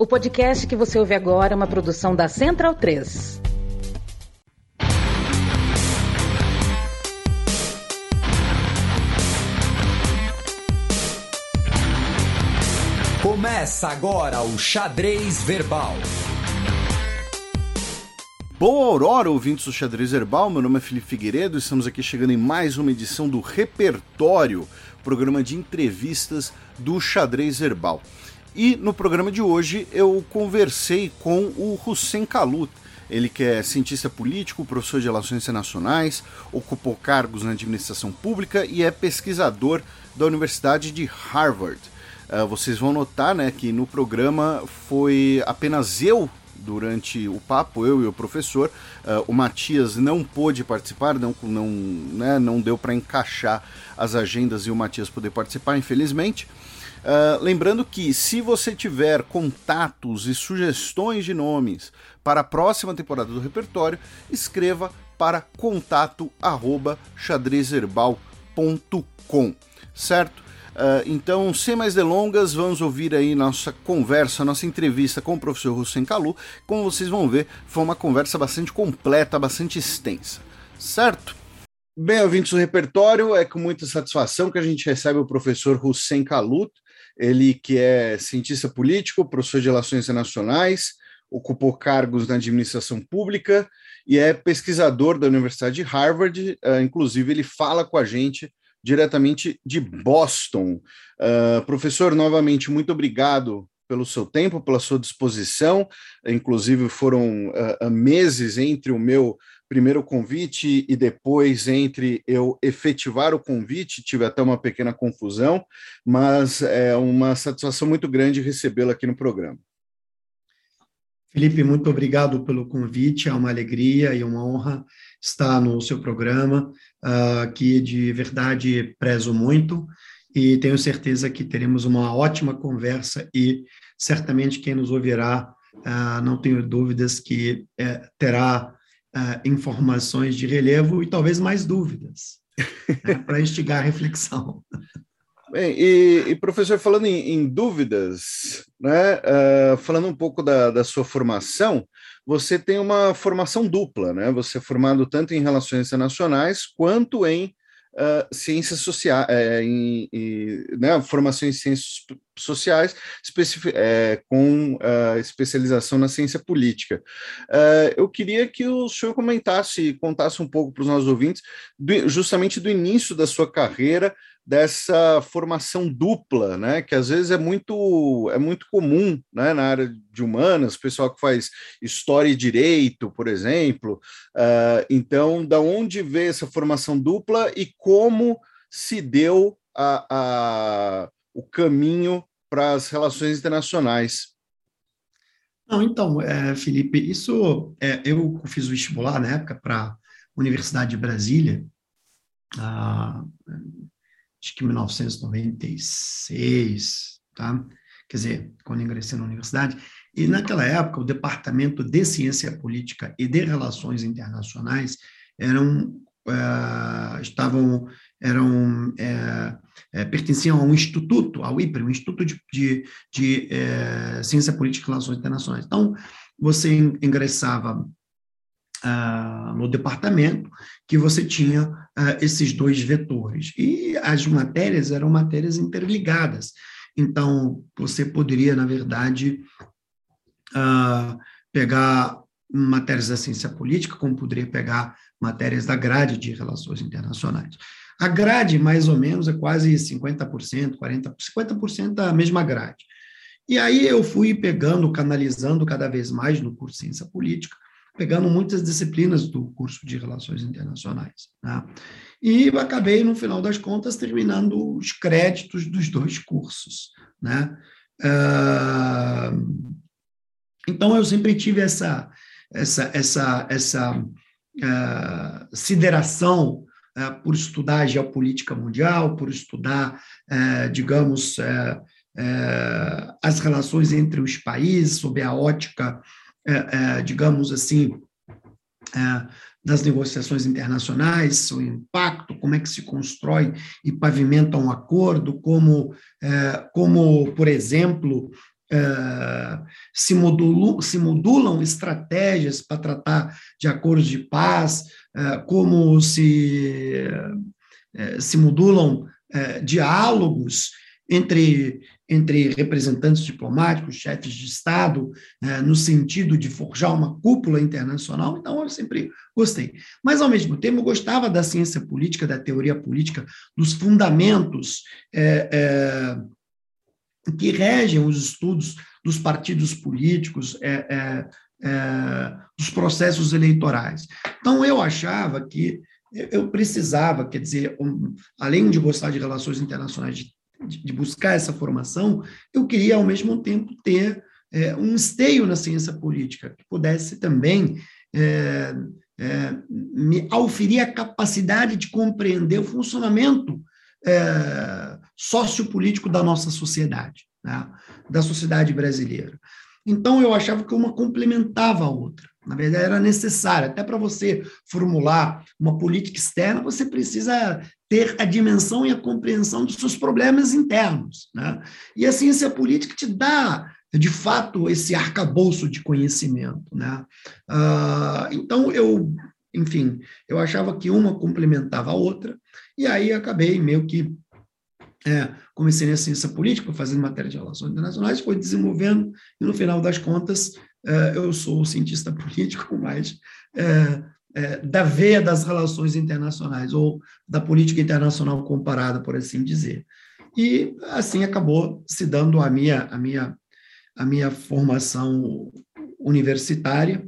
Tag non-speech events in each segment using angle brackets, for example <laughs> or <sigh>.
O podcast que você ouve agora é uma produção da Central 3. Começa agora o Xadrez Verbal. Boa Aurora, ouvintes do Xadrez Verbal, meu nome é Felipe Figueiredo, estamos aqui chegando em mais uma edição do Repertório, programa de entrevistas do Xadrez Verbal. E no programa de hoje eu conversei com o Hussein Kalut, ele que é cientista político, professor de relações internacionais, ocupou cargos na administração pública e é pesquisador da Universidade de Harvard. Uh, vocês vão notar né, que no programa foi apenas eu durante o papo, eu e o professor. Uh, o Matias não pôde participar, não, não, né, não deu para encaixar as agendas e o Matias poder participar, infelizmente. Uh, lembrando que se você tiver contatos e sugestões de nomes para a próxima temporada do repertório, escreva para contato arroba xadrezherbal.com, certo? Uh, então, sem mais delongas, vamos ouvir aí nossa conversa, nossa entrevista com o professor Hussein Kalu. Como vocês vão ver, foi uma conversa bastante completa, bastante extensa, certo? Bem, ouvintes do repertório, é com muita satisfação que a gente recebe o professor Hussein Kalut, ele que é cientista político, professor de relações internacionais, ocupou cargos na administração pública e é pesquisador da Universidade de Harvard. Uh, inclusive, ele fala com a gente diretamente de Boston. Uh, professor, novamente, muito obrigado pelo seu tempo, pela sua disposição. Inclusive, foram uh, meses entre o meu primeiro convite e depois entre eu efetivar o convite, tive até uma pequena confusão, mas é uma satisfação muito grande recebê-lo aqui no programa. Felipe, muito obrigado pelo convite, é uma alegria e uma honra estar no seu programa, uh, que de verdade prezo muito, e tenho certeza que teremos uma ótima conversa e certamente quem nos ouvirá, uh, não tenho dúvidas que uh, terá uh, informações de relevo e talvez mais dúvidas, né, para instigar a reflexão. Bem, e, e, professor, falando em, em dúvidas, né, uh, falando um pouco da, da, sua formação, você tem uma formação dupla, né? Você é formado tanto em relações internacionais quanto em uh, ciências sociais, é, em, em, né, formação em ciências sociais, é, com uh, especialização na ciência política. Uh, eu queria que o senhor comentasse, contasse um pouco para os nossos ouvintes, do, justamente do início da sua carreira, dessa formação dupla, né, que às vezes é muito é muito comum, né, na área de humanas, pessoal que faz história e direito, por exemplo. Uh, então, da onde veio essa formação dupla e como se deu a, a o caminho para as relações internacionais? Não, então, é, Felipe, isso é, eu fiz o vestibular na época para a Universidade de Brasília. Ah, acho que 1996, tá? Quer dizer, quando ingressei na universidade. E naquela época, o Departamento de Ciência Política e de Relações Internacionais eram, uh, estavam, eram, uh, uh, pertenciam a um instituto, ao IPRE, um Instituto de, de, de Ciência Política e Relações Internacionais. Então, você ingressava ah, no departamento que você tinha ah, esses dois vetores. E as matérias eram matérias interligadas. Então, você poderia, na verdade, ah, pegar matérias da ciência política, como poderia pegar matérias da grade de relações internacionais. A grade, mais ou menos, é quase 50%, 40%, 50% da mesma grade. E aí eu fui pegando, canalizando cada vez mais no curso ciência política, pegando muitas disciplinas do curso de Relações Internacionais. Né? E acabei, no final das contas, terminando os créditos dos dois cursos. Né? Uh, então, eu sempre tive essa, essa, essa, essa uh, sideração uh, por estudar a geopolítica mundial, por estudar, uh, digamos, as relações entre os países, sob a ótica é, é, digamos assim, é, das negociações internacionais, o impacto, como é que se constrói e pavimenta um acordo, como, é, como por exemplo, é, se, modulam, se modulam estratégias para tratar de acordos de paz, como se, se modulam diálogos entre, entre representantes diplomáticos, chefes de Estado, né, no sentido de forjar uma cúpula internacional. Então, eu sempre gostei. Mas, ao mesmo tempo, eu gostava da ciência política, da teoria política, dos fundamentos é, é, que regem os estudos dos partidos políticos, é, é, é dos processos eleitorais. Então, eu achava que eu precisava, quer dizer, um, além de gostar de relações internacionais, de de, buscar essa formação, eu queria, ao mesmo tempo, ter é, um esteio na ciência política, que pudesse também é, é, me auferir a capacidade de compreender o funcionamento é, sociopolítico da nossa sociedade, né, da sociedade brasileira. Então, eu achava que uma complementava a outra. Na verdade, era necessário. Até para você formular uma política externa, você precisa ter a dimensão e a compreensão dos seus problemas internos. Né? E a ciência política te dá, de fato, esse arcabouço de conhecimento. Né? Uh, então, eu, enfim, eu achava que uma complementava a outra, e aí acabei meio que. É, comecei na ciência política, fazendo matéria de relações internacionais, foi desenvolvendo, e no final das contas, eu sou cientista político, <laughs> mas é, é, da veia das relações internacionais, ou da política internacional comparada, por assim dizer. E assim acabou se dando a minha, a minha, a minha formação universitária.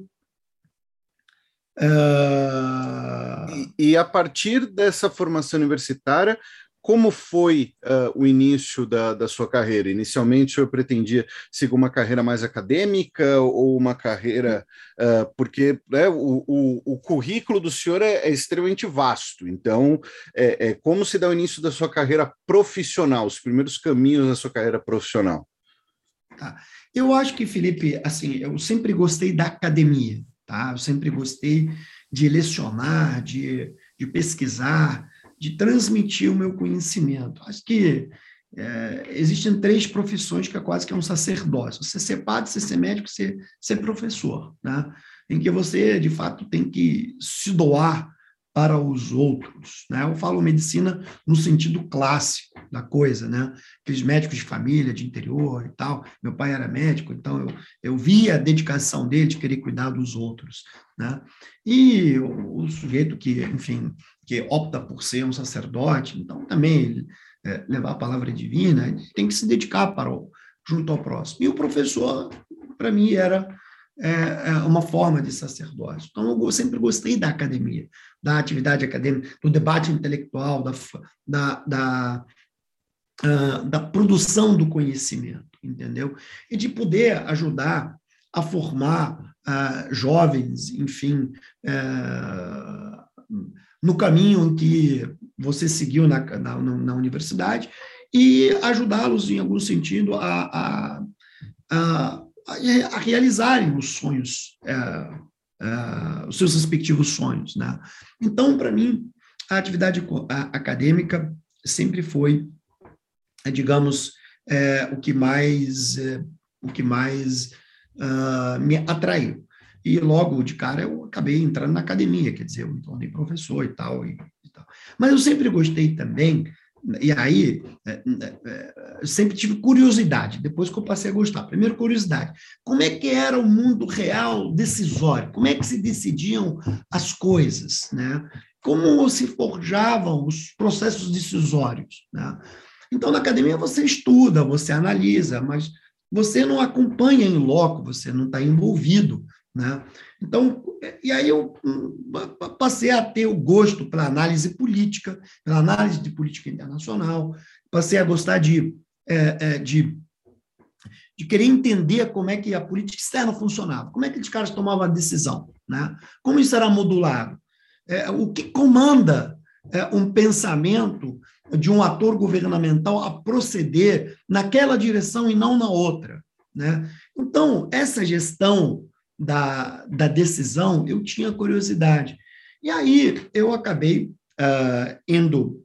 Uh... E, e, a partir dessa formação universitária, como foi uh, o início da, da sua carreira? Inicialmente, senhor pretendia seguir uma carreira mais acadêmica ou uma carreira. Uh, porque né, o, o, o, currículo do senhor é, é extremamente vasto. Então, é, é, como se dá o início da sua carreira profissional, os primeiros caminhos da sua carreira profissional? Tá. Eu acho que, Felipe, assim, eu sempre gostei da academia, tá? Eu sempre gostei de lecionar, de, de pesquisar de transmitir o meu conhecimento. Acho que é, existem três profissões que é quase que um sacerdócio. Você ser padre, você ser médico, você ser professor, né? em que você, de fato, tem que se doar para os outros. Né? Eu falo medicina no sentido clássico da coisa, né? aqueles médicos de família, de interior e tal. Meu pai era médico, então eu, eu via a dedicação dele de querer cuidar dos outros. Né? E o, o sujeito que, enfim, que opta por ser um sacerdote, então também é, levar a palavra divina, tem que se dedicar para o, junto ao próximo. E o professor, para mim, era é, é, uma forma de sacerdócio. Então, eu sempre gostei da academia, da atividade acadêmica, do debate intelectual, da, da, da, uh, da produção do conhecimento, entendeu? E de poder ajudar a formar uh, jovens, enfim, uh, no caminho que você seguiu na, na, na universidade e ajudá-los, em algum sentido, a, a, a, a realizarem os sonhos, é, é, os seus respectivos sonhos. Né? Então, para mim, a atividade acadêmica sempre foi, digamos, é, o que mais, é, o que mais uh, me atraiu. E logo de cara eu acabei entrando na academia, quer dizer, eu me tornei professor e tal, e, e tal. Mas eu sempre gostei também, e aí é, é, eu sempre tive curiosidade, depois que eu passei a gostar. Primeiro, curiosidade. Como é que era o mundo real decisório? Como é que se decidiam as coisas? Né? Como se forjavam os processos decisórios? Né? Então, na academia você estuda, você analisa, mas você não acompanha em loco, você não está envolvido né? Então, e aí eu hum, passei a ter o gosto pela análise política, pela análise de política internacional, passei a gostar de, é, é, de, de querer entender como é que a política externa funcionava, como é que os caras tomavam a decisão, né? como isso era modulado, é, o que comanda é, um pensamento de um ator governamental a proceder naquela direção e não na outra. Né? Então, essa gestão da, da decisão, eu tinha curiosidade. E aí eu acabei uh, indo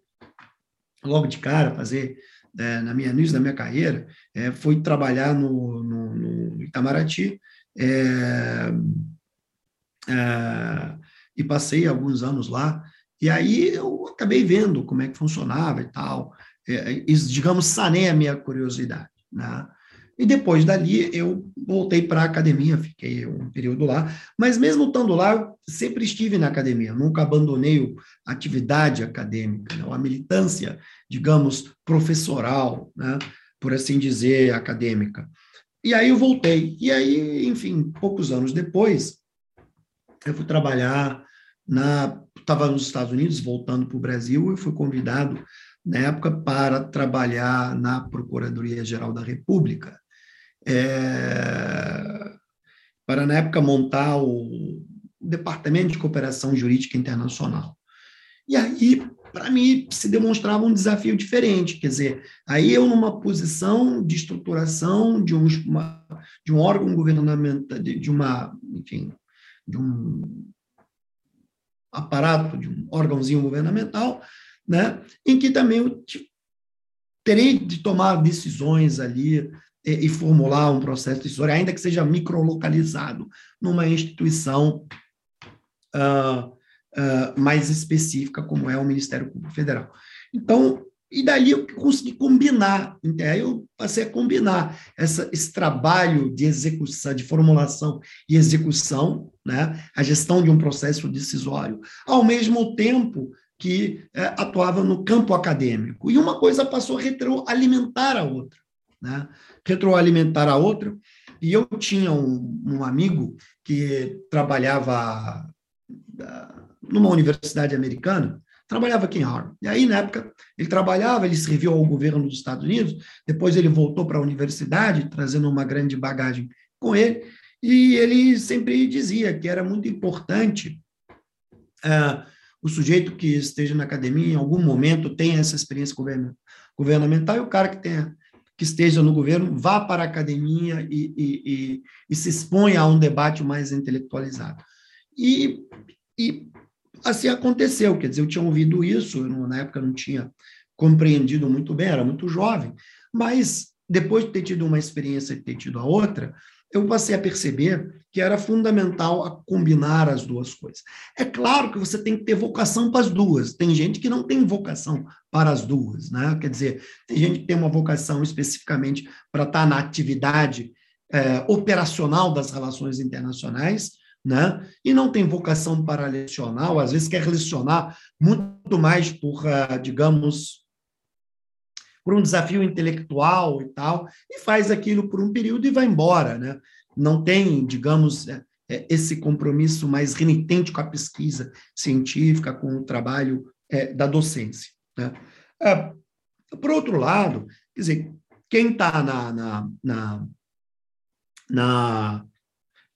logo de cara fazer, uh, na minha início da minha carreira, uh, fui trabalhar no, no, no, Itamaraty, é, é, e passei alguns anos lá. E aí eu acabei vendo como é que funcionava e tal. É, digamos, sanei a minha curiosidade. Né? E depois dali eu voltei para a academia, fiquei um período lá, mas mesmo estando lá, sempre estive na academia, nunca abandonei a atividade acadêmica, né? a militância, digamos, professoral, né? por assim dizer, acadêmica. E aí eu voltei. E aí, enfim, poucos anos depois, eu fui trabalhar na. Estava nos Estados Unidos, voltando para o Brasil, e fui convidado, na época, para trabalhar na Procuradoria-Geral da República. É, para, na época, montar o Departamento de Cooperação Jurídica Internacional. E aí para mim, se demonstrava um desafio diferente. Quer dizer, aí eu, numa posição de estruturação de um, uma, de um órgão governamental, de, de uma, enfim, de um aparato, de um órgãozinho governamental, né, em que também eu terei de tomar decisões ali e, formular um processo decisório, ainda que seja microlocalizado numa instituição uh, uh, mais específica, como é o Ministério Público Federal. Então, e daí eu consegui combinar, aí eu passei a combinar essa, esse trabalho de execução, de formulação e execução, né, a gestão de um processo decisório, ao mesmo tempo que é, atuava no campo acadêmico. E uma coisa passou a retroalimentar a outra. Né? Retroalimentar a outra. E eu tinha um, um amigo que trabalhava numa universidade americana, trabalhava aqui em Harvard. E aí, na época, ele trabalhava, ele serviu ao governo dos Estados Unidos, depois ele voltou para a universidade, trazendo uma grande bagagem com ele, e ele sempre dizia que era muito importante uh, o sujeito que esteja na academia, em algum momento, tenha essa experiência governamental, e o cara que tenha que esteja no governo vá para a academia e, e, e, e se exponha a um debate mais intelectualizado. E, e assim aconteceu, quer dizer, eu tinha ouvido isso, na época não tinha compreendido muito bem, era muito jovem, mas depois de ter tido uma experiência e ter tido a outra, eu passei a perceber que era fundamental a combinar as duas coisas. É claro que você tem que ter vocação para as duas. Tem gente que não tem vocação para as duas, né? Quer dizer, tem gente que tem uma vocação especificamente para estar na atividade é, operacional das relações internacionais, né? e não tem vocação para lecionar, ou às vezes quer lecionar muito mais por, ah, digamos, por um desafio intelectual e tal, e faz aquilo por um período e vai embora. Né? Não tem, digamos, é, é, esse compromisso mais renitente com a pesquisa científica, com o trabalho é, da docência. Né? por outro lado, quer dizer, quem está na, na, na, na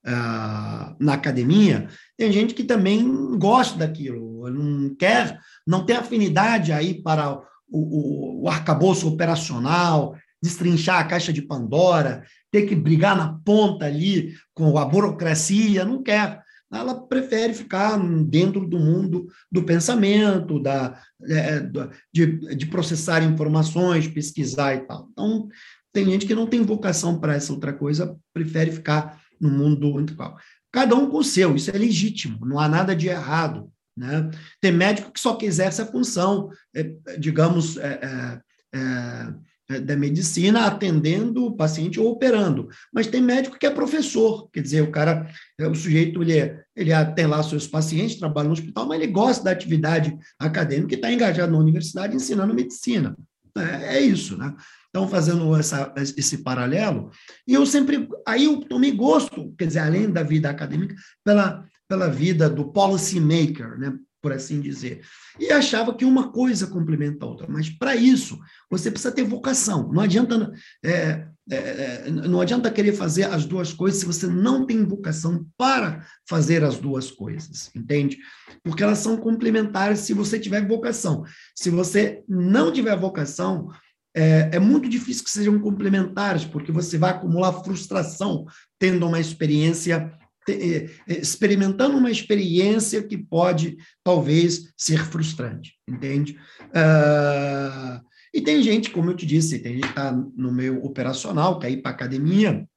uh, na academia, tem gente que também gosta daquilo, não quer, não tem afinidade aí para o, o, o arcabouço operacional, destrinchar a caixa de Pandora, ter que brigar na ponta ali com a burocracia, não quer. Ela prefere ficar dentro do mundo do pensamento, da, é, de, de processar informações, pesquisar e tal. Então, tem gente que não tem vocação para essa outra coisa, prefere ficar no mundo intelectual. Cada um com o seu, isso é legítimo, não há nada de errado. Né? Tem médico que só quiser essa função, é, digamos, é, é, é, é, da medicina, atendendo o paciente ou operando. Mas tem médico que é professor, quer dizer, o cara, o sujeito, ele, ele tem lá seus pacientes, trabalha no hospital, mas ele gosta da atividade acadêmica e está engajado na universidade ensinando medicina. É, é isso, né? Então, fazendo essa, esse paralelo, e eu sempre, aí eu tomei gosto, quer dizer, além da vida acadêmica, pela, pela vida do policy maker, né, por assim dizer. E achava que uma coisa complementa a outra, mas para isso você precisa ter vocação. Não adianta, é, é, é, não adianta querer fazer as duas coisas se você não tem vocação para fazer as duas coisas, entende? Porque elas são complementares se você tiver vocação. Se você não tiver vocação, é, é, muito difícil que sejam complementares, porque você vai acumular frustração tendo uma experiência, te, é, é, experimentando uma experiência que pode, talvez, ser frustrante, entende? Uh, e tem gente, como eu te disse, tem gente que está no meio operacional, quer ir para academia,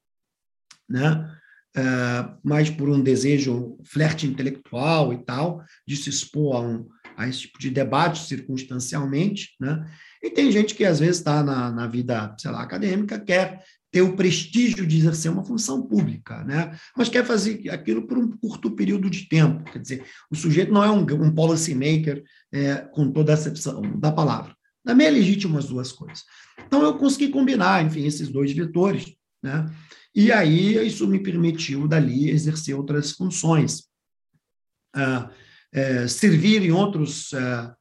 né? Uh, por um desejo flerte intelectual e tal, de se expor a, um, a esse tipo de debate circunstancialmente, né? E tem gente que às vezes está na, na vida, sei lá, acadêmica, quer ter o prestígio de exercer uma função pública, né? mas quer fazer aquilo por um curto período de tempo. Quer dizer, o sujeito não é um, um policy maker é, com toda a acepção da palavra. Também é legítimo as duas coisas. Então, eu consegui combinar, enfim, esses dois vetores, né? E aí, isso me permitiu, dali, exercer outras funções. Ah, é, servir em outros é,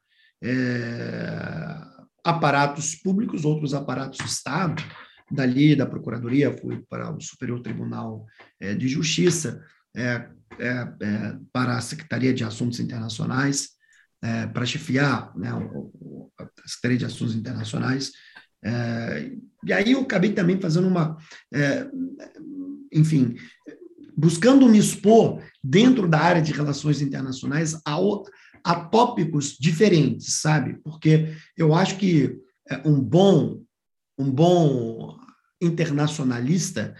é, aparatos públicos, outros aparatos do Estado. Dali, da Procuradoria, fui para o Superior Tribunal é, de Justiça, é, para a Secretaria de Assuntos Internacionais, para chefiar né, a Secretaria de Assuntos Internacionais, é, e aí eu acabei também fazendo uma, é, enfim, buscando me expor dentro da área de relações internacionais a, a tópicos diferentes, sabe? Porque eu acho que é, um bom, um bom internacionalista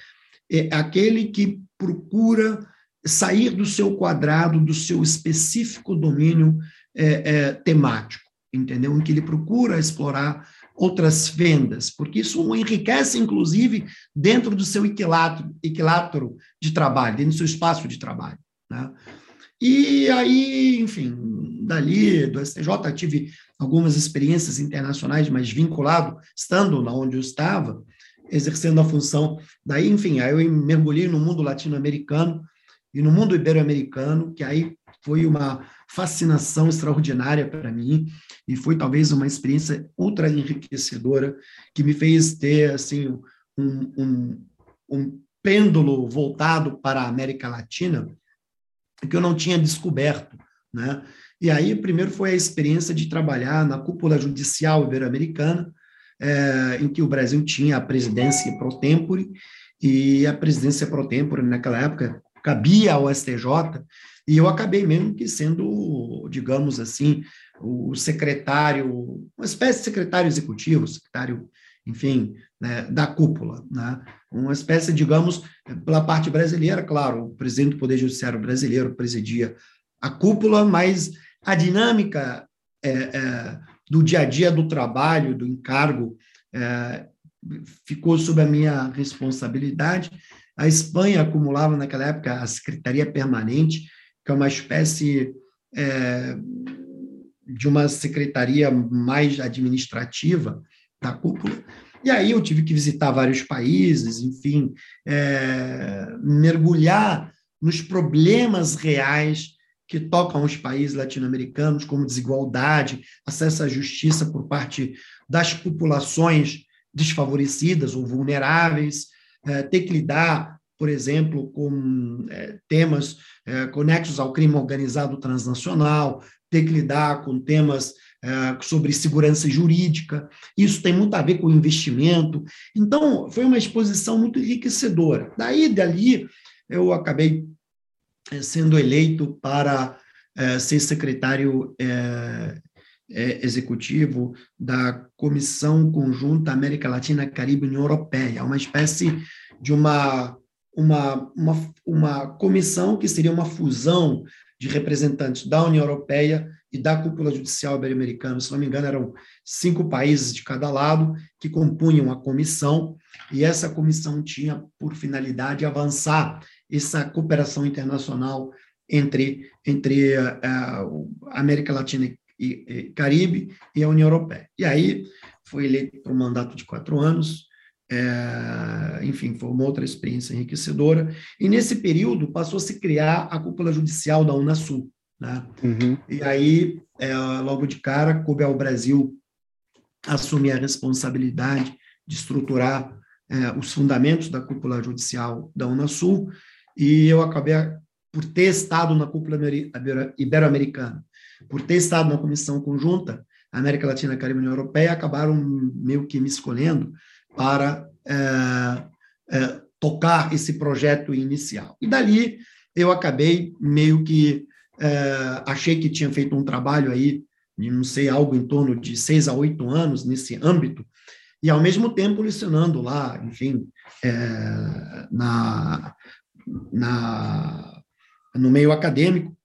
é aquele que procura sair do seu quadrado, do seu específico domínio é, é, temático, entendeu? Em que ele procura explorar outras vendas, porque isso o enriquece, inclusive, dentro do seu equilátero, equilátero de trabalho, dentro do seu espaço de trabalho. Né? E aí, enfim, dali, do STJ, tive algumas experiências internacionais, mas vinculado, estando na onde eu estava, exercendo a função. Daí, enfim, aí eu mergulhei no mundo latino-americano e no mundo ibero-americano, que aí foi uma fascinação extraordinária para mim e foi talvez uma experiência ultra enriquecedora que me fez ter assim um, um, um pêndulo voltado para a América Latina que eu não tinha descoberto, né? E aí, primeiro foi a experiência de trabalhar na cúpula judicial ibero-americana, é, em que o Brasil tinha a presidência pro tempore, e a presidência pro tempore, naquela época, cabia ao STJ, e eu acabei mesmo que sendo, digamos assim, o secretário, uma espécie de secretário executivo, secretário, enfim, né, da cúpula, né? uma espécie, digamos, pela parte brasileira, claro, o presidente do Poder Judiciário brasileiro presidia a cúpula, mas a dinâmica é, é, do dia a dia do trabalho, do encargo, é, ficou sob a minha responsabilidade. A Espanha acumulava naquela época a Secretaria Permanente, que é uma espécie é, de uma secretaria mais administrativa da cúpula. E aí eu tive que visitar vários países, enfim, é, mergulhar nos problemas reais que tocam os países latino-americanos, como desigualdade, acesso à justiça por parte das populações desfavorecidas ou vulneráveis, é, ter que lidar, por exemplo, com é, temas é, conexos ao crime organizado transnacional, ter que lidar com temas é, sobre segurança jurídica, isso tem muito a ver com investimento. Então, foi uma exposição muito enriquecedora. Daí, dali, eu acabei é, sendo eleito para é, ser secretário é, executivo da Comissão Conjunta América Latina, Caribe e União Europeia, uma espécie de uma, uma, uma, uma comissão que seria uma fusão de representantes da União Europeia e da cúpula judicial ibero-americana. Se não me engano, eram cinco países de cada lado que compunham a comissão, e essa comissão tinha por finalidade avançar essa cooperação internacional entre, entre a, a América Latina e, e Caribe e a União Europeia. E aí foi eleito para um mandato de quatro anos, é, enfim, foi uma outra experiência enriquecedora. E nesse período passou a se criar a cúpula judicial da Unasul. Né? Uhum. E aí, é, logo de cara, coube ao Brasil assumir a responsabilidade de estruturar é, os fundamentos da cúpula judicial da Unasul, e eu acabei por ter estado na cúpula ibero-americana, por ter estado na comissão conjunta América Latina, Caribe e União Europeia, acabaram meio que me escolhendo para é, é, tocar esse projeto inicial. E dali eu acabei meio que é, achei que tinha feito um trabalho aí não sei algo em torno de seis a oito anos nesse âmbito e ao mesmo tempo lecionando lá, enfim, é, na, na, no meio acadêmico,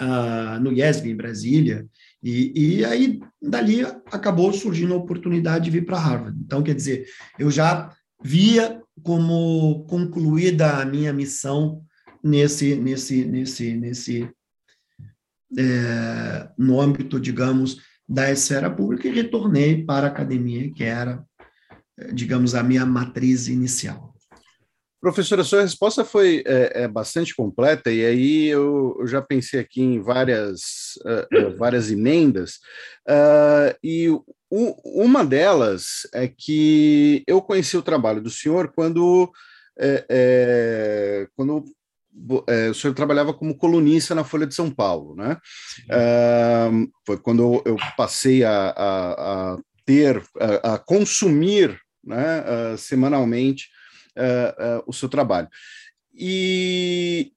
uh, no IESB, em Brasília, e, e aí, dali, acabou surgindo a oportunidade de vir para Harvard. Então, quer dizer, eu já via como concluída a minha missão nesse, nesse, nesse, nesse é, no âmbito, digamos, da esfera pública e retornei para a academia, que era, digamos, a minha matriz inicial. Professora, sua resposta foi é, é bastante completa, e aí eu, eu, já pensei aqui em várias, uh, uh, <laughs> várias emendas, uh, e uma delas é que eu conheci o trabalho do senhor quando, é, é, quando o senhor trabalhava como colunista na Folha de São Paulo, né? foi quando eu passei a, a, a ter, a, a consumir né, semanalmente uh, uh, o seu trabalho. E,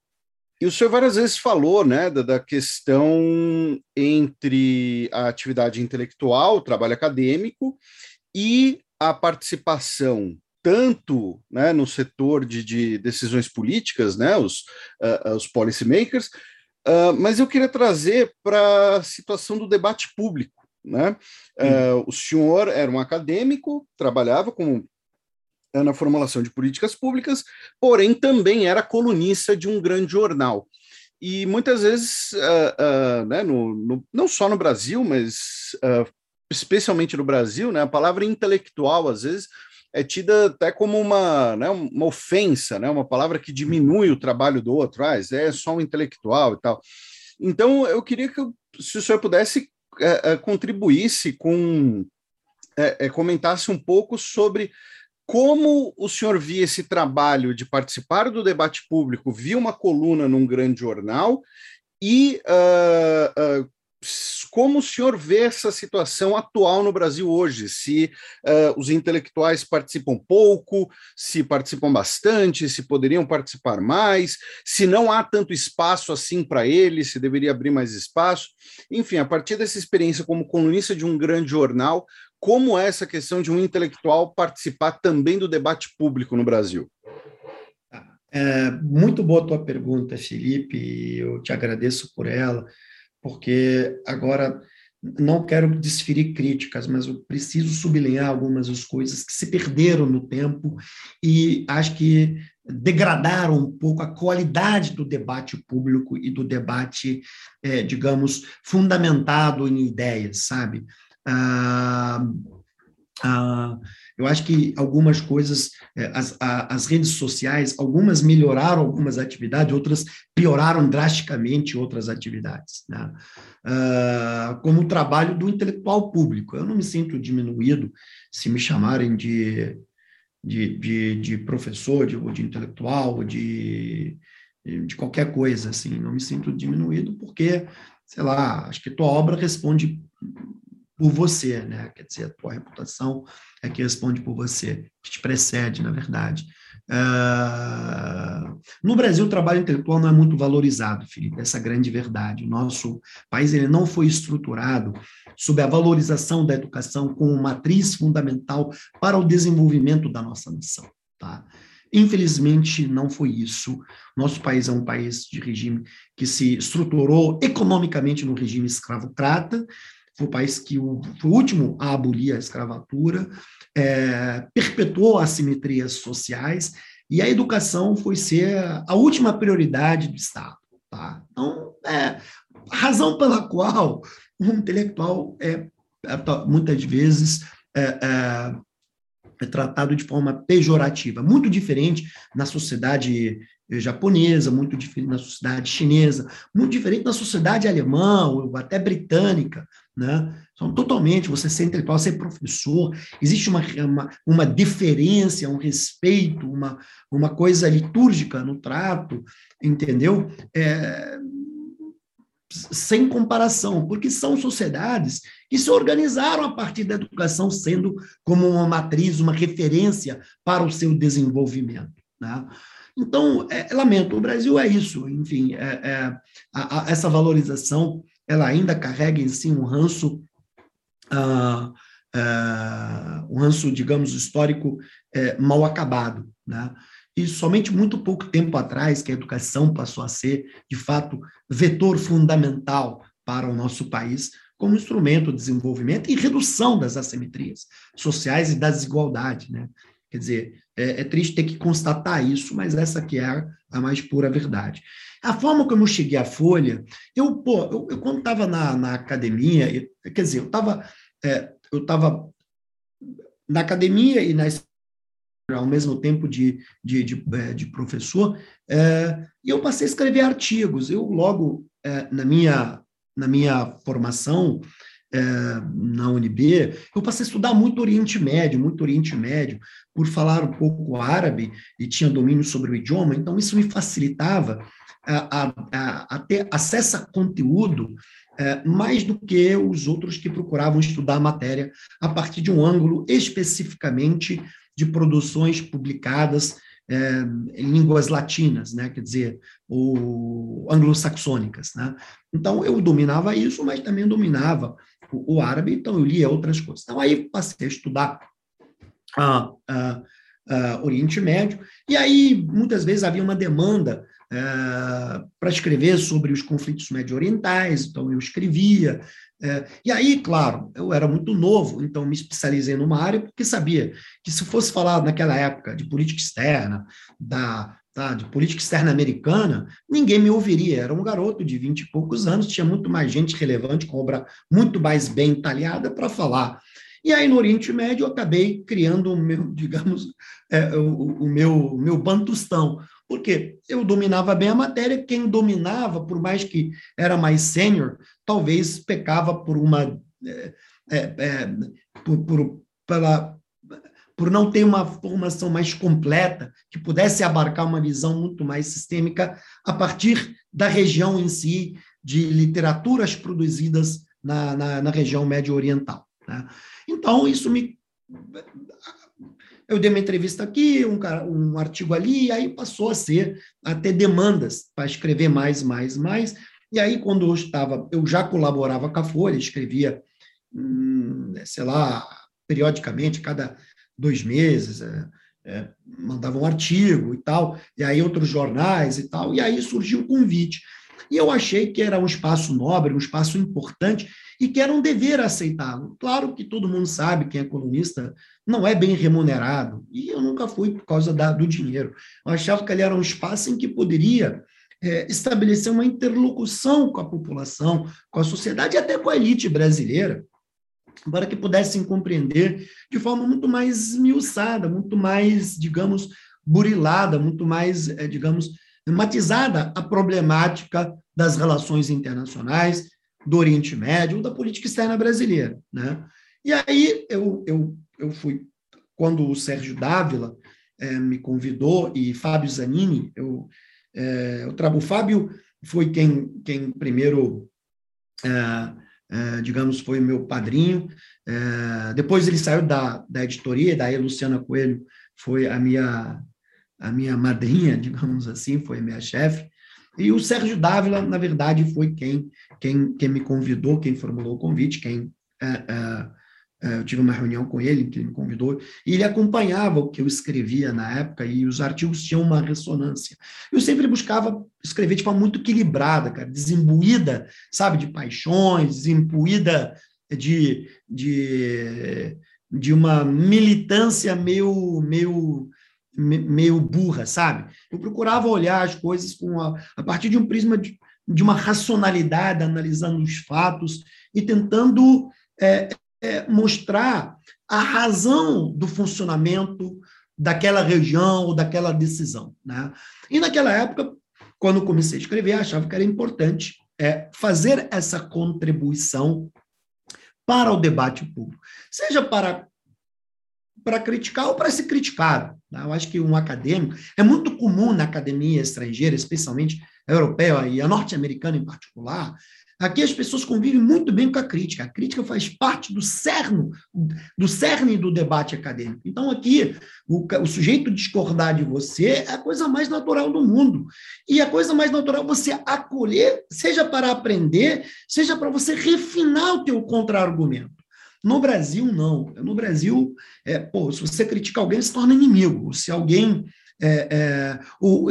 e o senhor várias vezes falou né, da, da, questão entre a atividade intelectual, o trabalho acadêmico, e a participação tanto né, no setor de, de decisões políticas, né, os, uh, os policymakers, uh, mas eu queria trazer para a situação do debate público. Né? Uh, o senhor era um acadêmico, trabalhava como na formulação de políticas públicas, porém também era colunista de um grande jornal. E muitas vezes, uh, uh, né, no, no, não só no Brasil, mas uh, especialmente no Brasil, né, a palavra intelectual, às vezes, é tida até como uma, né, uma ofensa, né, uma palavra que diminui o trabalho do outro, ah, é só um intelectual e tal. Então, eu queria que, se o senhor pudesse, contribuísse com, comentasse um pouco sobre como o senhor via esse trabalho de participar do debate público, via uma coluna num grande jornal e uh, uh, como o senhor vê essa situação atual no Brasil hoje? Se uh, os intelectuais participam pouco, se participam bastante, se poderiam participar mais, se não há tanto espaço assim para eles, se deveria abrir mais espaço. Enfim, a partir dessa experiência como colunista de um grande jornal, como é essa questão de um intelectual participar também do debate público no Brasil? É, muito boa tua pergunta, Felipe. Eu te agradeço por ela, porque agora não quero desferir críticas, mas eu preciso sublinhar algumas das coisas que se perderam no tempo e acho que degradaram um pouco a qualidade do debate público e do debate, é, digamos, fundamentado em ideias, sabe? Ah, ah, eu acho que algumas coisas, eh, as, as redes sociais, algumas melhoraram algumas atividades, outras pioraram drasticamente outras atividades. Né? Ah, como o trabalho do intelectual público. Eu não me sinto diminuído se me chamarem de, de, de, de professor, de, de intelectual, de, de qualquer coisa, assim. Não me sinto diminuído porque, sei lá, acho que tua obra responde por você, né? Quer dizer, a tua reputação é que responde por você, que te precede, na verdade. Uh, no Brasil, o trabalho intelectual não é muito valorizado, Felipe, essa é a grande verdade. O nosso país ele não foi estruturado sob a valorização da educação como matriz fundamental para o desenvolvimento da nossa nação. Tá? Infelizmente, não foi isso. Nosso país é um país de regime que se estruturou economicamente no regime escravocrata, foi o país que o, foi o último a abolir a escravatura, é, perpetuou assimetrias sociais, e a educação foi ser a última prioridade do Estado. Tá? Então, é, a razão pela qual o intelectual é, é muitas vezes é, é, é, tratado de forma pejorativa, muito diferente na sociedade japonesa, muito diferente na sociedade chinesa, muito diferente na sociedade alemã ou até britânica, né? São totalmente, você ser intelectual, ser professor, existe uma, uma, uma deferência, um respeito, uma, uma coisa litúrgica no trato, entendeu? É, sem comparação, porque são sociedades que se organizaram a partir da educação sendo como uma matriz, uma referência para o seu desenvolvimento. Né? Então, é, lamento, o Brasil é isso, enfim, é, é, a, a, essa valorização, ela ainda carrega em si um ranço, ah, uh, um ranço, digamos, histórico uh, mal acabado, né? E somente muito pouco tempo atrás que a educação passou a ser, de fato, vetor fundamental para o nosso país como instrumento de desenvolvimento e redução das assimetrias sociais e da desigualdade, né? Quer dizer, é, é, triste ter que constatar isso, mas essa que é a mais pura verdade. A forma como eu cheguei à Folha, eu, pô, eu, eu quando estava na, na academia, eu, quer dizer, eu estava é, eu na academia e na ao mesmo tempo de, de, de, é, de professor, é, e eu passei a escrever artigos. Eu logo, é, na, minha, na minha formação, é, na UNB, eu passei a estudar muito Oriente Médio, muito Oriente Médio, por falar um pouco árabe e tinha domínio sobre o idioma, então isso me facilitava a, a, a ter acesso a conteúdo é, mais do que os outros que procuravam estudar a matéria a partir de um ângulo especificamente de produções publicadas é, em línguas latinas, né? quer dizer, o anglo-saxônicas. Né? Então, eu dominava isso, mas também dominava o, o, árabe, então eu lia outras coisas. Então, aí passei a estudar a, a, a Oriente Médio, e aí muitas vezes havia uma demanda é, para escrever sobre os conflitos médio-orientais, então eu escrevia. É, e aí, claro, eu era muito novo, então me especializei numa área porque sabia que se fosse falar naquela época de política externa, da, tá, de política externa americana, ninguém me ouviria. Era um garoto de vinte e poucos anos, tinha muito mais gente relevante, com obra muito mais bem talhada para falar. E aí, no Oriente Médio, eu acabei criando o meu, <laughs> digamos, é, o, o, meu, meu bantustão, porque eu dominava bem a matéria, quem dominava, por mais que era mais sênior, talvez pecava por uma. É, é, é, por, por, pela, por não ter uma formação mais completa, que pudesse abarcar uma visão muito mais sistêmica a partir da região em si, de literaturas produzidas na, na, na região médio-oriental. Né? Então, isso me eu dei uma entrevista aqui, um, um artigo ali, e aí passou a ser, a ter demandas para escrever mais, mais, mais. E aí, quando eu estava, eu já colaborava com a Folha, escrevia, hum, sei lá, periodicamente, cada dois meses, é, é, mandava um artigo e tal, e aí outros jornais e tal, e aí surgiu o convite. E eu achei que era um espaço nobre, um espaço importante, e que era um dever aceitá-lo. Claro que todo mundo sabe, quem é colunista, não é bem remunerado, e eu nunca fui por causa da, do dinheiro. Eu achava que ali era um espaço em que poderia é, estabelecer uma interlocução com a população, com a sociedade e até com a elite brasileira, para que pudessem compreender de forma muito mais miuçada, muito mais, digamos, burilada, muito mais, é, digamos, matizada a problemática das relações internacionais, do Oriente Médio, da política externa brasileira. Né? E aí eu, eu, eu fui, quando o Sérgio Dávila é, me convidou e Fábio Zanini, eu, é, eu o Fábio foi quem, quem primeiro, é, é, digamos, foi meu padrinho. É, depois ele saiu da, da editoria, daí a Luciana Coelho foi a minha, a minha madrinha, <laughs> digamos assim, foi minha chefe. E o Sérgio Dávila, na verdade, foi quem, quem, quem me convidou, quem formulou o convite, quem é, eu tive uma reunião com ele, que ele me convidou, e ele acompanhava o que eu escrevia na época, e os artigos tinham uma ressonância. Eu sempre buscava escrever de forma muito equilibrada, cara, desimbuída, sabe, de paixões, desimbuída de, de, de uma militância meio, meio meio burra, sabe? Eu procurava olhar as coisas com a, a partir de um prisma de, de uma racionalidade, analisando os fatos e tentando é, é, mostrar a razão do funcionamento daquela região ou daquela decisão. Né? E naquela época, quando comecei a escrever, achava que era importante é, fazer essa contribuição para o debate público, seja para para criticar ou para ser criticado. Né? Eu acho que um acadêmico, é muito comum na academia estrangeira, especialmente a europeia e a norte-americana em particular, aqui as pessoas convivem muito bem com a crítica. A crítica faz parte do cerne, do cerne do debate acadêmico. Então, aqui, o, o sujeito discordar de você é a coisa mais natural do mundo. E a coisa mais natural é você acolher, seja para aprender, seja para você refinar o teu contra-argumento. No Brasil, não. No Brasil, é, pô, se você critica alguém, se torna inimigo. Se alguém. É, é,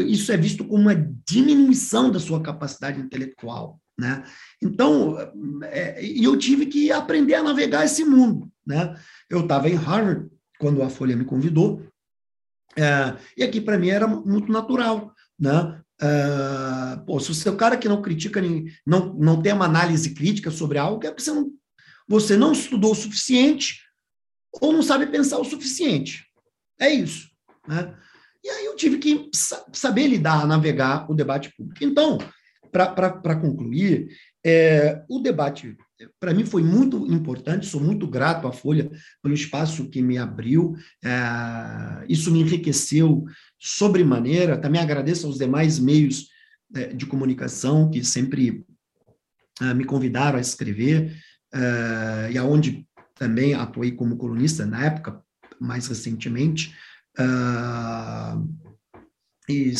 isso é visto como uma diminuição da sua capacidade intelectual. Né? Então, é, eu tive que aprender a navegar esse mundo. Né? Eu estava em Harvard quando a Folha me convidou, é, e aqui para mim era muito natural. Né? É, pô, se você é o cara que não critica, não, não tem uma análise crítica sobre algo, é porque você não você não estudou o suficiente ou não sabe pensar o suficiente. É isso. Né? E aí eu tive que saber lidar, navegar o debate público. Então, para concluir, é, o debate, para mim, foi muito importante, sou muito grato à Folha pelo espaço que me abriu, é, isso me enriqueceu sobremaneira. Também agradeço aos demais meios é, de comunicação que sempre é, me convidaram a escrever uh, e aonde também atuei como colunista na época, mais recentemente, uh, e,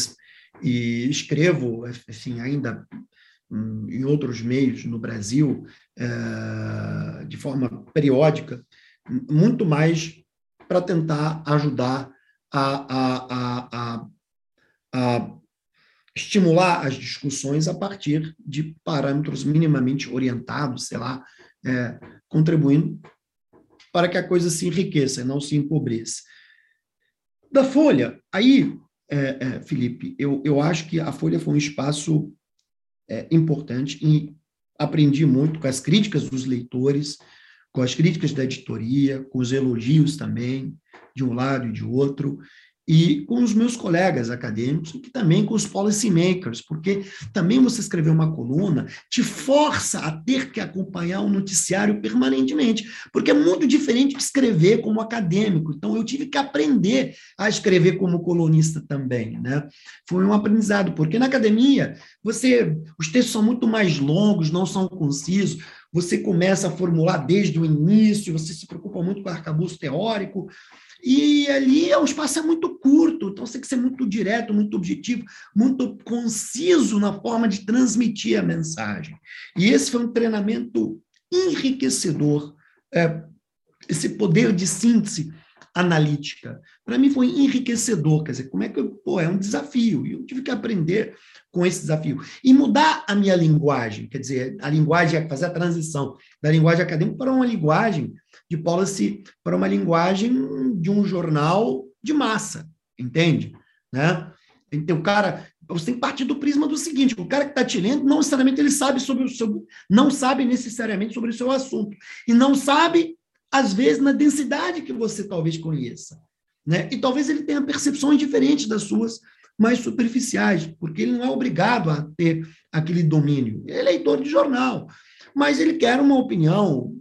e, escrevo, assim, ainda um, em outros meios no Brasil, uh, de forma periódica, muito mais para tentar ajudar a, a, a, a, estimular as discussões a partir de parâmetros minimamente orientados, sei lá, é, contribuindo para que a coisa se enriqueça, não se empobreça. Da Folha, aí, é, é, Felipe, eu, eu acho que a Folha foi um espaço é, importante e aprendi muito com as críticas dos leitores, com as críticas da editoria, com os elogios também, de um lado e de outro, e com os meus colegas acadêmicos, e também com os policymakers, porque também você escrever uma coluna te força a ter que acompanhar o um noticiário permanentemente, porque é muito diferente de escrever como acadêmico. Então, eu tive que aprender a escrever como colunista também, né? Foi um aprendizado, porque na academia, você, os textos são muito mais longos, não são concisos, você começa a formular desde o início, você se preocupa muito com o arcabouço teórico, e ali o espaço é muito curto, então você tem que ser muito direto, muito objetivo, muito conciso na forma de transmitir a mensagem. E esse foi um treinamento enriquecedor, é, esse poder de síntese analítica. Para mim foi enriquecedor, quer dizer, como é que eu, pô, é um desafio, e eu tive que aprender com esse desafio. E mudar a minha linguagem, quer dizer, a linguagem, é fazer a transição da linguagem acadêmica para uma linguagem de policy, para uma linguagem de um jornal de massa, entende? Né? Então, o cara, você tem que partir do prisma do seguinte: o cara que está te lendo, não necessariamente ele sabe sobre o seu, não sabe necessariamente sobre o seu assunto. E não sabe, às vezes, na densidade que você talvez conheça. Né? E talvez ele tenha percepções diferentes das suas mais superficiais, porque ele não é obrigado a ter aquele domínio. Ele é leitor de jornal, mas ele quer uma opinião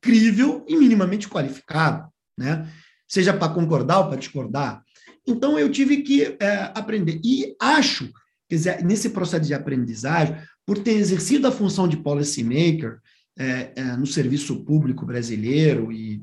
crível e minimamente qualificada, né? Seja para concordar ou para discordar. Então eu tive que é, aprender e acho, quer dizer, nesse processo de aprendizagem, por ter exercido a função de policymaker é, é, no serviço público brasileiro e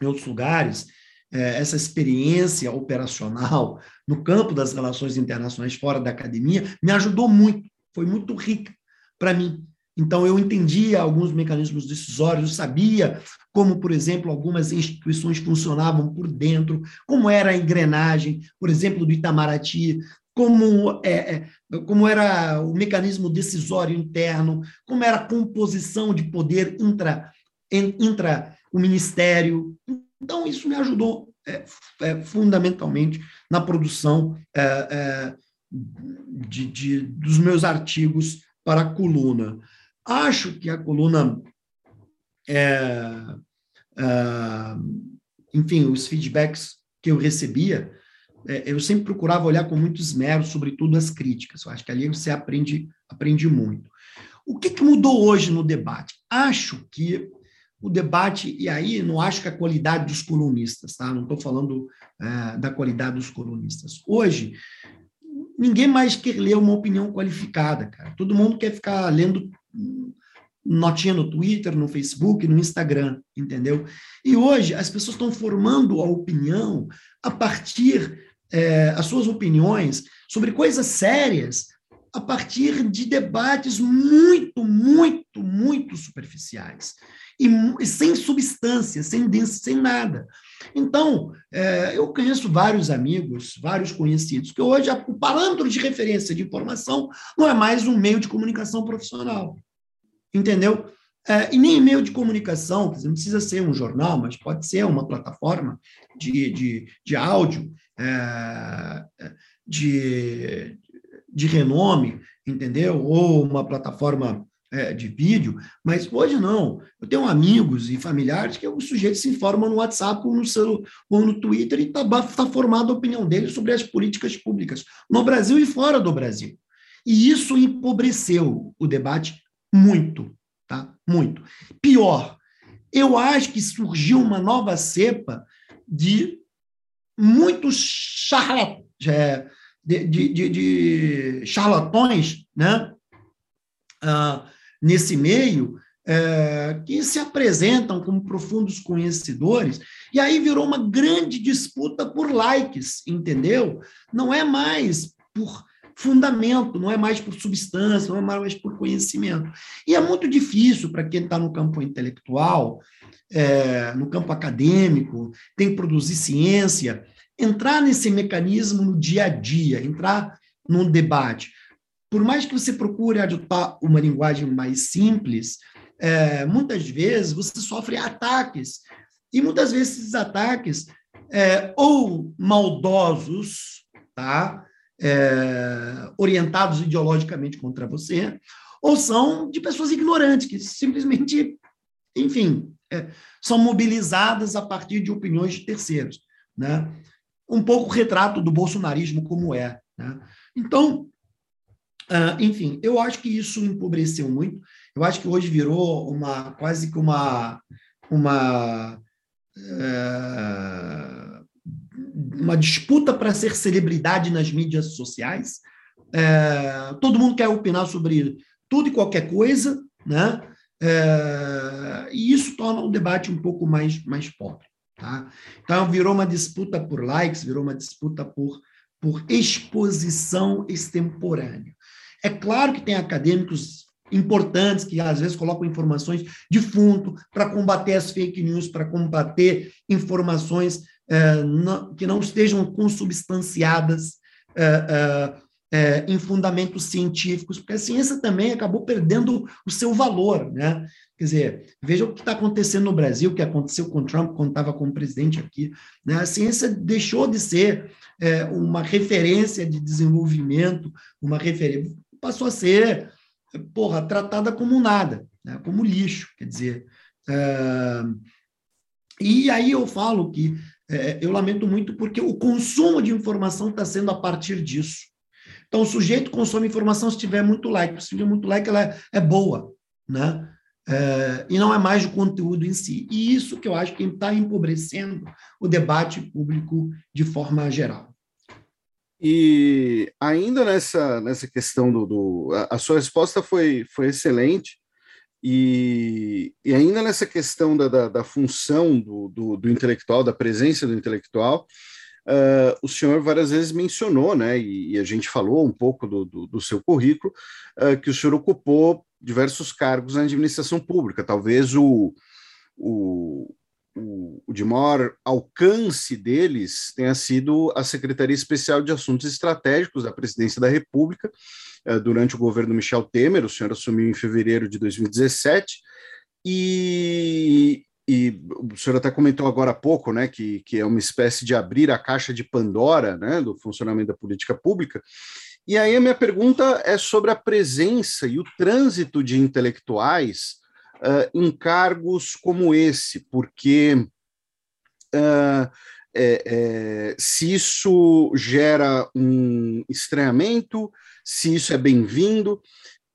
em outros lugares, é, essa experiência operacional no campo das relações internacionais fora da academia me ajudou muito, foi muito rica para mim. Então, eu entendia alguns mecanismos decisórios, eu sabia como, por exemplo, algumas instituições funcionavam por dentro, como era a engrenagem, por exemplo, do Itamaraty, como, é, é como era o mecanismo decisório interno, como era a composição de poder intra, intra o ministério. Então, isso me ajudou é, é, fundamentalmente na produção é, é, de, de, dos meus artigos para a coluna. Acho que a coluna, enfim, os feedbacks que eu recebia, eu sempre procurava olhar com muito esmero, sobretudo as críticas. Eu acho que ali você aprende, aprende muito. O que, que mudou hoje no debate? Acho que o debate, e aí não acho que a qualidade dos colunistas, tá? Não estou falando é, da qualidade dos colunistas. Hoje, ninguém mais quer ler uma opinião qualificada, cara. Todo mundo quer ficar lendo notinha no Twitter, no Facebook, no Instagram, entendeu? E hoje as pessoas estão formando a opinião a partir, é, as suas opiniões sobre coisas sérias a partir de debates muito, muito, muito superficiais e, e sem substância, sem, sem nada. Então, é, eu conheço vários amigos, vários conhecidos, que hoje o parâmetro de referência de informação não é mais um meio de comunicação profissional. Entendeu? É, e nem meio de comunicação, dizer, não precisa ser um jornal, mas pode ser uma plataforma de, de, de áudio, é, de, de renome, entendeu? Ou uma plataforma é, de vídeo, mas hoje não. Eu tenho amigos e familiares que o sujeito se informa no WhatsApp ou no, celu, ou no Twitter e está tá formada a opinião dele sobre as políticas públicas, no Brasil e fora do Brasil. E isso empobreceu o debate muito, tá? Muito. Pior, eu acho que surgiu uma nova cepa de muitos charlat, é, de, de, de, charlatões, né? Uh, nesse meio é, que se apresentam como profundos conhecedores, e aí virou uma grande disputa por likes, entendeu? Não é mais por fundamento, não é mais por substância, não é mais por conhecimento. E é muito difícil para quem está no campo intelectual, é, no campo acadêmico, tem que produzir ciência, entrar nesse mecanismo no dia a dia, entrar num debate por mais que você procure adotar uma linguagem mais simples, é, muitas vezes você sofre ataques. E muitas vezes esses ataques, é, ou maldosos, tá? É, orientados ideologicamente contra você, ou são de pessoas ignorantes, que simplesmente, enfim, é, são mobilizadas a partir de opiniões de terceiros. Né? Um pouco o retrato do bolsonarismo como é. Né? Então, Uh, enfim, eu acho que isso empobreceu muito. Eu acho que hoje virou uma quase que uma uma uh, uma disputa para ser celebridade nas mídias sociais. Uh, todo mundo quer opinar sobre tudo e qualquer coisa, né? e isso torna o debate um pouco mais mais pobre, tá? Então virou uma disputa por likes, virou uma disputa por por exposição extemporânea. É claro que tem acadêmicos importantes que às vezes colocam informações de fundo para combater as fake news, para combater informações é, que não estejam consubstanciadas é, é, em fundamentos científicos, porque a ciência também acabou perdendo o seu valor, né? Quer dizer, veja o que está acontecendo no Brasil, o que aconteceu com Trump quando estava como presidente aqui. Né? A ciência deixou de ser uma referência de desenvolvimento, uma referência passou a ser, porra, tratada como nada, né? como lixo, quer dizer. É... E aí eu falo que é, eu lamento muito porque o consumo de informação está sendo a partir disso. Então, o sujeito consome informação se tiver muito like. Se tiver muito like, ela é, é boa, né? É, e não é mais o conteúdo em si. E isso que eu acho que está empobrecendo o debate público de forma geral. E ainda nessa, nessa questão do. do a, a, sua resposta foi, foi excelente, e, e ainda nessa questão da, da, da função do, do, do, intelectual, da presença do intelectual, uh, o senhor várias vezes mencionou, né, e, e, a gente falou um pouco do, do, do seu currículo, uh, que o senhor ocupou diversos cargos na administração pública, talvez o, o, o, o de maior alcance deles tenha sido a Secretaria Especial de Assuntos Estratégicos da Presidência da República, durante o governo Michel Temer, o senhor assumiu em fevereiro de 2017, e, e o senhor até comentou agora há pouco, né, que, que é uma espécie de abrir a caixa de Pandora, né, do funcionamento da política pública, e aí a minha pergunta é sobre a presença e o trânsito de intelectuais uh, em cargos como esse, porque uh, é, é, se isso gera um estranhamento, se isso é bem-vindo,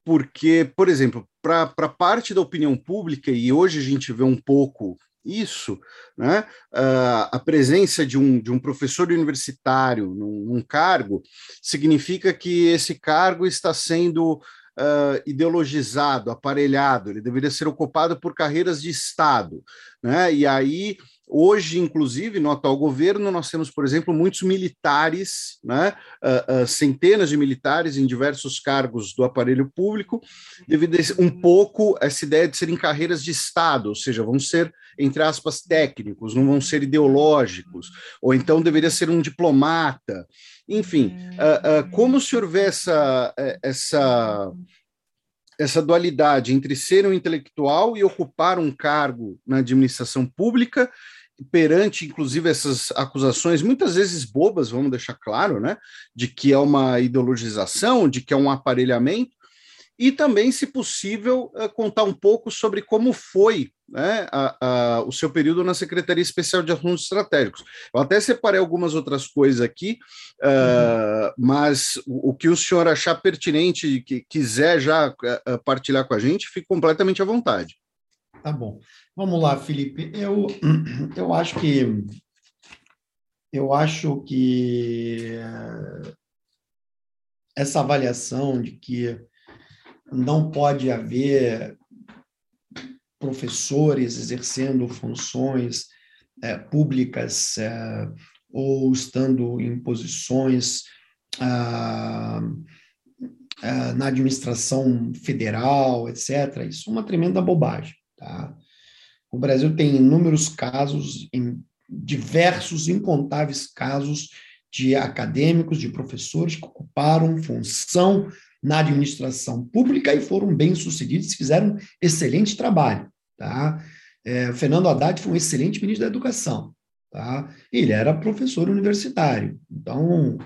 porque, por exemplo, para parte da opinião pública, e hoje a gente vê um pouco isso, né? Uh, a presença de um, de um professor universitário num, num, cargo significa que esse cargo está sendo uh, ideologizado, aparelhado, ele deveria ser ocupado por carreiras de Estado. Né? E aí Hoje, inclusive, no atual governo, nós temos, por exemplo, muitos militares, né, uh, uh, centenas de militares em diversos cargos do aparelho público, devido um pouco essa ideia de serem carreiras de Estado, ou seja, vão ser, entre aspas, técnicos, não vão ser ideológicos, ou então deveria ser um diplomata. Enfim, uh, como o senhor vê essa, eh, essa essa dualidade entre ser um intelectual e ocupar um cargo na administração pública perante, inclusive, essas acusações, muitas vezes bobas, vamos deixar claro, né, de que é uma ideologização, de que é um aparelhamento, e também, se possível, eh, contar um pouco sobre como foi né, a, a, o seu período na Secretaria Especial de Assuntos Estratégicos. Eu até separei algumas outras coisas aqui, uh, mas o, o, que o senhor achar pertinente e que quiser já uh, partilhar com a gente, fique completamente à vontade. Tá bom. Vamos lá, Felipe. Eu, <clears throat> eu acho que eu acho que essa avaliação de que não pode haver professores exercendo funções é, públicas é, ou estando em posições ah, ah, na administração federal, etc. Isso é uma tremenda bobagem. Tá? O Brasil tem inúmeros casos, em diversos, incontáveis casos de acadêmicos, de professores que ocuparam função na administração pública e foram bem-sucedidos, fizeram excelente trabalho. Tá? É, Fernando Haddad foi um excelente ministro da Educação. Tá? Ele era professor universitário. Então,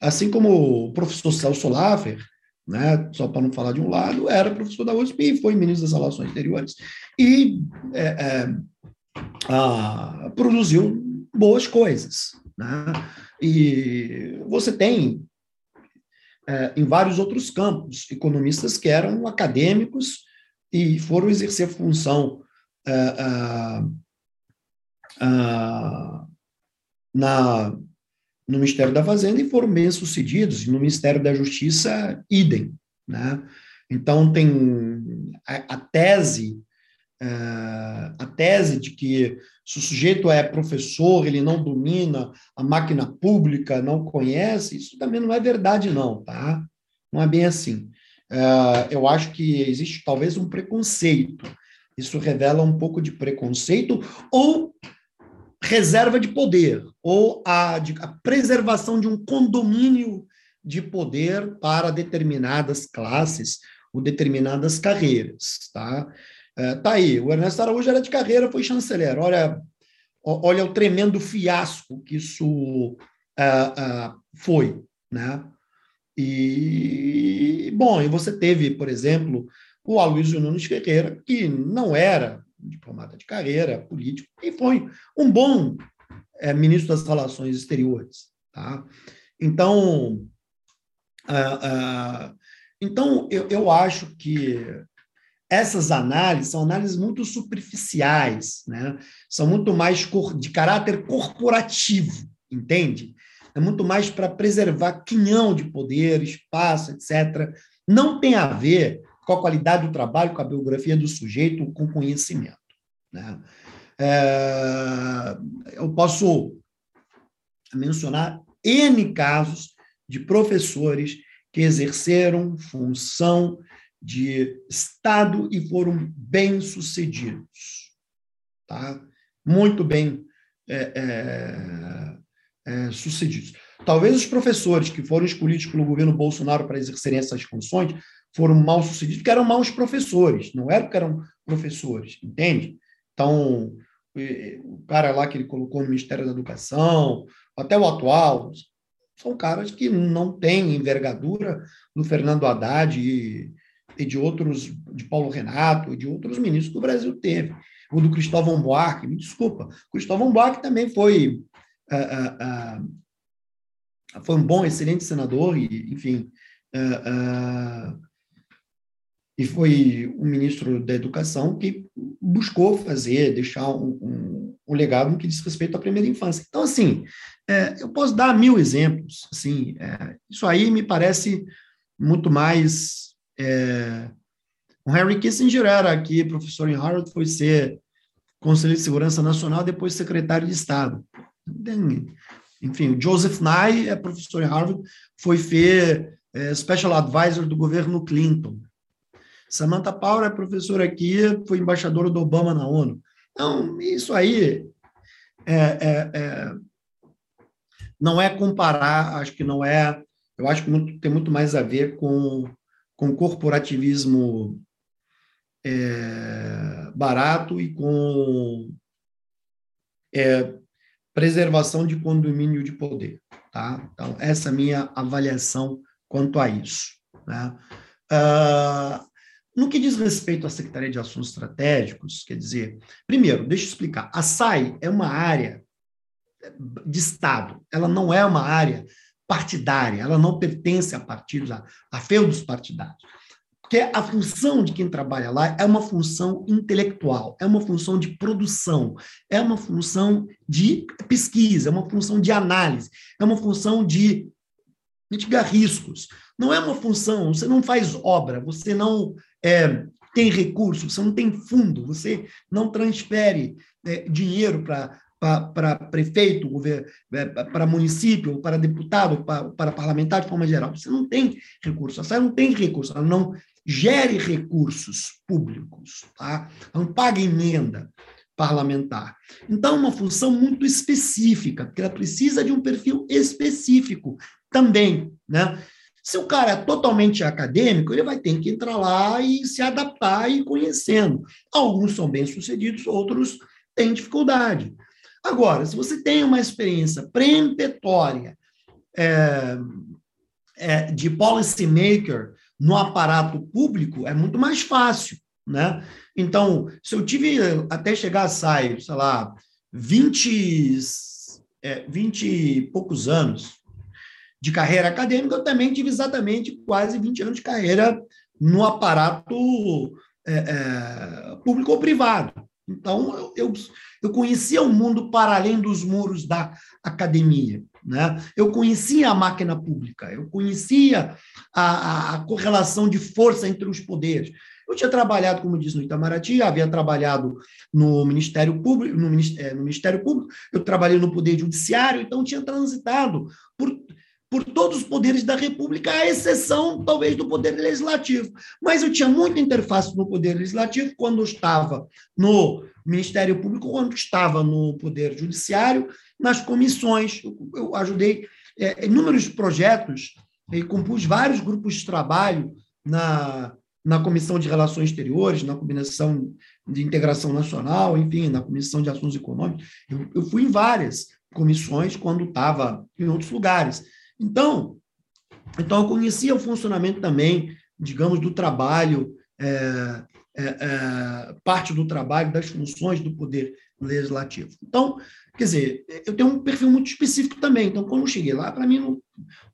assim como o professor Celso Laffer, né, só para não falar de um lado, era professor da USP e foi ministro das Relações Exteriores e é, é, a, produziu boas coisas. Né? E você tem, é, em vários outros campos, economistas que eram acadêmicos e foram exercer função é, é, é, na no Ministério da Fazenda e foram bem sucedidos, e no Ministério da Justiça, idem. Né? Então, tem a, a tese, a tese de que se o sujeito é professor, ele não domina a máquina pública, não conhece, isso também não é verdade, não, tá? Não é bem assim. Uh, eu acho que existe talvez um preconceito. Isso revela um pouco de preconceito ou reserva de poder ou a, a preservação de um condomínio de poder para determinadas classes ou determinadas carreiras, tá? É, tá aí, o Ernesto Araújo era de carreira, foi chanceler. Olha, olha o tremendo fiasco que isso uh, uh, foi, né? E, bom, e você teve, por exemplo, o Aloysio Nunes Ferreira, que não era diplomata de carreira, político, e foi um bom é, ministro das Relações Exteriores. Tá? Então, então eu, eu acho que essas análises são análises muito superficiais, né? são muito mais de caráter corporativo, entende? É muito mais para preservar quinhão de poder, espaço, etc. Não tem a ver com a qualidade do trabalho, com a biografia do sujeito, com conhecimento. Né? É, eu posso mencionar N casos de professores que exerceram função de Estado e foram bem-sucedidos. Tá? Muito bem é, é, é, sucedidos. Talvez os professores que foram escolhidos pelo governo Bolsonaro para exercerem essas funções foram mal sucedidos porque eram maus professores, não era porque eram professores, entende? Então, o cara lá que ele colocou no Ministério da Educação, até o atual, são caras que não têm envergadura do Fernando Haddad e, e de outros, de Paulo Renato e de outros ministros que o Brasil teve. O do Cristóvão Buarque, me desculpa, Cristóvão Buarque também foi, uh, uh, uh, foi um bom, excelente senador, e, enfim, e foi o ministro da Educação que buscou fazer, deixar um, um, um, legado no que diz respeito à primeira infância. Então, assim, é, eu posso dar mil exemplos. Assim, é, isso aí me parece muito mais É, o Henry Kissinger era aqui, professor em Harvard, foi ser conselheiro de segurança nacional, depois secretário de Estado. Enfim, o Joseph Nye é professor em Harvard, foi ser é, special advisor do governo Clinton. Samantha Power é professora aqui, foi embaixadora do Obama na ONU. Então, isso aí é, é, é, não é comparar, acho que não é. Eu acho que muito, tem muito mais a ver com, com corporativismo é, barato e com é, preservação de condomínio de poder. Tá? Então, essa é a minha avaliação quanto a isso. Né? Uh, no que diz respeito à Secretaria de Assuntos Estratégicos, quer dizer, primeiro, deixa eu explicar, a SAI é uma área de Estado, ela não é uma área partidária, ela não pertence a partidos, a, a feudos partidários. Porque a função de quem trabalha lá é uma função intelectual, é uma função de produção, é uma função de pesquisa, é uma função de análise, é uma função de mitigar riscos. Não é uma função, você não faz obra, você não é, tem recurso, você não tem fundo, você não transfere é, dinheiro para para prefeito, é, para município, para deputado, para, parlamentar de forma geral. Você não tem recurso, a SAI não tem recurso, ela não gere recursos públicos, tá? não paga emenda parlamentar. Então, é uma função muito específica, porque ela precisa de um perfil específico também, né? Se o cara é totalmente acadêmico, ele vai ter que entrar lá e se adaptar e ir conhecendo. Alguns são bem-sucedidos, outros têm dificuldade. Agora, se você tem uma experiência preempetória é, é, de policy maker no aparato público, é muito mais fácil. Né? Então, se eu tive até chegar a sair, sei lá, 20, é, 20 e poucos anos, de carreira acadêmica, eu também tive exatamente quase 20 anos de carreira no aparato é, é, público ou privado. Então, eu, eu conhecia o mundo para além dos muros da academia. Né? Eu conhecia a máquina pública, eu conhecia a, a, a correlação de força entre os poderes. Eu tinha trabalhado, como disse, no Itamaraty, havia trabalhado no Ministério Público, no Ministério, no Ministério Público, eu trabalhei no Poder Judiciário, então tinha transitado por por todos os poderes da República, à exceção, talvez, do Poder Legislativo. Mas eu tinha muita interface no Poder Legislativo quando estava no Ministério Público, quando estava no Poder Judiciário, nas comissões. Eu, ajudei é, inúmeros projetos e compus vários grupos de trabalho na, na Comissão de Relações Exteriores, na Comissão de Integração Nacional, enfim, na Comissão de Assuntos Econômicos. Eu, eu fui em várias comissões quando estava em outros lugares. Então, então eu conhecia o funcionamento também, digamos, do trabalho, é, é, é, parte do trabalho, das funções do poder legislativo. Então, quer dizer, eu tenho um perfil muito específico também. Então, quando eu cheguei lá, para mim, não,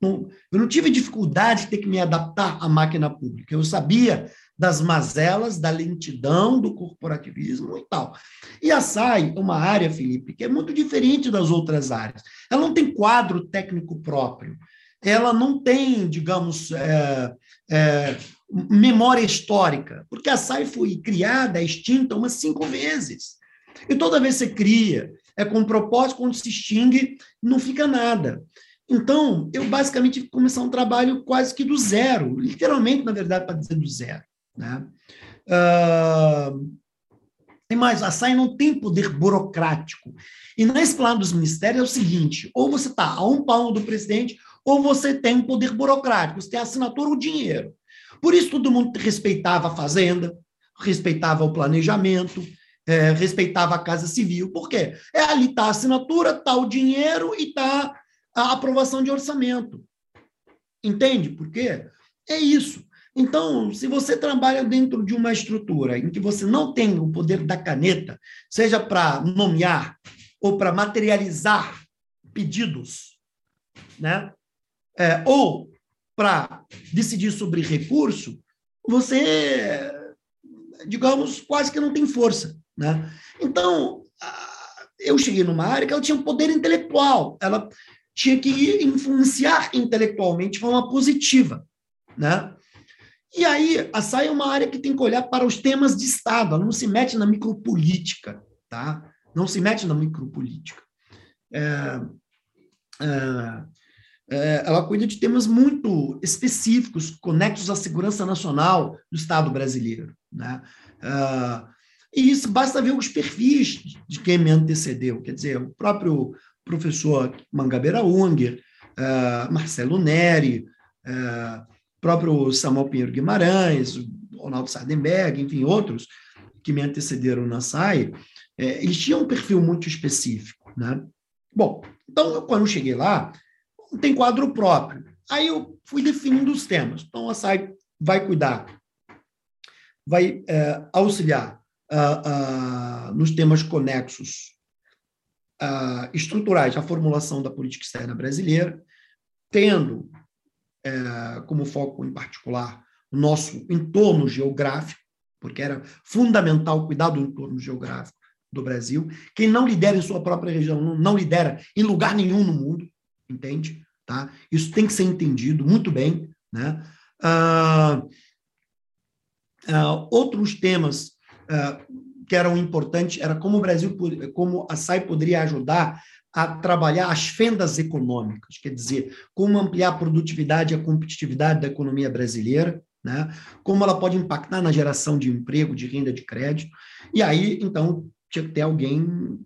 não, eu não tive dificuldade de ter que me adaptar à máquina pública. Eu sabia das mazelas, da lentidão, do corporativismo e tal. E a SAI é uma área, Felipe, que é muito diferente das outras áreas. Ela não tem quadro técnico próprio. Ela não tem, digamos, é, é, memória histórica, porque a SAI foi criada, extinta umas cinco vezes. E toda vez que você cria, é com propósito, quando se extingue, não fica nada. Então, eu basicamente começar um trabalho quase que do zero, literalmente, na verdade, para dizer do zero. Né? Uh, tem mais, a SAI não tem poder burocrático. E nesse plano dos ministérios é o seguinte: ou você está a um palmo do presidente, ou você tem um poder burocrático, você tem assinatura ou dinheiro. Por isso todo mundo respeitava a fazenda, respeitava o planejamento, é, respeitava a Casa Civil. Por quê? É ali está a assinatura, está o dinheiro e está a aprovação de orçamento. Entende por quê? É isso. Então, se você trabalha dentro de uma estrutura em que você não tem o poder da caneta, seja para nomear ou para materializar pedidos, né? É, ou para decidir sobre recurso, você, digamos, quase que não tem força. Né? Então, eu cheguei numa área que ela tinha um poder intelectual, ela tinha que influenciar intelectualmente de forma positiva. Né? E aí, a SAI é uma área que tem que olhar para os temas de Estado, ela não se mete na micropolítica, tá? Não se mete na micropolítica. É, é, é, ela cuida de temas muito específicos, conexos à segurança nacional do Estado brasileiro, né? É, e isso basta ver os perfis de quem me antecedeu, quer dizer, o próprio professor Mangabeira Unger, é, Marcelo Neri, próprio Samuel Pinheiro Guimarães, Ronaldo Sardenberg, enfim, outros que me antecederam na SAI, é, eles tinham um perfil muito específico. Né? Bom, então, quando eu cheguei lá, não tem quadro próprio. Aí eu fui definindo os temas. Então, a SAI vai cuidar, vai é, auxiliar nos temas conexos estruturais a formulação da política externa brasileira, tendo é, como foco em particular o nosso entorno geográfico, porque era fundamental cuidar do entorno geográfico do Brasil. Quem não lidera em sua própria região não, lidera em lugar nenhum no mundo, entende? Tá? Isso tem que ser entendido muito bem. Né? Ah, ah, outros temas ah, que eram importantes era como o Brasil, como a SAI poderia ajudar a trabalhar as fendas econômicas, quer dizer, como ampliar a produtividade e a competitividade da economia brasileira, né? como ela pode impactar na geração de emprego, de renda de crédito. E aí, então, tinha que ter alguém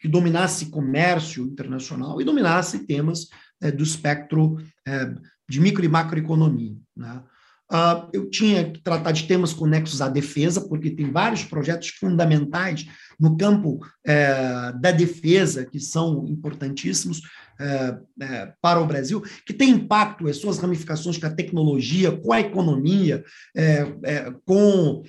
que dominasse comércio internacional e dominasse temas é, do espectro é, de micro e macroeconomia. Né? Uh, eu tinha que tratar de temas conexos à defesa, porque tem vários projetos fundamentais no campo é, da defesa que são importantíssimos é, é, para o Brasil, que tem impacto, as suas ramificações com a tecnologia, com a economia, com,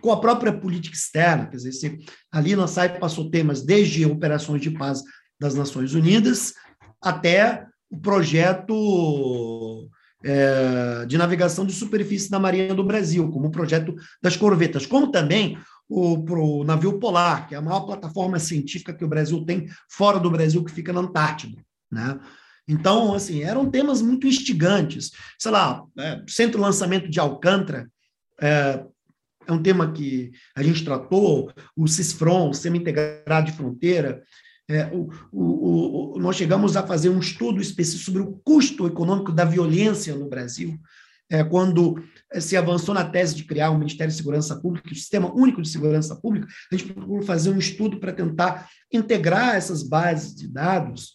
com a própria política externa. Quer dizer, se, ali na SAI passou temas desde operações de paz das Nações Unidas até o projeto é, de navegação de superfície da Marinha do Brasil, como o projeto das corvetas, como também o navio Polar, que é a maior plataforma científica que o Brasil tem fora do Brasil, que fica na Antártida. Né? Então, assim, eram temas muito instigantes. Sei lá, é, centro lançamento de Alcântara, é, é um tema que a gente tratou, o CISFRON, o Sistema Integrado de Fronteira, é, o, o, o, nós chegamos a fazer um estudo específico sobre o custo econômico da violência no Brasil, é, quando se avançou na tese de criar um Ministério de Segurança Pública, o um Sistema Único de Segurança Pública, a gente procurou fazer um estudo para tentar integrar essas bases de dados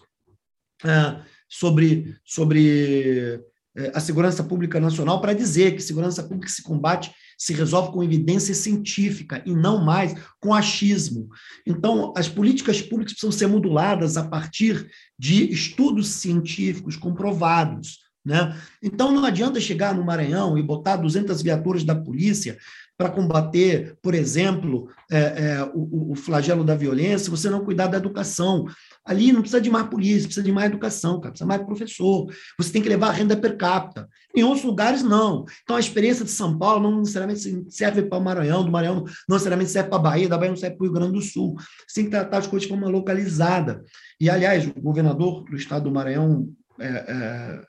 ah, sobre, sobre é, a segurança pública nacional para dizer que segurança pública se combate se resolve com evidência científica e não mais com achismo. Então, as políticas públicas precisam ser moduladas a partir de estudos científicos comprovados. Né? Então, não adianta chegar no Maranhão e botar 200 viaturas da polícia para combater, por exemplo, é, é, o, o, flagelo da violência, você não cuidar da educação. Ali não precisa de mais polícia, precisa de mais educação, cara, precisa mais professor. Você tem que levar a renda per capita. Em outros lugares, não. Então, a experiência de São Paulo não necessariamente serve para o Maranhão, do Maranhão não necessariamente serve para a Bahia, da Bahia não serve para o Rio Grande do Sul. Você tem que tratar as coisas de forma localizada. E, aliás, o governador do estado do Maranhão, é, é,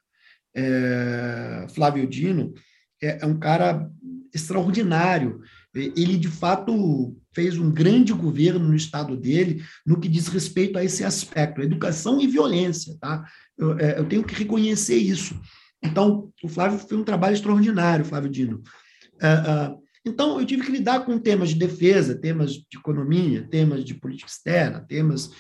é Flávio Dino, é, é um cara extraordinário. Ele, de fato, fez um grande governo no estado dele no que diz respeito a esse aspecto, educação e violência. Tá? Eu, é, eu tenho que reconhecer isso. Então, o Flávio fez um trabalho extraordinário, Flávio Dino. Uh, uh, então, eu tive que lidar com temas de defesa, temas de economia, temas de política externa, temas.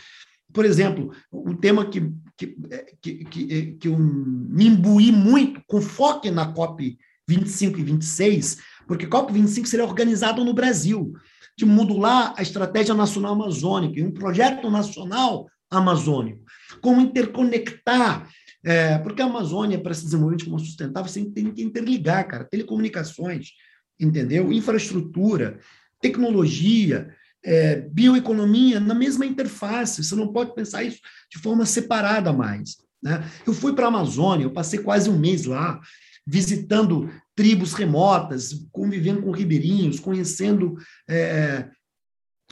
Por exemplo, um tema que, que, que, que, que eu me imbuí muito, com foco na COP 25 e 26, porque COP25 seria organizado no Brasil, de modular a Estratégia Nacional Amazônica, e um projeto nacional amazônico, como interconectar, é, porque a Amazônia, para se desenvolver de forma sustentável, você tem que interligar, cara, telecomunicações, entendeu? Infraestrutura, tecnologia, é, bioeconomia na mesma interface, você não pode pensar isso de forma separada mais. Né? Eu fui para a Amazônia, eu passei quase um mês lá, visitando tribos remotas, convivendo com ribeirinhos, conhecendo é,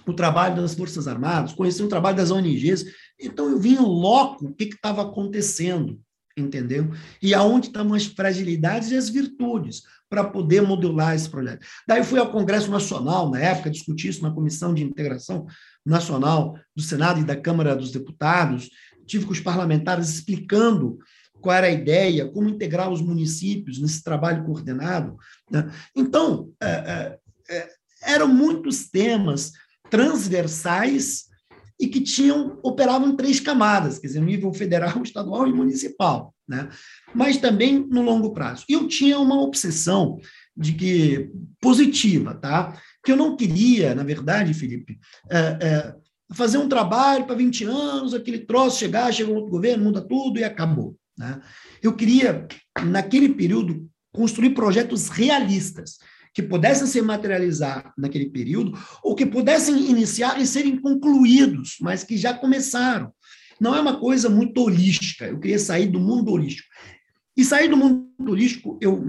o trabalho das Forças Armadas, conhecendo o trabalho das ONGs. Então, eu vi em loco o que estava acontecendo, entendeu? E aonde estão as fragilidades e as virtudes para poder modular esse projeto. Daí fui ao Congresso Nacional, na época, discutir isso na Comissão de Integração Nacional do Senado e da Câmara dos Deputados, tive com os parlamentares explicando qual era a ideia, como integrar os municípios nesse trabalho coordenado. Né? Então, é, é, é eram muitos temas transversais e que tinham operavam em três camadas, quer dizer, no nível federal, <laughs> estadual e municipal, né? Mas também no longo prazo. E eu tinha uma obsessão de que positiva, tá? Que eu não queria, na verdade, Felipe, é, é, fazer um trabalho para 20 anos, aquele troço chegar, chega um outro governo, muda tudo e acabou. Né? Eu queria, naquele período, construir projetos realistas que pudessem se materializar naquele período, ou que pudessem iniciar e serem concluídos, mas que já começaram. Não é uma coisa muito holística, eu queria sair do mundo holístico. E sair do mundo holístico, eu,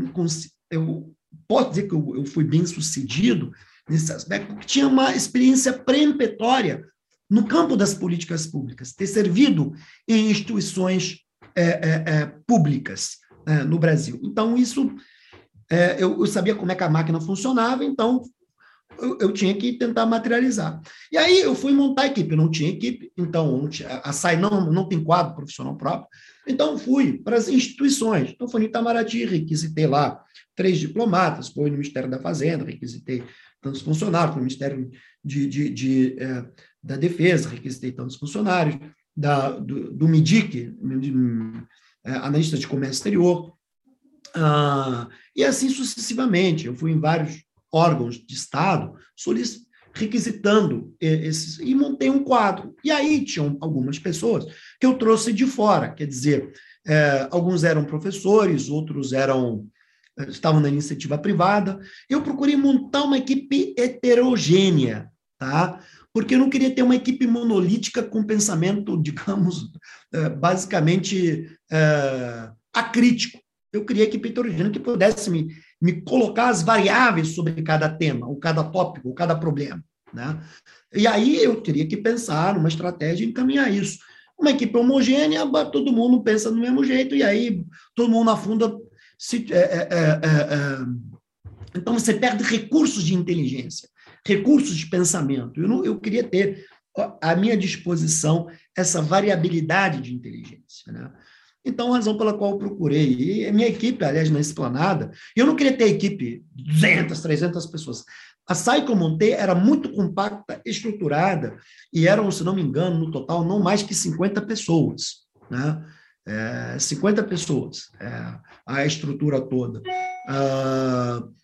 eu posso dizer que eu, eu fui bem sucedido nesse aspecto, porque tinha uma experiência preemptória no campo das políticas públicas, ter servido em instituições é, é, é, públicas é, no Brasil. Então, isso é, eu, eu, sabia como é que a máquina funcionava, então eu, eu, tinha que tentar materializar. E aí eu fui montar a equipe, não tinha equipe, então a SAI não, não tem quadro profissional próprio, então fui para as instituições. Então fui no Itamaraty, requisitei lá três diplomatas, fui no Ministério da Fazenda, requisitei tantos funcionários, no Ministério de, de, de da Defesa, requisitei tantos funcionários, da, do, do MIDIC, é, analista de comércio exterior, ah, e assim sucessivamente. Eu fui em vários órgãos de Estado requisitando esses, e montei um quadro. E aí tinham algumas pessoas que eu trouxe de fora, quer dizer, é, alguns eram professores, outros eram eh, estavam na iniciativa privada. Eu procurei montar uma equipe heterogênea, tá? Porque eu não queria ter uma equipe monolítica com pensamento, digamos, <laughs> eh, basicamente é, acrítico eu criei equipe heterogênea que pudesse me, me colocar as variáveis sobre cada tema, ou cada tópico, ou cada problema. Né? E aí eu teria que pensar numa estratégia e encaminhar isso. Uma equipe homogênea, todo mundo pensa do mesmo jeito, e aí todo mundo afunda. Se, é, é, é então você perde recursos de inteligência, recursos de pensamento. Eu, não, eu queria ter à minha disposição essa variabilidade de inteligência. Né? Então, a razão pela qual eu procurei. E minha equipe, aliás, na Esplanada, eu não queria ter equipe de 200, 300 pessoas. A SAI que eu montei era muito compacta, estruturada, e eram, se não me engano, no total, não mais que 50 pessoas. Né? É, 50 pessoas, é, a estrutura toda. É,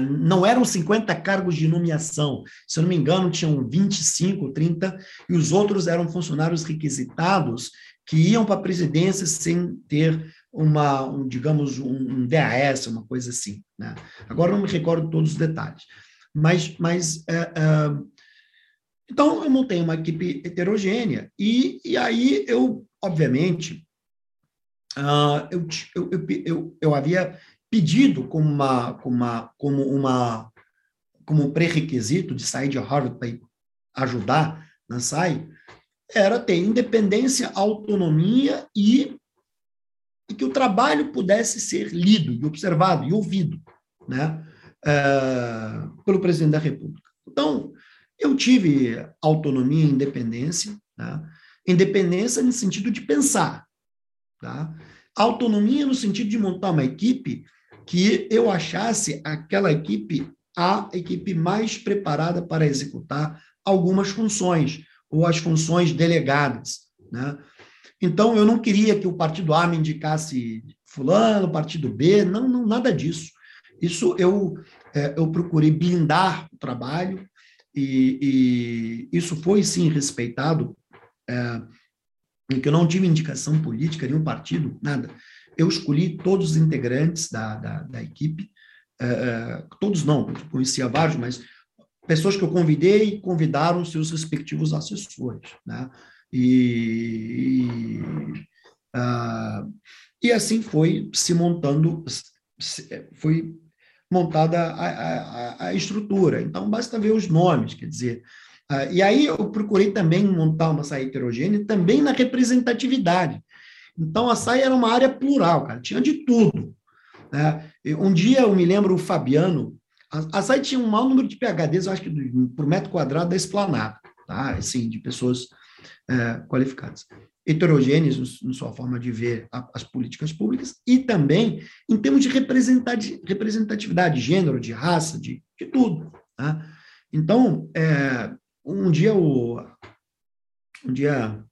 não eram 50 cargos de nomeação, se eu não me engano, tinham 25, 30, e os outros eram funcionários requisitados que iam para a presidência sem ter uma, um, digamos, um, um, DAS, uma coisa assim. Né? Agora não me recordo todos os detalhes. Mas, mas é, é, então eu montei uma equipe heterogênea e, e aí eu, obviamente, uh, eu, eu, eu, eu, eu havia pedido como uma, como uma, como uma como um pré-requisito de sair de Harvard para ajudar na SAI, era ter independência, autonomia e, e que o trabalho pudesse ser lido e observado e ouvido né, é, pelo presidente da República. Então, eu tive autonomia e independência, né, independência no sentido de pensar, tá? autonomia no sentido de montar uma equipe que eu achasse aquela equipe a equipe mais preparada para executar algumas funções, ou as funções delegadas. Né? Então, eu não queria que o partido A me indicasse fulano, partido B, não, não nada disso. Isso eu, é, eu procurei blindar o trabalho, e, e isso foi, sim, respeitado, é, em que eu não tive indicação política, nenhum partido, nada. Eu escolhi todos os integrantes da, da, da equipe, é todos não, conhecia vários, mas pessoas que eu convidei convidaram seus respectivos assessores, né? E, uh, e assim foi se montando, foi montada a, a, a, estrutura. Então, basta ver os nomes, quer dizer. Uh, e aí eu procurei também montar uma saída heterogênea, também na representatividade. Então, a SAI era uma área plural, cara, tinha de tudo. Né? Um dia, eu me lembro, o Fabiano, a, a SAI tinha um maior número de PHDs, eu acho que por metro quadrado da esplanada, tá? assim, de pessoas é, qualificadas heterogêneos na sua forma de ver as políticas públicas e também em termos de representatividade de gênero, de raça, de, de tudo. Tá? Então, é, um dia o um dia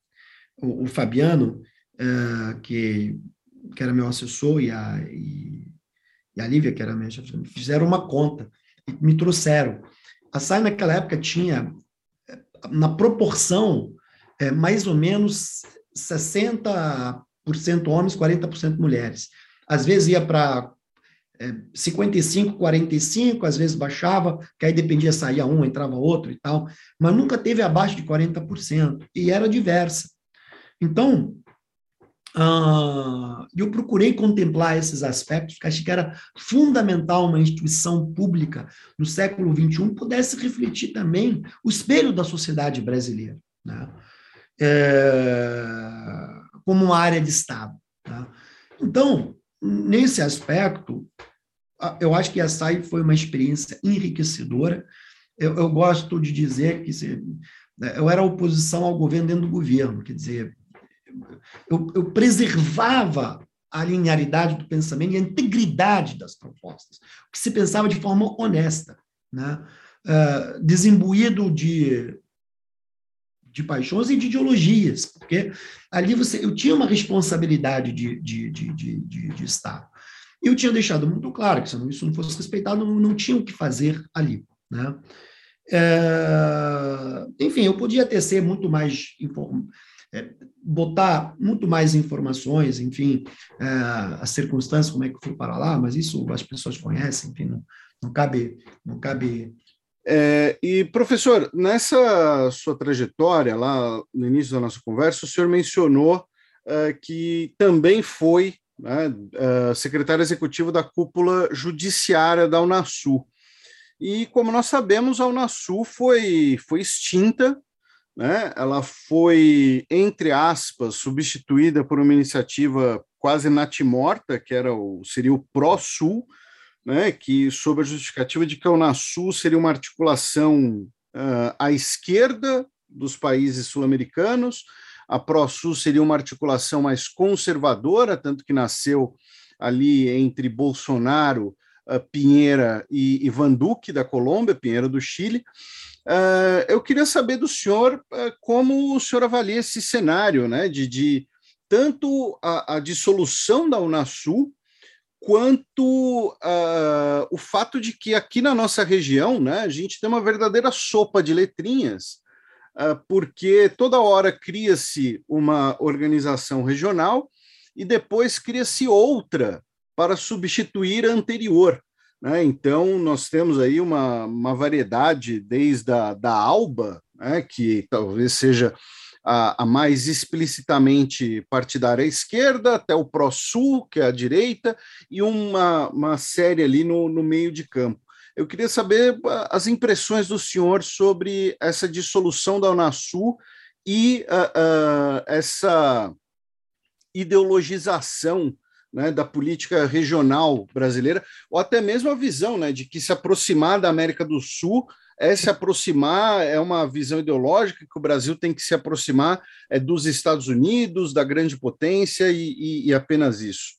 o, o Fabiano, é, que, que era meu assessor, e a, e, e a Lívia, que era minha chefe, fizeram uma conta e me trouxeram. A SAI naquela época tinha, na proporção, é, mais ou menos 60% homens, 40% mulheres. Às vezes ia para é, 55, 45, às vezes baixava, que aí dependia, saía um, entrava outro e tal, mas nunca teve abaixo de 40%, e era diversa. Então, uh, eu procurei contemplar esses aspectos, porque achei que era fundamental uma instituição pública no século XXI pudesse refletir também o espelho da sociedade brasileira. Né? é, como uma área de Estado. Tá? Então, nesse aspecto, eu acho que a SAI foi uma experiência enriquecedora. Eu, eu gosto de dizer que se, eu era oposição ao governo dentro do governo, quer dizer, eu, eu preservava a linearidade do pensamento e a integridade das propostas, o que se pensava de forma honesta, né? Uh, desimbuído de de paixões e de ideologias, porque ali você, eu tinha uma responsabilidade de, de, de, de, de, Estado. Eu tinha deixado muito claro que se isso não fosse respeitado, não, não tinha o que fazer ali. Né? É, enfim, eu podia tecer muito mais, é, botar muito mais informações, enfim, é, as circunstâncias, como é que eu fui para lá, mas isso as pessoas conhecem, enfim, não, não cabe, não cabe é, e, professor, nessa sua trajetória, lá no início da nossa conversa, o senhor mencionou é, que também foi né, é, secretário executivo da cúpula judiciária da Unasul. E, como nós sabemos, a Unasul foi, foi extinta, né, ela foi, entre aspas, substituída por uma iniciativa quase natimorta, que era o, seria o Pró-Sul, né, que sob a justificativa de que a Unasul seria uma articulação uh, à esquerda dos países sul-americanos, a ProSul seria uma articulação mais conservadora, tanto que nasceu ali entre Bolsonaro, uh, Pinheira e Ivan Duque, da Colômbia, Pinheira do Chile. Uh, eu queria saber do senhor uh, como o senhor avalia esse cenário né, de, de tanto a, a dissolução da Unasul quanto uh, o fato de que aqui na nossa região né, a gente tem uma verdadeira sopa de letrinhas, porque toda hora cria-se uma organização regional e depois cria-se outra para substituir a anterior. Né? Então, nós temos aí uma, uma variedade desde a da ALBA, né, que talvez seja a, a, mais explicitamente partidária à esquerda, até o Pró-Sul, que é a direita, e uma, uma série ali no, no meio de campo. Eu queria saber as impressões do senhor sobre essa dissolução da Unasul e uh, uh, essa ideologização né, da política regional brasileira, ou até mesmo a visão né, de que se aproximar da América do Sul é se aproximar, é uma visão ideológica que o Brasil tem que se aproximar é, dos Estados Unidos, da grande potência e, e, e apenas isso?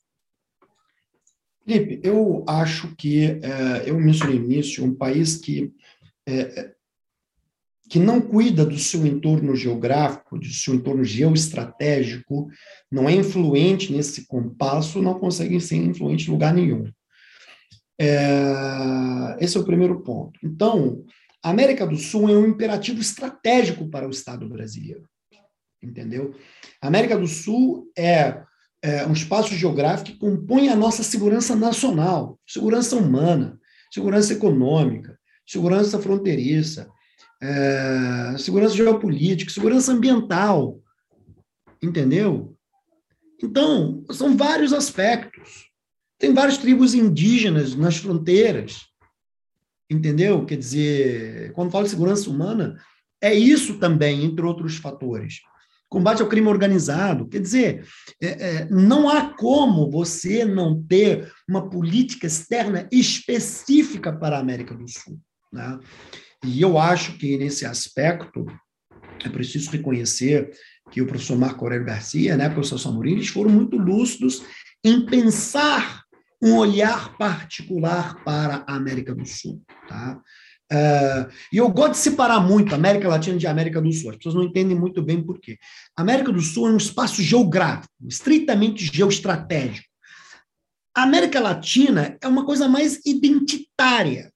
Felipe, eu acho que, é, eu mencionei no início, um país que, é, que não cuida do seu entorno geográfico, do seu entorno geoestratégico, não é influente nesse compasso, não consegue ser influente em lugar nenhum. É, esse é o primeiro ponto. Então, a América do Sul é um imperativo estratégico para o Estado brasileiro. Entendeu? A América do Sul é, é um espaço geográfico que compõe a nossa segurança nacional, segurança humana, segurança econômica, segurança fronteiriça, é, segurança geopolítica, segurança ambiental. Entendeu? Então, são vários aspectos. Tem várias tribos indígenas nas fronteiras entendeu? Quer dizer, quando falo de segurança humana, é isso também, entre outros fatores. combate ao crime organizado. Quer dizer, é, é, não há como você não ter uma política externa específica para a América do Sul. Né? E eu acho que, nesse aspecto, é preciso reconhecer que o professor Marco Aurélio Garcia, né, o professor Samurim, eles foram muito lúcidos em pensar um olhar particular para a América do Sul. Tá? Uh, e eu gosto de separar muito América Latina de América do Sul. As pessoas não entendem muito bem por quê. A América do Sul é um espaço geográfico, estritamente geoestratégico. A América Latina é uma coisa mais identitária,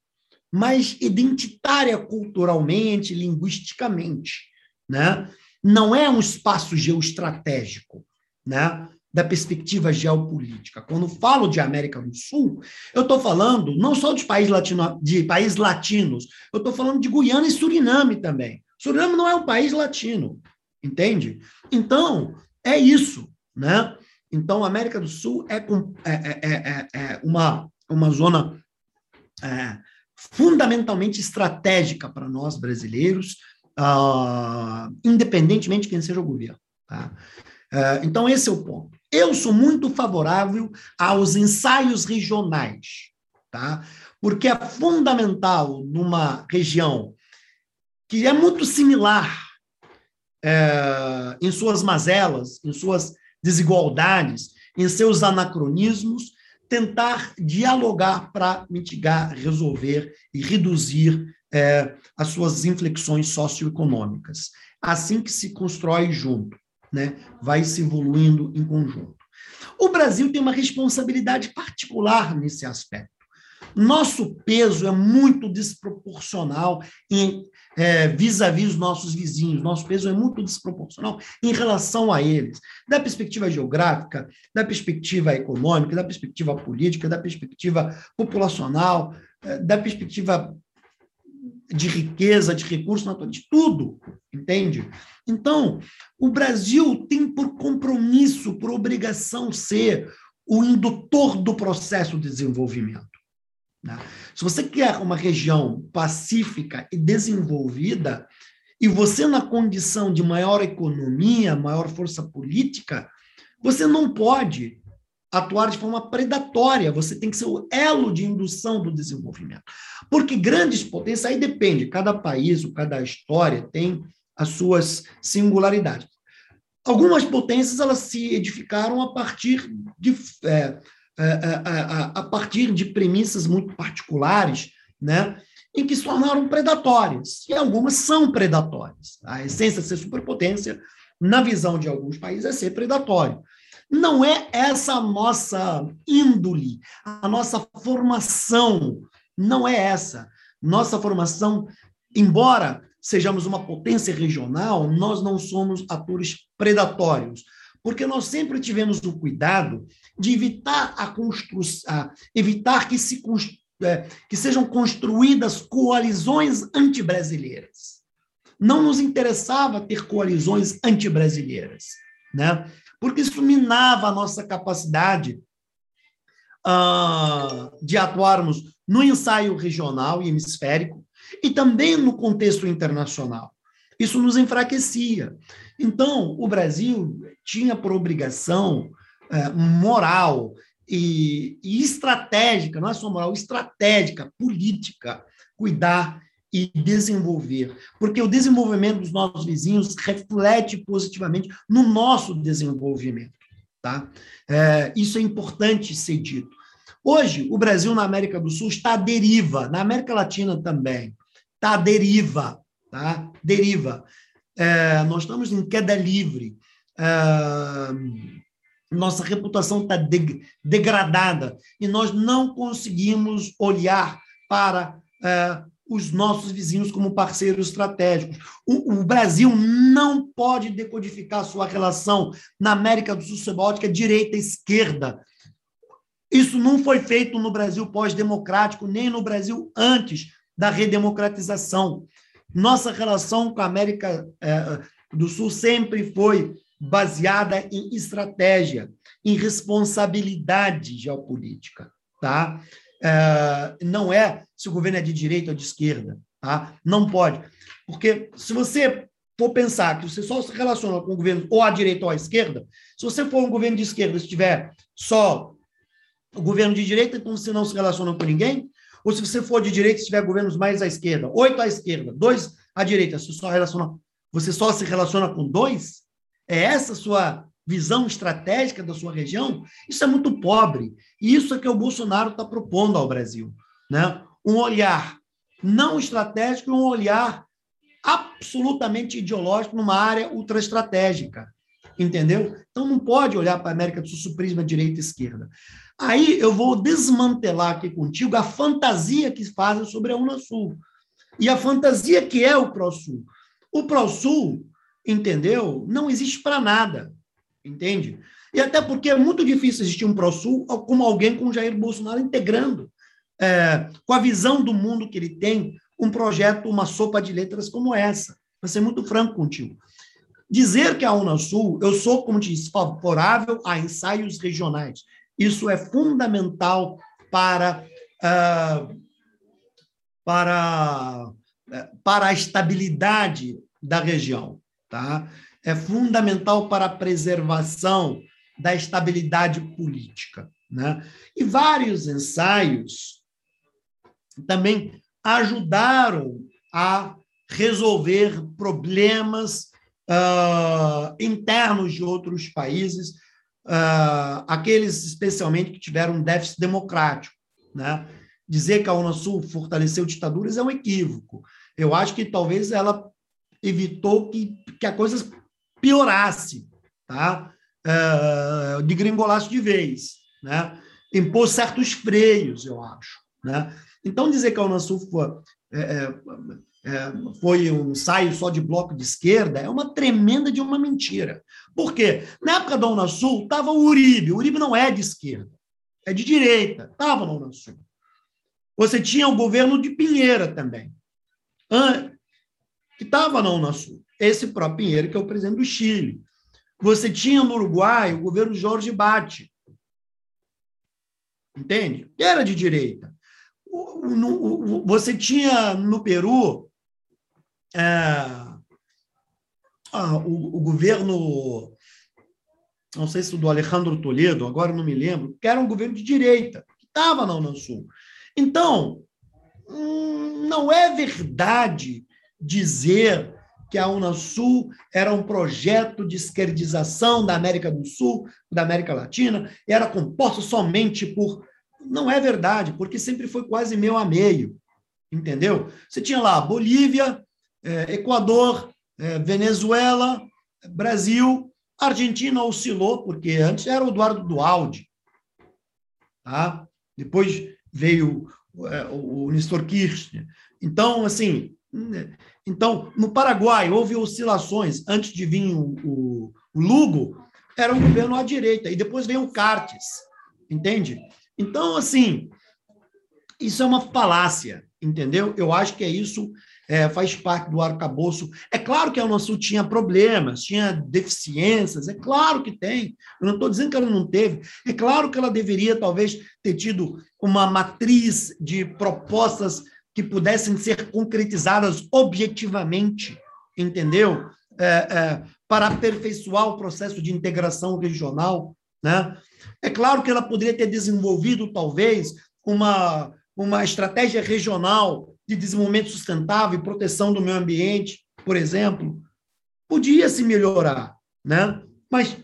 mais identitária culturalmente, linguisticamente, né? Não é um espaço geoestratégico, né? da perspectiva geopolítica. Quando falo de América do Sul, eu estou falando não só de países, latino, de países latinos, eu estou falando de Guiana e Suriname também. Suriname não é um país latino, entende? Então, é isso, né? Então, a América do Sul é, é, é, é uma, uma zona fundamentalmente estratégica para nós brasileiros, uh, independentemente de quem seja o governo. Tá? Uh, então, esse é o ponto. Eu sou muito favorável aos ensaios regionais, tá? Porque é fundamental numa região que é muito similar é, em suas mazelas, em suas desigualdades, em seus anacronismos, tentar dialogar para mitigar, resolver e reduzir é, as suas inflexões socioeconômicas. Assim que se constrói junto né, vai se evoluindo em conjunto. O Brasil tem uma responsabilidade particular nesse aspecto. Nosso peso é muito desproporcional em é, vis-à-vis os nossos vizinhos. Nosso peso é muito desproporcional em relação a eles, da perspectiva geográfica, da perspectiva econômica, da perspectiva política, da perspectiva populacional, é, da perspectiva de riqueza, de recursos naturais, de tudo, entende? Então, o Brasil tem por compromisso, por obrigação, ser o indutor do processo de desenvolvimento. Né? Se você quer uma região pacífica e desenvolvida, e você, na condição de maior economia, maior força política, você não pode atuar de forma predatória, você tem que ser o elo de indução do desenvolvimento. Porque grandes potências, aí depende, cada país, cada história tem as suas singularidades. Algumas potências elas se edificaram a partir de, é, é, é, a, partir de premissas muito particulares, né, em que se tornaram predatórias. E algumas são predatórias. A essência de ser superpotência, na visão de alguns países, é ser predatório. Não é essa a nossa índole, a nossa formação, não é essa. Nossa formação, embora sejamos uma potência regional, nós não somos atores predatórios, porque nós sempre tivemos o cuidado de evitar a construção, evitar que se é, que sejam construídas coalizões anti-brasileiras. Não nos interessava ter coalizões anti-brasileiras, né? porque isso minava a nossa capacidade uh, de atuarmos no ensaio regional e hemisférico e também no contexto internacional. Isso nos enfraquecia. Então, o Brasil tinha por obrigação uh, moral e, e estratégica, não é só moral, estratégica, política, cuidar e desenvolver, porque o desenvolvimento dos nossos vizinhos reflete positivamente no nosso desenvolvimento. Tá? É, isso é importante ser dito. Hoje, o Brasil na América do Sul está à deriva, na América Latina também, está à deriva, tá? deriva. É, nós estamos em queda livre. É, nossa reputação está de, degradada e nós não conseguimos olhar para é, os nossos vizinhos como parceiros estratégicos. O, o, Brasil não pode decodificar sua relação na América do Sul subótica direita-esquerda. Isso não foi feito no Brasil pós-democrático, nem no Brasil antes da redemocratização. Nossa relação com a América é, do Sul sempre foi baseada em estratégia, em responsabilidade geopolítica. Tá? É, não é se o governo é de direita ou de esquerda. Tá? Não pode. Porque se você for pensar que você só se relaciona com o governo ou à direita ou à esquerda, se você for um governo de esquerda, se tiver só o governo de direita, então você não se relaciona com ninguém, ou se você for de direita, se tiver governos mais à esquerda, oito à esquerda, dois à direita, você só, relaciona, você só se relaciona com dois? É essa sua visão estratégica da sua região? Isso é muito pobre. E isso é que o Bolsonaro está propondo ao Brasil. Né? Um olhar não estratégico, um olhar absolutamente ideológico numa área ultraestratégica. Entendeu? Então não pode olhar para a América do Sul prisma direita e esquerda. Aí eu vou desmantelar aqui contigo a fantasia que fazem sobre a Unasul. E a fantasia que é o ProSul. O ProSul, entendeu? Não existe para nada. Entende? E até porque é muito difícil existir um ProSul como alguém com Jair Bolsonaro integrando, é, com a visão do mundo que ele tem, um projeto, uma sopa de letras como essa. Vou ser muito franco contigo. Dizer que a Unasul, eu sou, como disse, favorável a ensaios regionais. Isso é fundamental para, uh, para, uh, para a estabilidade da região. Tá? É fundamental para a preservação da estabilidade política. Né? E vários ensaios também ajudaram a resolver problemas uh, internos de outros países, uh, aqueles especialmente que tiveram um déficit democrático. Né? Dizer que a Unasul fortaleceu ditaduras é um equívoco. Eu acho que talvez ela evitou que, que a coisa piorasse, tá? Uh, de gringolaço de vez. Né? Impôs certos freios, eu acho. Né? Então, dizer que a Unasul foi, é, é, foi um ensaio só de bloco de esquerda é uma tremenda de uma mentira. Por quê? Na época da Unasul estava o Uribe. O Uribe não é de esquerda, é de direita. Estava na Unasul. Você tinha o governo de Pinheira também, que estava na Unasul. Esse próprio Pinheira, que é o presidente do Chile. Você tinha no Uruguai o governo Jorge Bate. Entende? Que era de direita você tinha no Peru é, ah, o, o, governo, não sei se do Alejandro Toledo, agora não me lembro, que era um governo de direita, que estava na Unasul. Então, hum, não é verdade dizer que a Unasul era um projeto de esquerdização da América do Sul, da América Latina, e era composto somente por não é verdade, porque sempre foi quase meio a meio, entendeu? Você tinha lá Bolívia, é, Equador, é, Venezuela, Brasil, Argentina oscilou, porque antes era o Eduardo Dualdi, tá? depois veio é, o Nestor Kirchner. Então, assim, então, no Paraguai houve oscilações. Antes de vir o, o, o Lugo, era um governo à direita, e depois veio o Cartes, entende? Então, assim, isso é uma falácia, entendeu? Eu acho que é isso, é, faz parte do arcabouço. É claro que a Unasul tinha problemas, tinha deficiências, é claro que tem. Eu não estou dizendo que ela não teve. É claro que ela deveria, talvez, ter tido uma matriz de propostas que pudessem ser concretizadas objetivamente, entendeu? É, é, para aperfeiçoar o processo de integração regional, né? É claro que ela poderia ter desenvolvido, talvez, uma, uma estratégia regional de desenvolvimento sustentável e proteção do meio ambiente, por exemplo. Podia se melhorar, né? mas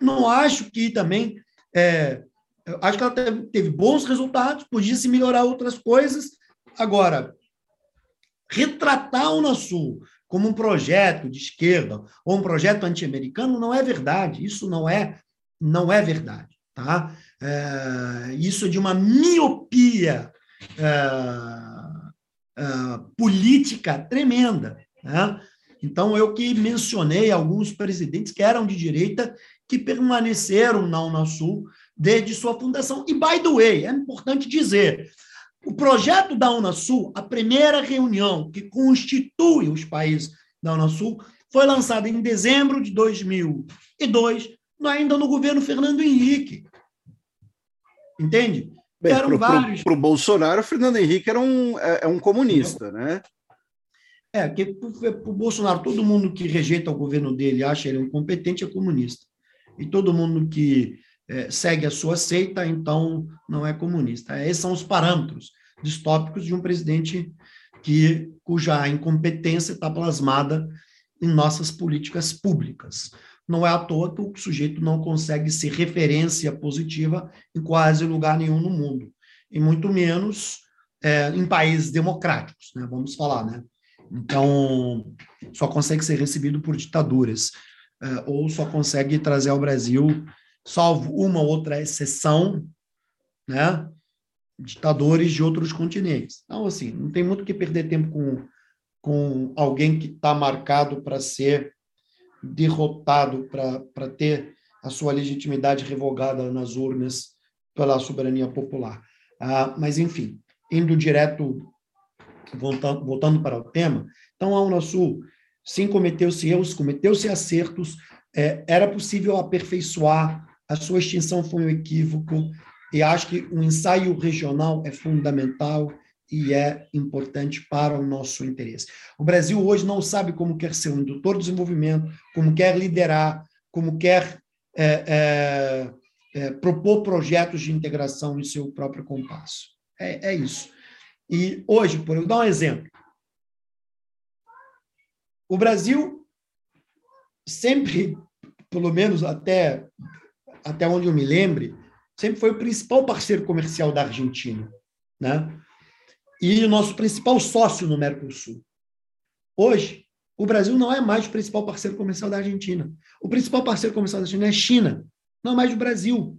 não acho que também. É, acho que ela teve, teve bons resultados, podia se melhorar outras coisas. Agora, retratar o Unasul como um projeto de esquerda ou um projeto anti-americano não é verdade. Isso não é não é verdade. Tá? É, isso de uma miopia é, é, política tremenda. Né? Então, eu que mencionei alguns presidentes que eram de direita que permaneceram na Unasul desde sua fundação. E, by the way, é importante dizer, o projeto da Unasul, a primeira reunião que constitui os países da Unasul, foi lançado em dezembro de 2002 ainda no governo Fernando Henrique. Entende? Bem, Eram vários. Para o Bolsonaro, o Fernando Henrique era um, é, é um comunista, né? É, que o Bolsonaro, todo mundo que rejeita o governo dele acha ele incompetente é comunista. E todo mundo que é, segue a sua seita, então não é comunista. Esses são os parâmetros distópicos de um presidente que cuja incompetência está plasmada em nossas políticas públicas. Não é à toa que o sujeito não consegue ser referência positiva em quase lugar nenhum no mundo, e muito menos é, em países democráticos, né? vamos falar, né? Então, só consegue ser recebido por ditaduras, é, ou só consegue trazer ao Brasil, salvo uma outra exceção, né? ditadores de outros continentes. Então, assim, não tem muito que perder tempo com, com alguém que está marcado para ser derrotado, para ter a sua legitimidade revogada nas urnas pela soberania popular. Ah, mas, enfim, indo direto, voltando, voltando para o tema, então a Unasul, sim, cometeu-se erros, cometeu-se acertos, é, era possível aperfeiçoar, a sua extinção foi um equívoco, e acho que o ensaio regional é fundamental e é importante para o nosso interesse. O Brasil hoje não sabe como quer ser um indutor do desenvolvimento, como quer liderar, como quer é, é, é, propor projetos de integração em seu próprio compasso. É, é isso. E hoje, por eu dar um exemplo, o Brasil sempre, pelo menos até, até onde eu me lembre, sempre foi o principal parceiro comercial da Argentina, né? E o nosso principal sócio no Mercosul. Hoje, o Brasil não é mais o principal parceiro comercial da Argentina. O principal parceiro comercial da Argentina é a China, não é mais o Brasil.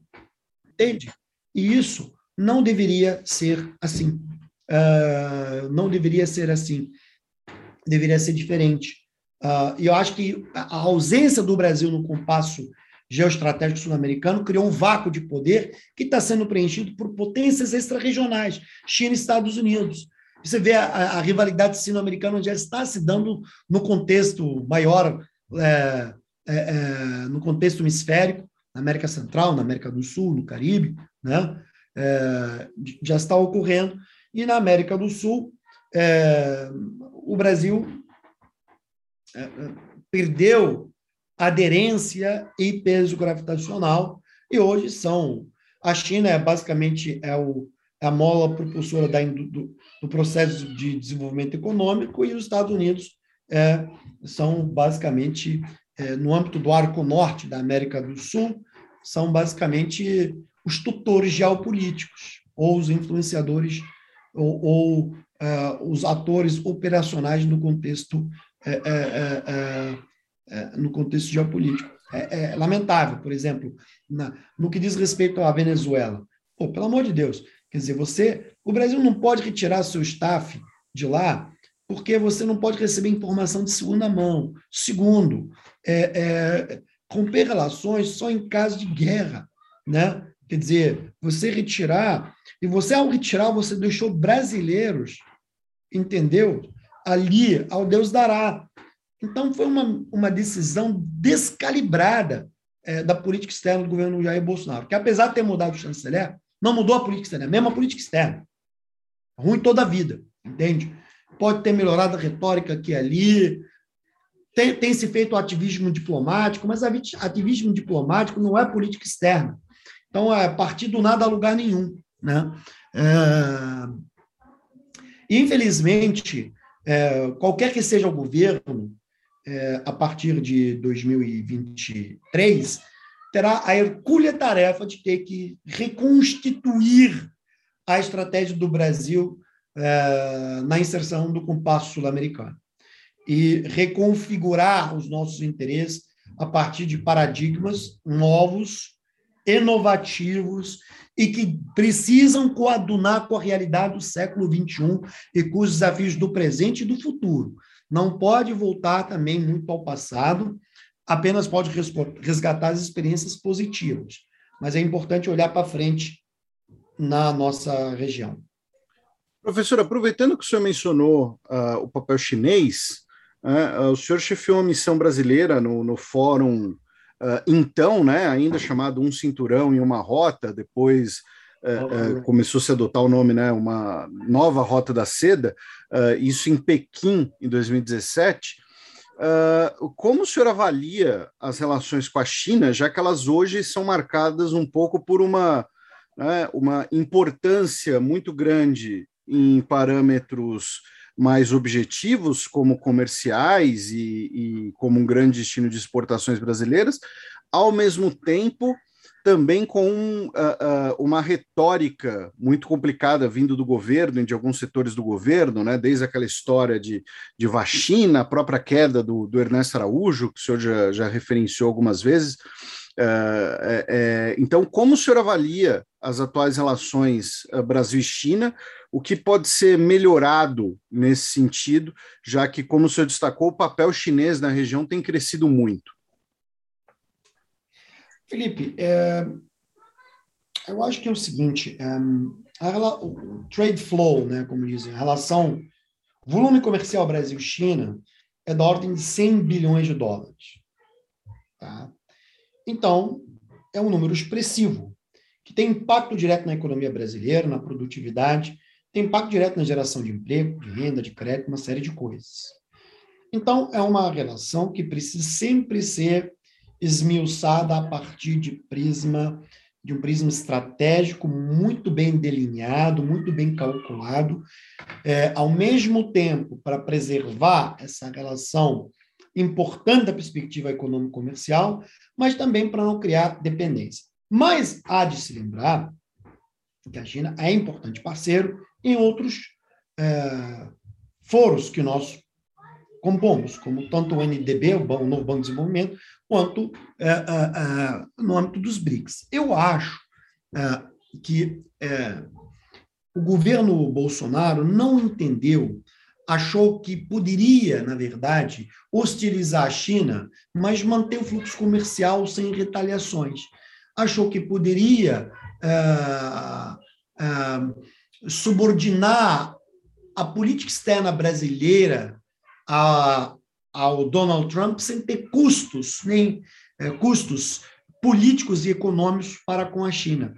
Entende? E isso não deveria ser assim. Uh, não deveria ser assim. Deveria ser diferente. Uh, e eu acho que a ausência do Brasil no compasso geoestratégico sul-americano criou um vácuo de poder que está sendo preenchido por potências extra-regionais, China e Estados Unidos. Você vê a, a rivalidade sino-americana já está se dando no contexto maior, é, é, é, no contexto hemisférico, na América Central, na América do Sul, no Caribe, né? É, já está ocorrendo. E na América do Sul, é, o Brasil é, perdeu aderência e peso gravitacional, e hoje são. A China é basicamente é, o, é a mola propulsora da, do, do, processo de desenvolvimento econômico, e os Estados Unidos é, são basicamente, é, no âmbito do arco norte da América do Sul, são basicamente os tutores geopolíticos, ou os influenciadores, ou, ou uh, os atores operacionais no contexto é, é, é, no contexto geopolítico. É, é, lamentável, por exemplo, na, no que diz respeito à Venezuela. Pô, pelo amor de Deus, quer dizer, você, o Brasil não pode retirar seu staff de lá porque você não pode receber informação de segunda mão. Segundo, é, é, romper relações só em caso de guerra, né? Quer dizer, você retirar, e você, ao retirar, você deixou brasileiros, entendeu? Ali, ao Deus dará. Então, foi uma, uma decisão descalibrada é, da política externa do governo Jair Bolsonaro, que apesar de ter mudado o chanceler, não mudou a política externa, é a mesma política externa. Ruim toda a vida, entende? Pode ter melhorado a retórica aqui e ali, tem, tem se feito ativismo diplomático, mas ativismo diplomático não é política externa. Então, é partir do nada a lugar nenhum. Né? É... Infelizmente, é, qualquer que seja o governo, é, a partir de 2023, terá a hercúlea tarefa de ter que reconstituir a estratégia do Brasil é, na inserção do compasso sul-americano e reconfigurar os nossos interesses a partir de paradigmas novos, inovativos e que precisam coadunar com a realidade do século XXI e com os desafios do presente e do futuro não pode voltar também muito ao passado, apenas pode resgatar as experiências positivas. Mas é importante olhar para frente na nossa região. Professor, aproveitando que o senhor mencionou uh, o papel chinês, uh, o senhor chefiou uma missão brasileira no, no fórum, uh, então, né, ainda chamado Um Cinturão e Uma Rota, depois uh, uh, começou a se adotar o nome, né, uma nova Rota da Seda, isso em Pequim, em 2017. como o senhor avalia as relações com a China, já que elas hoje são marcadas um pouco por uma, né, uma importância muito grande em parâmetros mais objetivos, como comerciais e, e, como um grande destino de exportações brasileiras, ao mesmo tempo também com uh, uh, uma retórica muito complicada vindo do governo e de alguns setores do governo, né, desde aquela história de, de vacina, a própria queda do, do Ernesto Araújo, que o senhor já, já referenciou algumas vezes. Uh, é, é, então, como o senhor avalia as atuais relações Brasil e China? O que pode ser melhorado nesse sentido, já que, como o senhor destacou, o papel chinês na região tem crescido muito? Felipe, é, eu acho que é o seguinte: é, a, o trade flow, né, como dizem, a relação volume comercial Brasil-China é da ordem de 100 bilhões de dólares. Tá? Então, é um número expressivo, que tem impacto direto na economia brasileira, na produtividade, tem impacto direto na geração de emprego, de renda, de crédito, uma série de coisas. Então, é uma relação que precisa sempre ser esmiuçada a partir de prisma de um prisma estratégico muito bem delineado, muito bem calculado, é, ao mesmo tempo para preservar essa relação importante da perspectiva econômico-comercial, mas também para não criar dependência. Mas há de se lembrar que a China é importante parceiro em outros é, foros que nós compomos, como tanto o NDB, o, Novo Banco de Desenvolvimento, quanto é, é, é, no âmbito dos BRICS. Eu acho que o governo Bolsonaro não entendeu, achou que poderia, na verdade, hostilizar a China, mas manter o fluxo comercial sem retaliações. Achou que poderia subordinar a política externa brasileira a, ao Donald Trump sem ter custos, nem é, custos políticos e econômicos para com a China.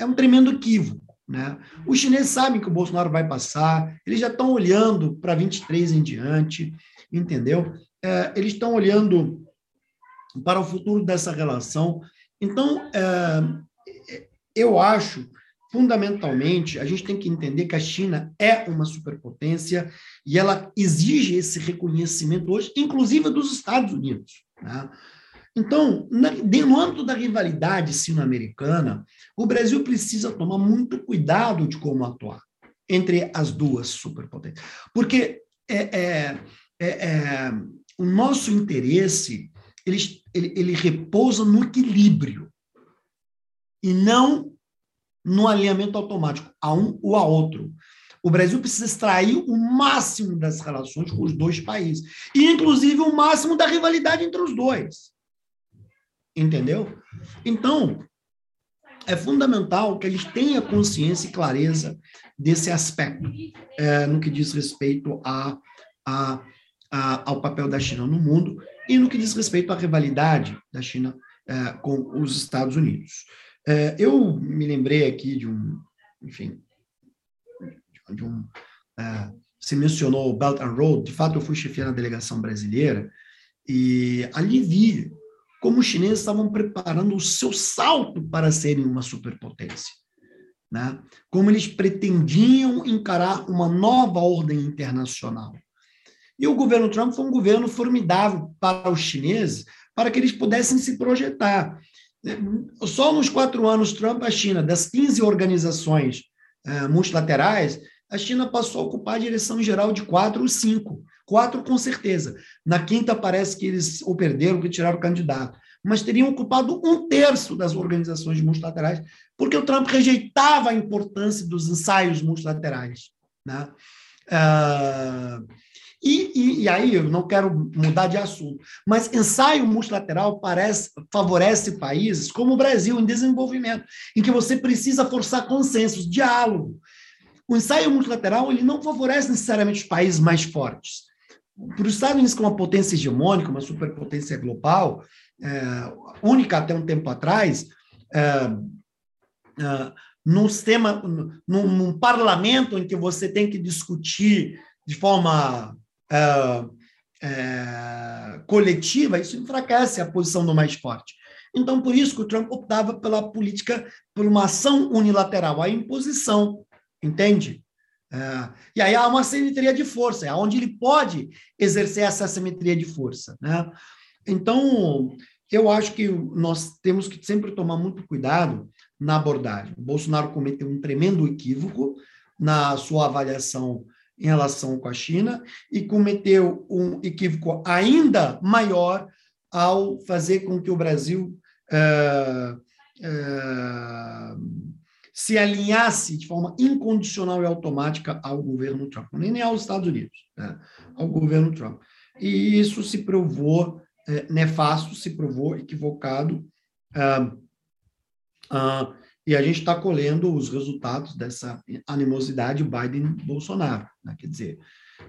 É um tremendo equívoco. Né? Os chineses sabem que o Bolsonaro vai passar, eles já estão olhando para 23 em diante, entendeu? É, eles estão olhando para o futuro dessa relação. Então, é, eu acho fundamentalmente, a gente tem que entender que a China é uma superpotência e ela exige esse reconhecimento hoje, inclusive dos Estados Unidos. Né? Então, no âmbito da rivalidade sino-americana, o Brasil precisa tomar muito cuidado de como atuar entre as duas superpotências. Porque é, é, é, é o nosso interesse ele, ele, ele repousa no equilíbrio e não no alinhamento automático, a um ou a outro. O Brasil precisa extrair o máximo das relações com os dois países, e inclusive o máximo da rivalidade entre os dois. Entendeu? Então, é fundamental que a gente tenha consciência e clareza desse aspecto é, no que diz respeito a, a, a, ao papel da China no mundo e no que diz respeito à rivalidade da China é, com os Estados Unidos. É, eu me lembrei aqui de um, enfim, de um. É, se mencionou Belt and Road, de fato eu fui chefiar na delegação brasileira e ali vi como os chineses estavam preparando o seu salto para serem uma superpotência. Né? Como eles pretendiam encarar uma nova ordem internacional. E o governo Trump foi um governo formidável para os chineses, para que eles pudessem se projetar. Só nos quatro anos Trump, a China, das 15 organizações uh, multilaterais, a China passou a ocupar a direção geral de quatro ou cinco. Quatro, com certeza. Na quinta, parece que eles o perderam, que tiraram o candidato. Mas teriam ocupado um terço das organizações multilaterais, porque o Trump rejeitava a importância dos ensaios multilaterais. Né? Uh, e, e, e, aí, eu não quero mudar de assunto, mas ensaio multilateral parece, favorece países como o Brasil, em desenvolvimento, em que você precisa forçar consensos, diálogo. O ensaio multilateral ele não favorece necessariamente os países mais fortes. Para os Estados Unidos, que é uma potência hegemônica, uma superpotência global, é, única até um tempo atrás, é, é, num sistema, num, num, parlamento em que você tem que discutir de forma é, é, coletiva, isso enfraquece a posição do mais forte. Então, por isso que o Trump optava pela política, por uma ação unilateral, a imposição, entende? É, e aí há uma simetria de força, é onde ele pode exercer essa simetria de força. Né? Então, eu acho que nós temos que sempre tomar muito cuidado na abordagem. O Bolsonaro cometeu um tremendo equívoco na sua avaliação em relação com a China e cometeu um equívoco ainda maior ao fazer com que o Brasil uh, uh, se alinhasse de forma incondicional e automática ao governo Trump, nem aos Estados Unidos, né? ao governo Trump. E isso se provou é, nefasto, se provou equivocado, uh, uh, e a gente está colhendo os resultados dessa animosidade Biden-Bolsonaro. Né? Quer dizer,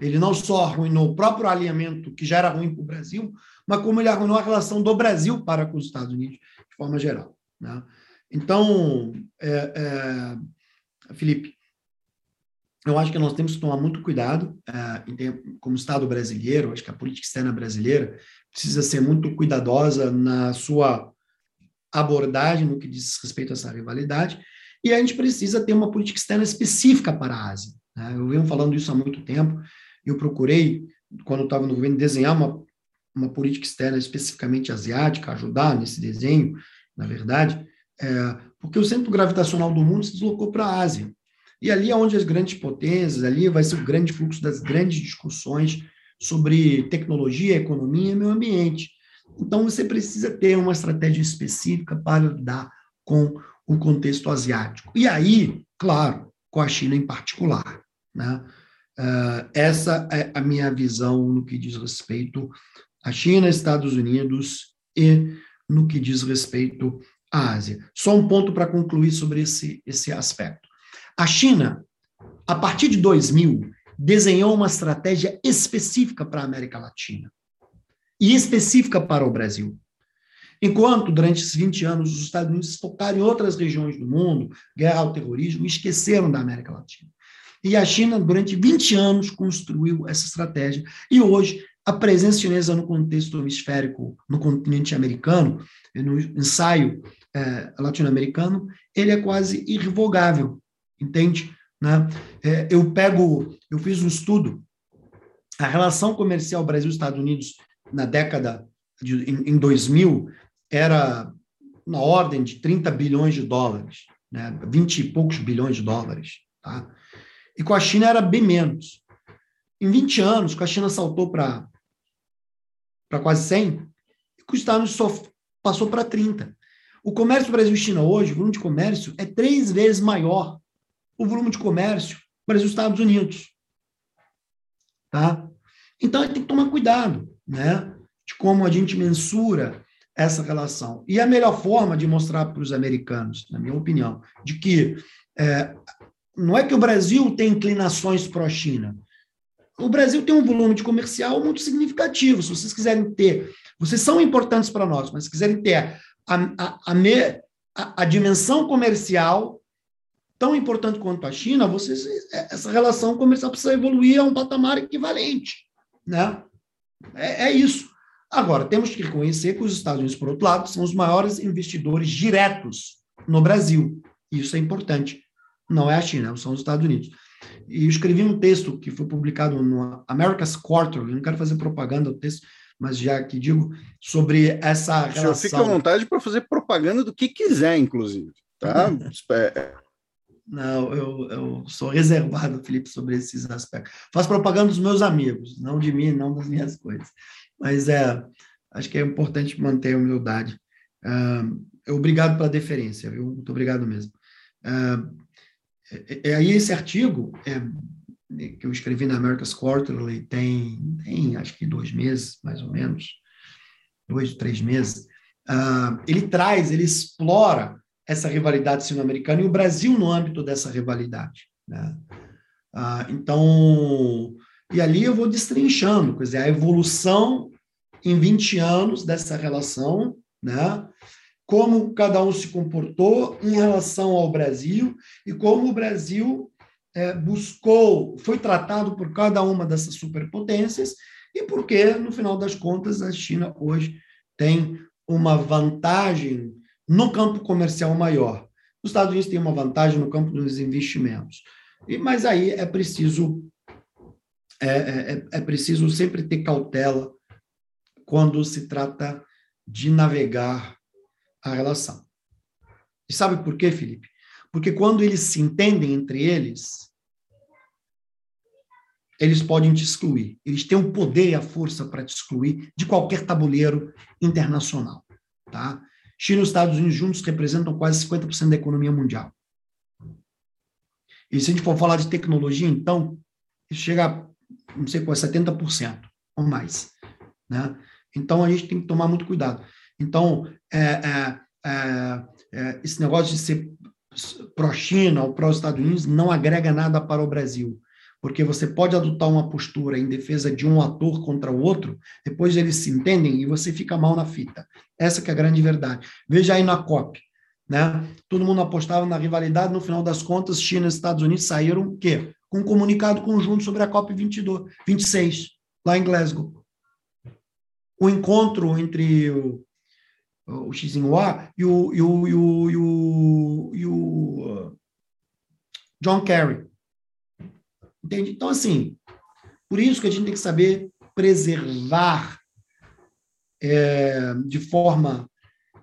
ele não só arruinou o próprio alinhamento, que já era ruim para o Brasil, mas como ele arruinou a relação do Brasil para com os Estados Unidos, de forma geral. Né? Então, é, é, Felipe, eu acho que nós temos que tomar muito cuidado, é, como Estado brasileiro, acho que a política externa brasileira precisa ser muito cuidadosa na sua abordagem no que diz respeito a essa rivalidade, e a gente precisa ter uma política externa específica para a Ásia. Né? Eu venho falando isso há muito tempo, eu procurei, quando estava no governo, desenhar uma, uma política externa especificamente asiática, ajudar nesse desenho, na verdade, é, porque o centro gravitacional do mundo se deslocou para a Ásia. E ali é onde as grandes potências, ali vai ser o grande fluxo das grandes discussões sobre tecnologia, economia e meio ambiente. Então, você precisa ter uma estratégia específica para lidar com o contexto asiático. E aí, claro, com a China em particular. Né? Uh, essa é a minha visão no que diz respeito à China, Estados Unidos e no que diz respeito à Ásia. Só um ponto para concluir sobre esse, esse aspecto. A China, a partir de 2000, desenhou uma estratégia específica para a América Latina e específica para o Brasil. Enquanto, durante esses 20 anos, os Estados Unidos focaram em outras regiões do mundo, guerra ao terrorismo, esqueceram da América Latina. E a China, durante 20 anos, construiu essa estratégia. E hoje, a presença chinesa no contexto hemisférico, no continente americano, no ensaio é, latino-americano, ele é quase irrevogável, entende? Né? É, eu pego, eu fiz um estudo, a relação comercial Brasil-Estados Unidos na década de em, em 2000 era na ordem de 30 bilhões de dólares, né? 20 e poucos bilhões de dólares, tá? E com a China era bem menos. Em 20 anos, com a China saltou para quase 100, e com os Estados Unidos só passou para 30. O comércio Brasil-China hoje, o volume de comércio, é três vezes maior o volume de comércio Brasil-Estados Unidos. Tá? Então, tem que tomar cuidado né, de como a gente mensura essa relação. E a melhor forma de mostrar para os americanos, na minha opinião, de que é, não é que o Brasil tem inclinações pró-China. O Brasil tem um volume de comercial muito significativo. Se vocês quiserem ter, vocês são importantes para nós, mas se quiserem ter a, a, a, a, dimensão comercial tão importante quanto a China, vocês, essa relação comercial precisa evoluir a um patamar equivalente. Né? É, é isso. Agora, temos que reconhecer que os Estados Unidos, por outro lado, são os maiores investidores diretos no Brasil. Isso é importante. Não é a China, são os Estados Unidos. E eu escrevi um texto que foi publicado no America's Quarterly, não quero fazer propaganda do texto, mas já que digo, sobre essa relação. O senhor fica à vontade para fazer propaganda do que quiser, inclusive. Tá? <laughs> É. não, eu, eu sou reservado, Felipe, sobre esses aspectos. Faço propaganda dos meus amigos, não de mim, não das minhas coisas. Mas é, acho que é importante manter a humildade. Uh, obrigado pela deferência, viu? Muito obrigado mesmo. Uh, é, é, aí esse artigo é, que eu escrevi na America's Quarterly tem, tem acho que dois meses, mais ou menos, dois, três meses, uh, ele traz, ele explora essa rivalidade sino-americana e o Brasil no âmbito dessa rivalidade. Né? Uh, então, e ali eu vou destrinchando, quer dizer, a evolução em 20 anos dessa relação, né? como cada um se comportou em relação ao Brasil e como o Brasil é, buscou, foi tratado por cada uma dessas superpotências e porque, no final das contas, a China hoje tem uma vantagem no campo comercial maior. Os Estados Unidos têm uma vantagem no campo dos investimentos. E, mas aí é preciso é, é, é, é preciso sempre ter cautela quando se trata de navegar a relação. E sabe por quê, Felipe? Porque quando eles se entendem entre eles, eles podem te excluir. Eles têm o poder e a força para te excluir de qualquer tabuleiro internacional. Tá? China e os Estados Unidos juntos representam quase 50% da economia mundial. E se a gente for falar de tecnologia, então, chega a, não sei qual, 70% ou mais. Né? Então, a gente tem que tomar muito cuidado. Então, é, é, é, é esse negócio de ser pró-China ou pró-Estados Unidos não agrega nada para o Brasil porque você pode adotar uma postura em defesa de um ator contra o outro, depois eles se entendem e você fica mal na fita. Essa que é a grande verdade. Veja aí na COP, né? Todo mundo apostava na rivalidade, no final das contas, China e Estados Unidos saíram o quê? Com um comunicado conjunto sobre a COP 22, 26, lá em Glasgow. O encontro entre o, o Xi Jinping e o, e o, e o, e o, e o uh, John Kerry Entende? Então, assim, por isso que a gente tem que saber preservar é, de forma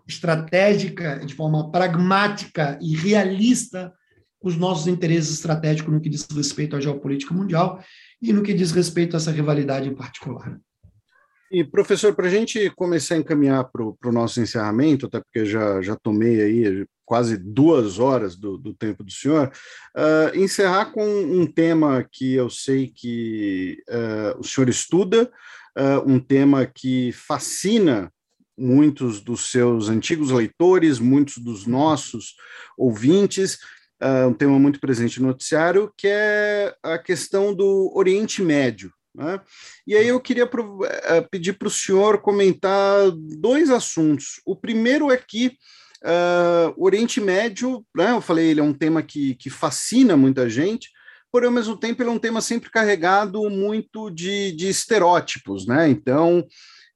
estratégica, de forma pragmática e realista os nossos interesses estratégicos no que diz respeito à geopolítica mundial e no que diz respeito a essa rivalidade em particular. E, professor, para a gente começar a encaminhar para o nosso encerramento, até porque já, já tomei aí quase duas horas do, do tempo do senhor, uh, encerrar com um tema que eu sei que uh, o senhor estuda, uh, um tema que fascina muitos dos seus antigos leitores, muitos dos nossos ouvintes, um tema muito presente no noticiário, que é a questão do Oriente Médio. Né? E aí eu queria pedir para o senhor comentar dois assuntos. O primeiro é que Uh, o Oriente Médio, né, eu falei, ele é um tema que, que fascina muita gente, porém, ao mesmo tempo, ele é um tema sempre carregado muito de, de estereótipos, né? Então,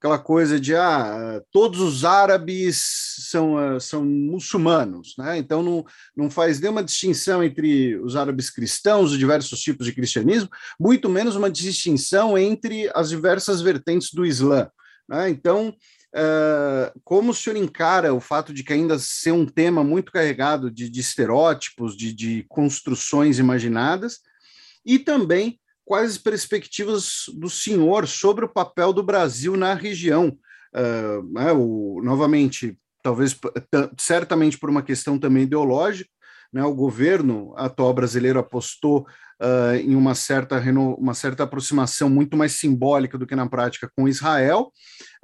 aquela coisa de ah, todos os árabes são, uh, são muçulmanos, né? Então não, não faz nenhuma distinção entre os árabes cristãos, os diversos tipos de cristianismo, muito menos uma distinção entre as diversas vertentes do Islã. Né? Então, Uh, como o senhor encara o fato de que ainda ser um tema muito carregado de, de estereótipos, de, de, construções imaginadas, e também quais as perspectivas do senhor sobre o papel do Brasil na região? Uh, o, novamente, talvez certamente por uma questão também ideológica, né, o governo atual brasileiro apostou uh, em uma certa, uma certa aproximação muito mais simbólica do que na prática com Israel.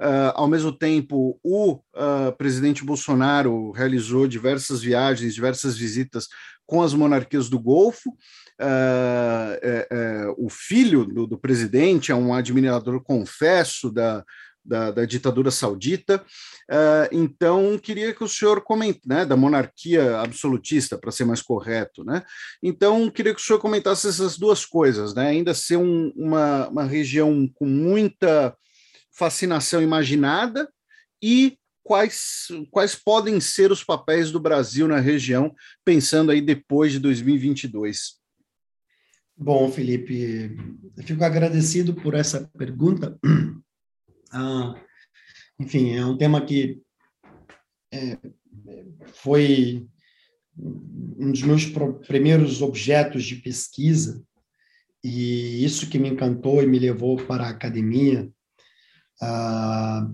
Uh, ao mesmo tempo, o uh, presidente Bolsonaro realizou diversas viagens, diversas visitas com as monarquias do Golfo. É, é, o filho do, do presidente é um admirador confesso da, da, da ditadura saudita. Uh, então, queria que o senhor comente, né, da monarquia absolutista, para ser mais correto, né? Então, queria que o senhor comentasse essas duas coisas, né? Ainda ser um, uma, uma região com muita fascinação imaginada e quais, quais podem ser os papéis do Brasil na região, pensando aí depois de 2022. Bom, Felipe, fico agradecido por essa pergunta, ah, enfim, é um tema que é, foi um dos meus primeiros objetos de pesquisa e isso que me encantou e me levou para a academia. Ah,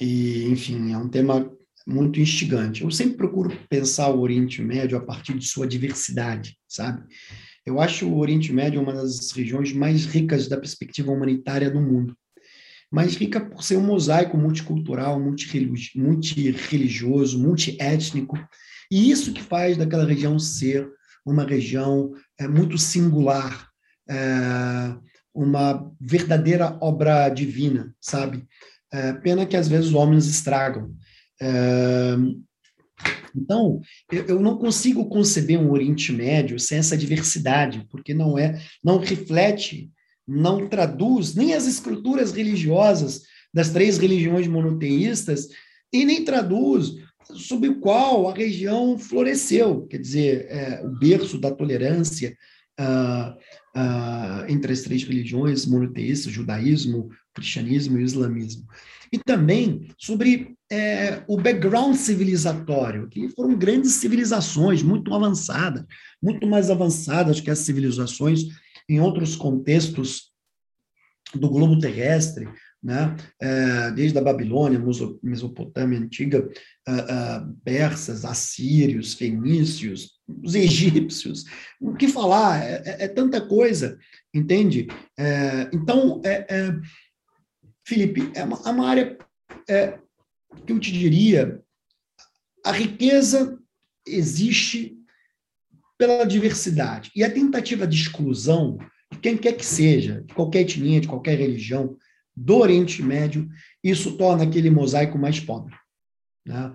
e, enfim, é um tema muito instigante. Eu sempre procuro pensar o Oriente Médio a partir de sua diversidade, sabe? Eu acho o Oriente Médio uma das regiões mais ricas da perspectiva humanitária do mundo mas rica por ser um mosaico multicultural, multireligioso, multiétnico, e isso que faz daquela região ser uma região é, muito singular, é, uma verdadeira obra divina, sabe? É, pena que às vezes os homens estragam. Então, eu não consigo conceber um Oriente Médio sem essa diversidade, porque não é, não reflete, não traduz nem as escrituras religiosas das três religiões monoteístas e nem traduz sob o qual a região floresceu, quer dizer, é, o berço da tolerância uh, uh, entre as três religiões monoteístas, judaísmo, cristianismo e islamismo. E também sobre é, o background civilizatório, que foram grandes civilizações, muito avançadas, muito mais avançadas que as civilizações em outros contextos do globo terrestre, né? É, desde a Babilônia, Mesopotâmia antiga, persas, assírios, fenícios, os egípcios. O que falar? É, é, é tanta coisa, entende? É, então, é, é, Felipe, é uma, é uma área que eu te diria, a riqueza existe pela diversidade. E a tentativa de exclusão de quem quer que seja, de qualquer etnia, de qualquer religião, do Oriente Médio, isso torna aquele mosaico mais pobre. Né?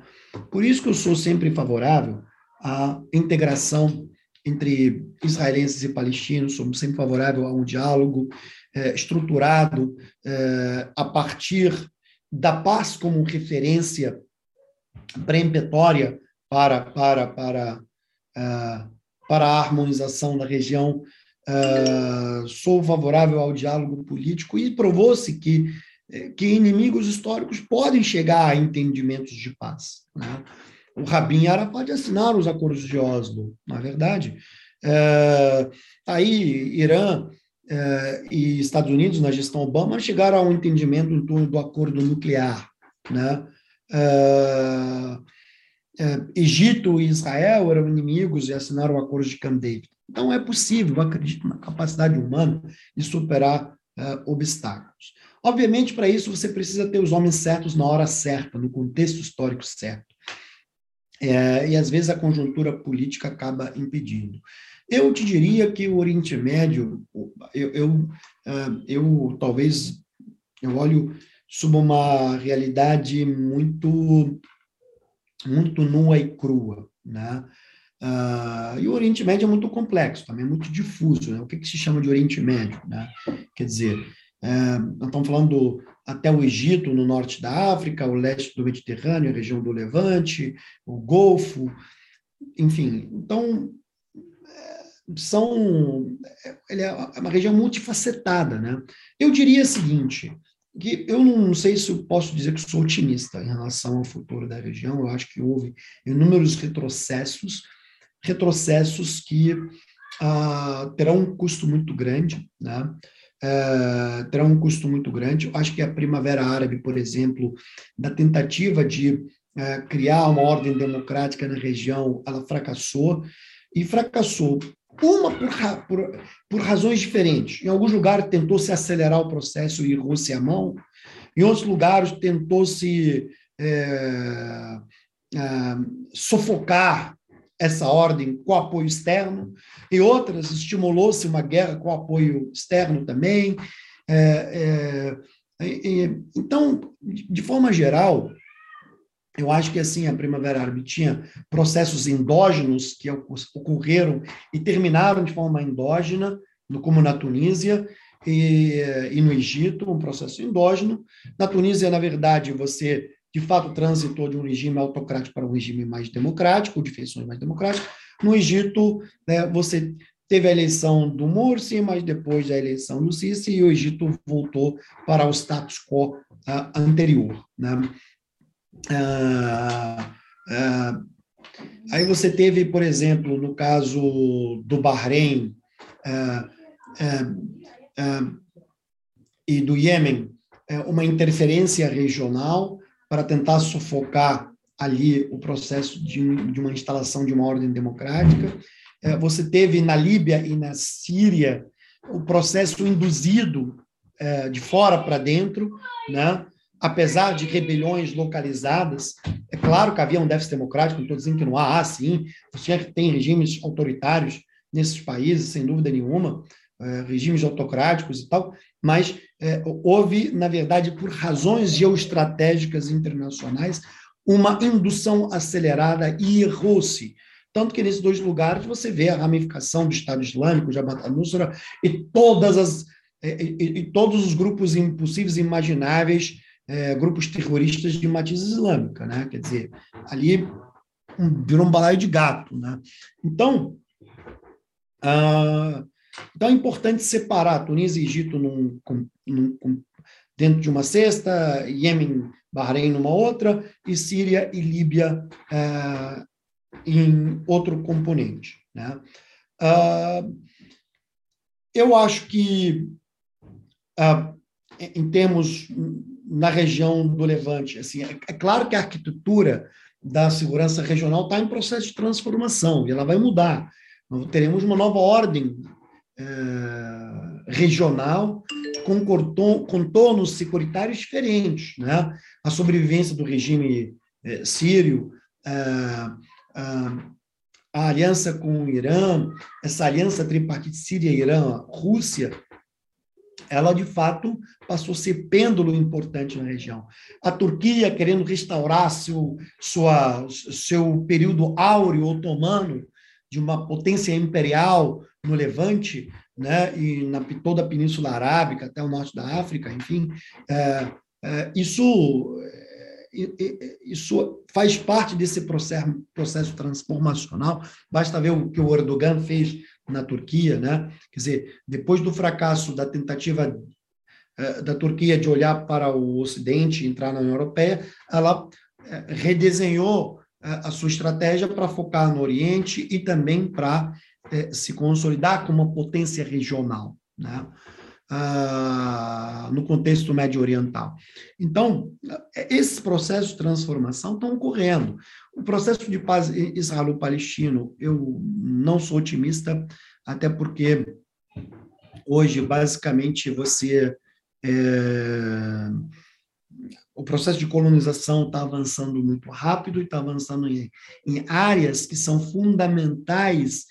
Por isso que eu sou sempre favorável à integração entre israelenses e palestinos, sou sempre favorável a um diálogo é, estruturado é, a partir da paz como referência preempetória para, para, para, uh, para a harmonização da região Uh, sou favorável ao diálogo político e provou-se que, eh, que inimigos históricos podem chegar a entendimentos de paz. Né? O Rabin Arafat assinaram os acordos de Oslo, na é verdade. Uh, aí, Irã uh, e Estados Unidos, na gestão Obama, chegaram a um entendimento em torno do acordo nuclear. Né? Egito e Israel eram inimigos e assinaram o acordo de Camp David. Então, é possível, acredito na capacidade humana de superar uh, obstáculos. Obviamente, para isso, você precisa ter os homens certos na hora certa, no contexto histórico certo. É, e, às vezes, a conjuntura política acaba impedindo. Eu te diria que o Oriente Médio, eu, eu, uh, eu talvez, eu olho sob uma realidade muito, muito nua e crua, né? Uh, e o Oriente Médio é muito complexo, também é muito difuso. Né? O que, que, se chama de Oriente Médio? Né? Quer dizer, uh, nós estamos falando até o Egito, no norte da África, o leste do Mediterrâneo, a região do Levante, o Golfo, enfim. Então, são, ele é uma região multifacetada. Né? Eu diria o seguinte, que eu não sei se eu posso dizer que sou otimista em relação ao futuro da região, eu acho que houve inúmeros retrocessos, retrocessos que uh, terão um custo muito grande, né? Uh, terão um custo muito grande. Eu acho que a Primavera Árabe, por exemplo, da tentativa de uh, criar uma ordem democrática na região, ela fracassou, e fracassou uma por, por, por razões diferentes. Em alguns lugares tentou-se acelerar o processo e errou-se a mão, em outros lugares tentou-se é, é, essa ordem com apoio externo, e outras estimulou-se uma guerra com apoio externo também. É, é, então, de forma geral, eu acho que assim a Primavera Árabe tinha processos endógenos que ocorreram e terminaram de forma endógena, como na Tunísia e, e no Egito, um processo endógeno. Na Tunísia, na verdade, você de fato transitou de um regime autocrático para um regime mais democrático, de feições mais democráticas. No Egito, né, você teve a eleição do Morsi, mas depois da eleição do Sisi, e o Egito voltou para o status quo uh, anterior. Né? Uh, uh, aí você teve, por exemplo, no caso do Bahrein e do Iêmen, uma interferência regional para tentar sufocar ali o processo de, de uma instalação de uma ordem democrática. É, você teve na Líbia e na Síria o processo induzido é, de fora para dentro, né? Apesar de rebeliões localizadas. É claro que havia um déficit democrático, não estou dizendo que não há, há sim, você tem regimes autoritários nesses países, sem dúvida nenhuma, é, regimes autocráticos e tal, mas é, houve, na verdade, por razões geoestratégicas internacionais, uma indução acelerada e errou-se. Tanto que nesses dois lugares você vê a ramificação do Estado Islâmico, Jabhat al-Nusra e as e, e, e, todos os grupos impossíveis e imagináveis, é, grupos terroristas de matiz islâmica, né? Quer dizer, ali um, virou um balaio de gato, né? Então, ah, então é importante separar Tunísia e Egito num, num, dentro de uma cesta, Iêmen, Bahrein numa outra, e Síria e Líbia ah, em outro componente. Né? Ah, eu acho que, ah, em termos na região do Levante, assim, é, é claro que a arquitetura da segurança regional está em processo de transformação e ela vai mudar. Nós teremos uma nova ordem eh, regional com contornos securitários diferentes. Né? A sobrevivência do regime eh, sírio, a aliança com o Irã, essa aliança tripartite Síria-Irã-Rússia, ela de fato passou a ser pêndulo importante na região. A Turquia querendo restaurar seu, sua, seu período áureo otomano, de uma potência imperial no Levante, né, e na toda a Península Arábica, até o norte da África, enfim, é, é, isso, é, isso faz parte desse processo, processo transformacional. Basta ver o que o Erdogan fez na Turquia, né? Quer dizer, depois do fracasso da tentativa é, da Turquia de olhar para o Ocidente, entrar na União Europeia, ela é, redesenhou a sua estratégia para focar no Oriente e também para se consolidar como uma potência regional, né? Ah, no contexto médio oriental. Então, esses processos de transformação estão ocorrendo. O processo de paz israelo-palestino, eu não sou otimista, até porque hoje, basicamente, você é, o processo de colonização está avançando muito rápido e está avançando em, em, áreas que são fundamentais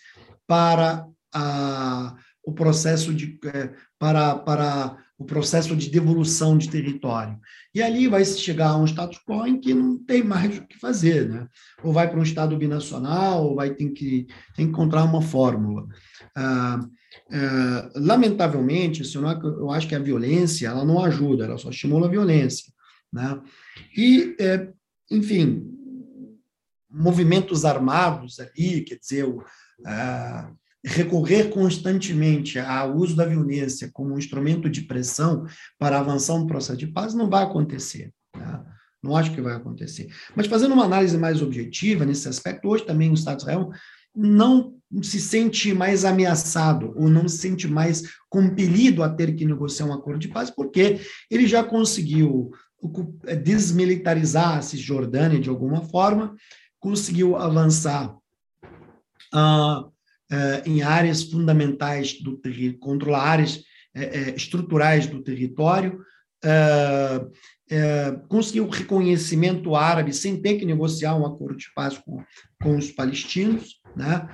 para a, o processo de é, para, para o processo de devolução de território. E ali vai se chegar a um status quo em que não tem mais o que fazer, né? Ou vai para um estado binacional, ou vai ter que, encontrar uma fórmula. Ah, ah, lamentavelmente, eu acho que a violência ela não ajuda, ela só estimula a violência. Né? E, é, enfim, movimentos armados ali, quer dizer, o, recorrer constantemente ao uso da violência como um instrumento de pressão para avançar um processo de paz não vai acontecer. Né? Não acho que vai acontecer. Mas fazendo uma análise mais objetiva nesse aspecto, hoje também o Estado de Israel não se sente mais ameaçado ou não se sente mais compelido a ter que negociar um acordo de paz, porque ele já conseguiu é, desmilitarizar a Cisjordânia de alguma forma, conseguiu avançar uh, em áreas fundamentais do território, controlar áreas uh, estruturais do território, conseguiu reconhecimento árabe sem ter que negociar um acordo de paz com, com os palestinos. Né?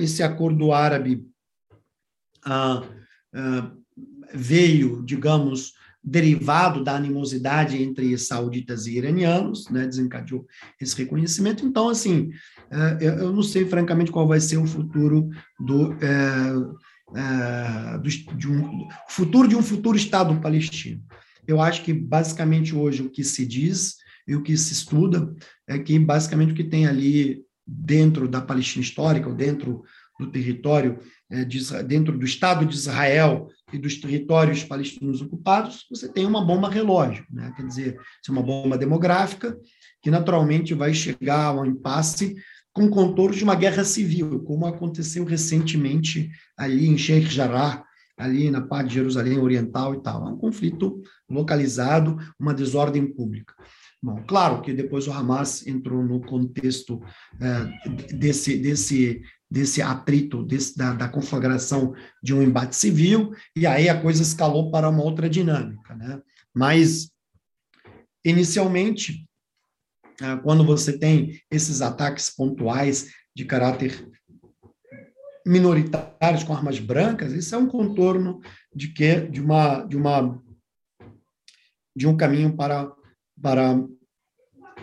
esse acordo árabe ah, veio, digamos, derivado da animosidade entre sauditas e iranianos, né, desencadeou esse reconhecimento. Então, assim, eu não sei, francamente, qual vai ser o futuro do, é, é, do de um futuro de um futuro Estado palestino. Eu acho que, basicamente, hoje, o que se diz e o que se estuda é que, basicamente, o que tem ali dentro da Palestina histórica, ou dentro do território, de, dentro do Estado de Israel, e dos territórios palestinos ocupados, você tem uma bomba relógio, né? quer dizer, é uma bomba demográfica que naturalmente vai chegar ao impasse com contornos de uma guerra civil, como aconteceu recentemente ali em Sheikh Jarrah, ali na parte de Jerusalém Oriental e tal. É um conflito localizado, uma desordem pública. Bom, claro que depois o Hamas entrou no contexto é, desse, desse desse atrito, desse, da, da, conflagração de um embate civil, e aí a coisa escalou para uma outra dinâmica. Né? Mas, inicialmente, quando você tem esses ataques pontuais de caráter minoritários com armas brancas, isso é um contorno de que de uma de uma de um caminho para para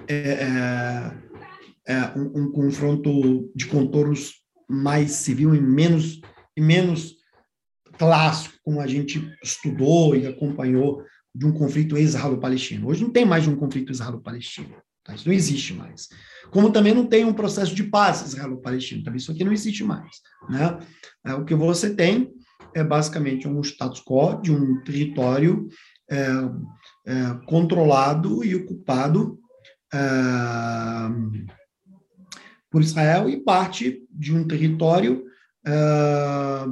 é, é, é um, um, confronto de contornos mais civil e menos, e menos clássico, como a gente estudou e acompanhou de um conflito israelo-palestino. Hoje não tem mais um conflito israelo-palestino. Tá? Isso não existe mais. Como também não tem um processo de paz israelo-palestino. Também isso aqui não existe mais. Né? É, o que você tem é basicamente um status quo de um território é, é, controlado e ocupado é, por Israel e parte de um território é,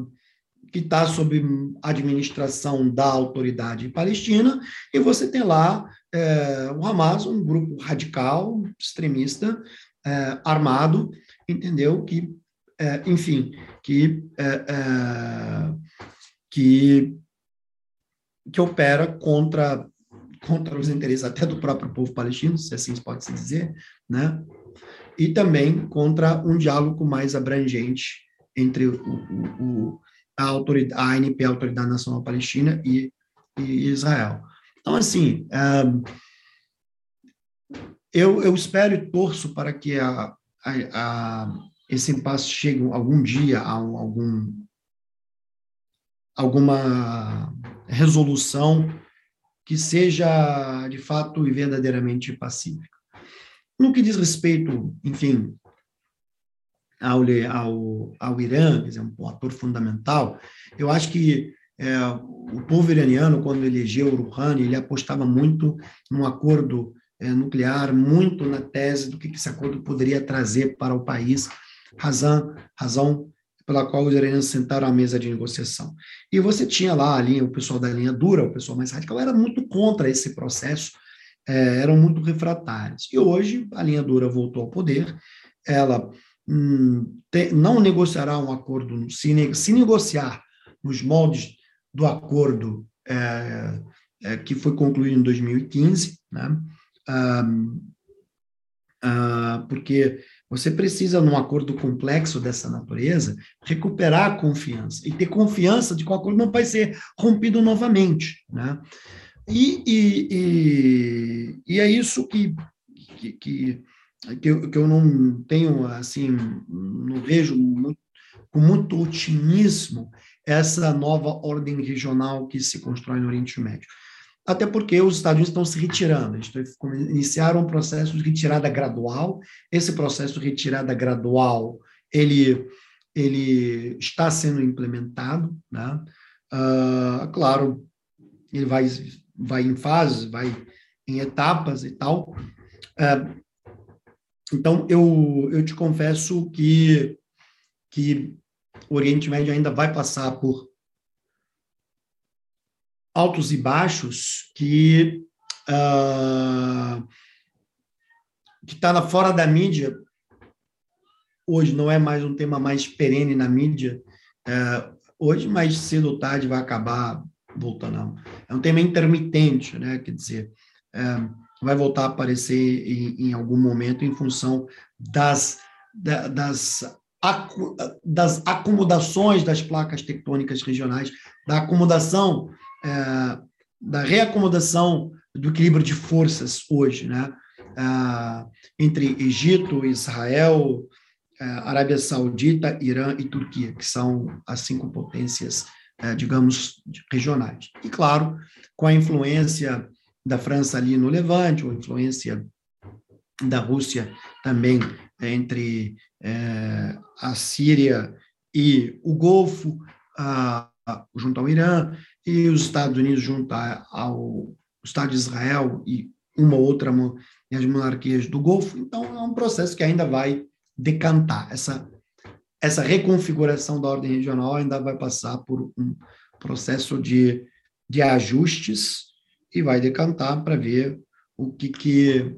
que está sob administração da autoridade palestina, e você tem lá é, o Hamas, um grupo radical, extremista, é, armado, entendeu? Que, é, enfim, que, é, é, que, que opera contra, contra os interesses até do próprio povo palestino, se assim pode se dizer, né? E também contra um diálogo mais abrangente entre o, o, o a, autoridade, a ANP, a Autoridade Nacional Palestina, e, e Israel. Então, assim, eu, eu espero e torço para que a, a, a, esse impasse chegue algum dia a algum, alguma resolução que seja, de fato e verdadeiramente pacífica. No que diz respeito, enfim, ao, ao, ao Irã, quer dizer, um ator fundamental, eu acho que é, o povo iraniano, quando elegeu o Rouhani, ele apostava muito num acordo é, nuclear, muito na tese do que esse acordo poderia trazer para o país, razão, razão pela qual os iranianos sentaram à mesa de negociação. E você tinha lá a linha, o pessoal da linha dura, o pessoal mais radical, era muito contra esse processo, é, eram muito refratários. E hoje a linha dura voltou ao poder, ela hum, não negociará um acordo, se, se negociar nos moldes do acordo é, é, que foi concluído em 2015, né? Ah, ah, porque você precisa, num acordo complexo dessa natureza, recuperar a confiança e ter confiança de que o acordo não vai ser rompido novamente. Né? E, e, e, e é isso que, que, que que eu, que eu não tenho, assim, não vejo muito, com muito otimismo essa nova ordem regional que se constrói no Oriente Médio. Até porque os Estados Unidos estão se retirando, eles iniciaram um processo de retirada gradual. Esse processo de retirada gradual, ele, ele está sendo implementado, né? Uh, claro, ele vai, vai em fases, vai em etapas e tal. Uh, então, eu, eu te confesso que, que o Oriente Médio ainda vai passar por altos e baixos que uh, que está fora da mídia. Hoje não é mais um tema mais perene na mídia. Uh, hoje mais cedo ou tarde vai acabar voltando. É um tema intermitente né? Quer dizer uh, vai voltar a aparecer em, em algum momento em função das, das, das acomodações das placas tectônicas regionais, da acomodação, é, da reacomodação do equilíbrio de forças hoje, né? É, entre Egito, Israel, é, Arábia Saudita, Irã e Turquia, que são as cinco potências, é, digamos, regionais. E, claro, com a influência da França ali no Levante, ou influência da Rússia também entre é, a Síria e o Golfo, a, a, junto ao Irã, e os Estados Unidos junto ao Estado de Israel e uma ou outra e as monarquias do Golfo. Então, é um processo que ainda vai decantar. Essa, essa reconfiguração da ordem regional ainda vai passar por um processo de, de ajustes e vai decantar para ver o que que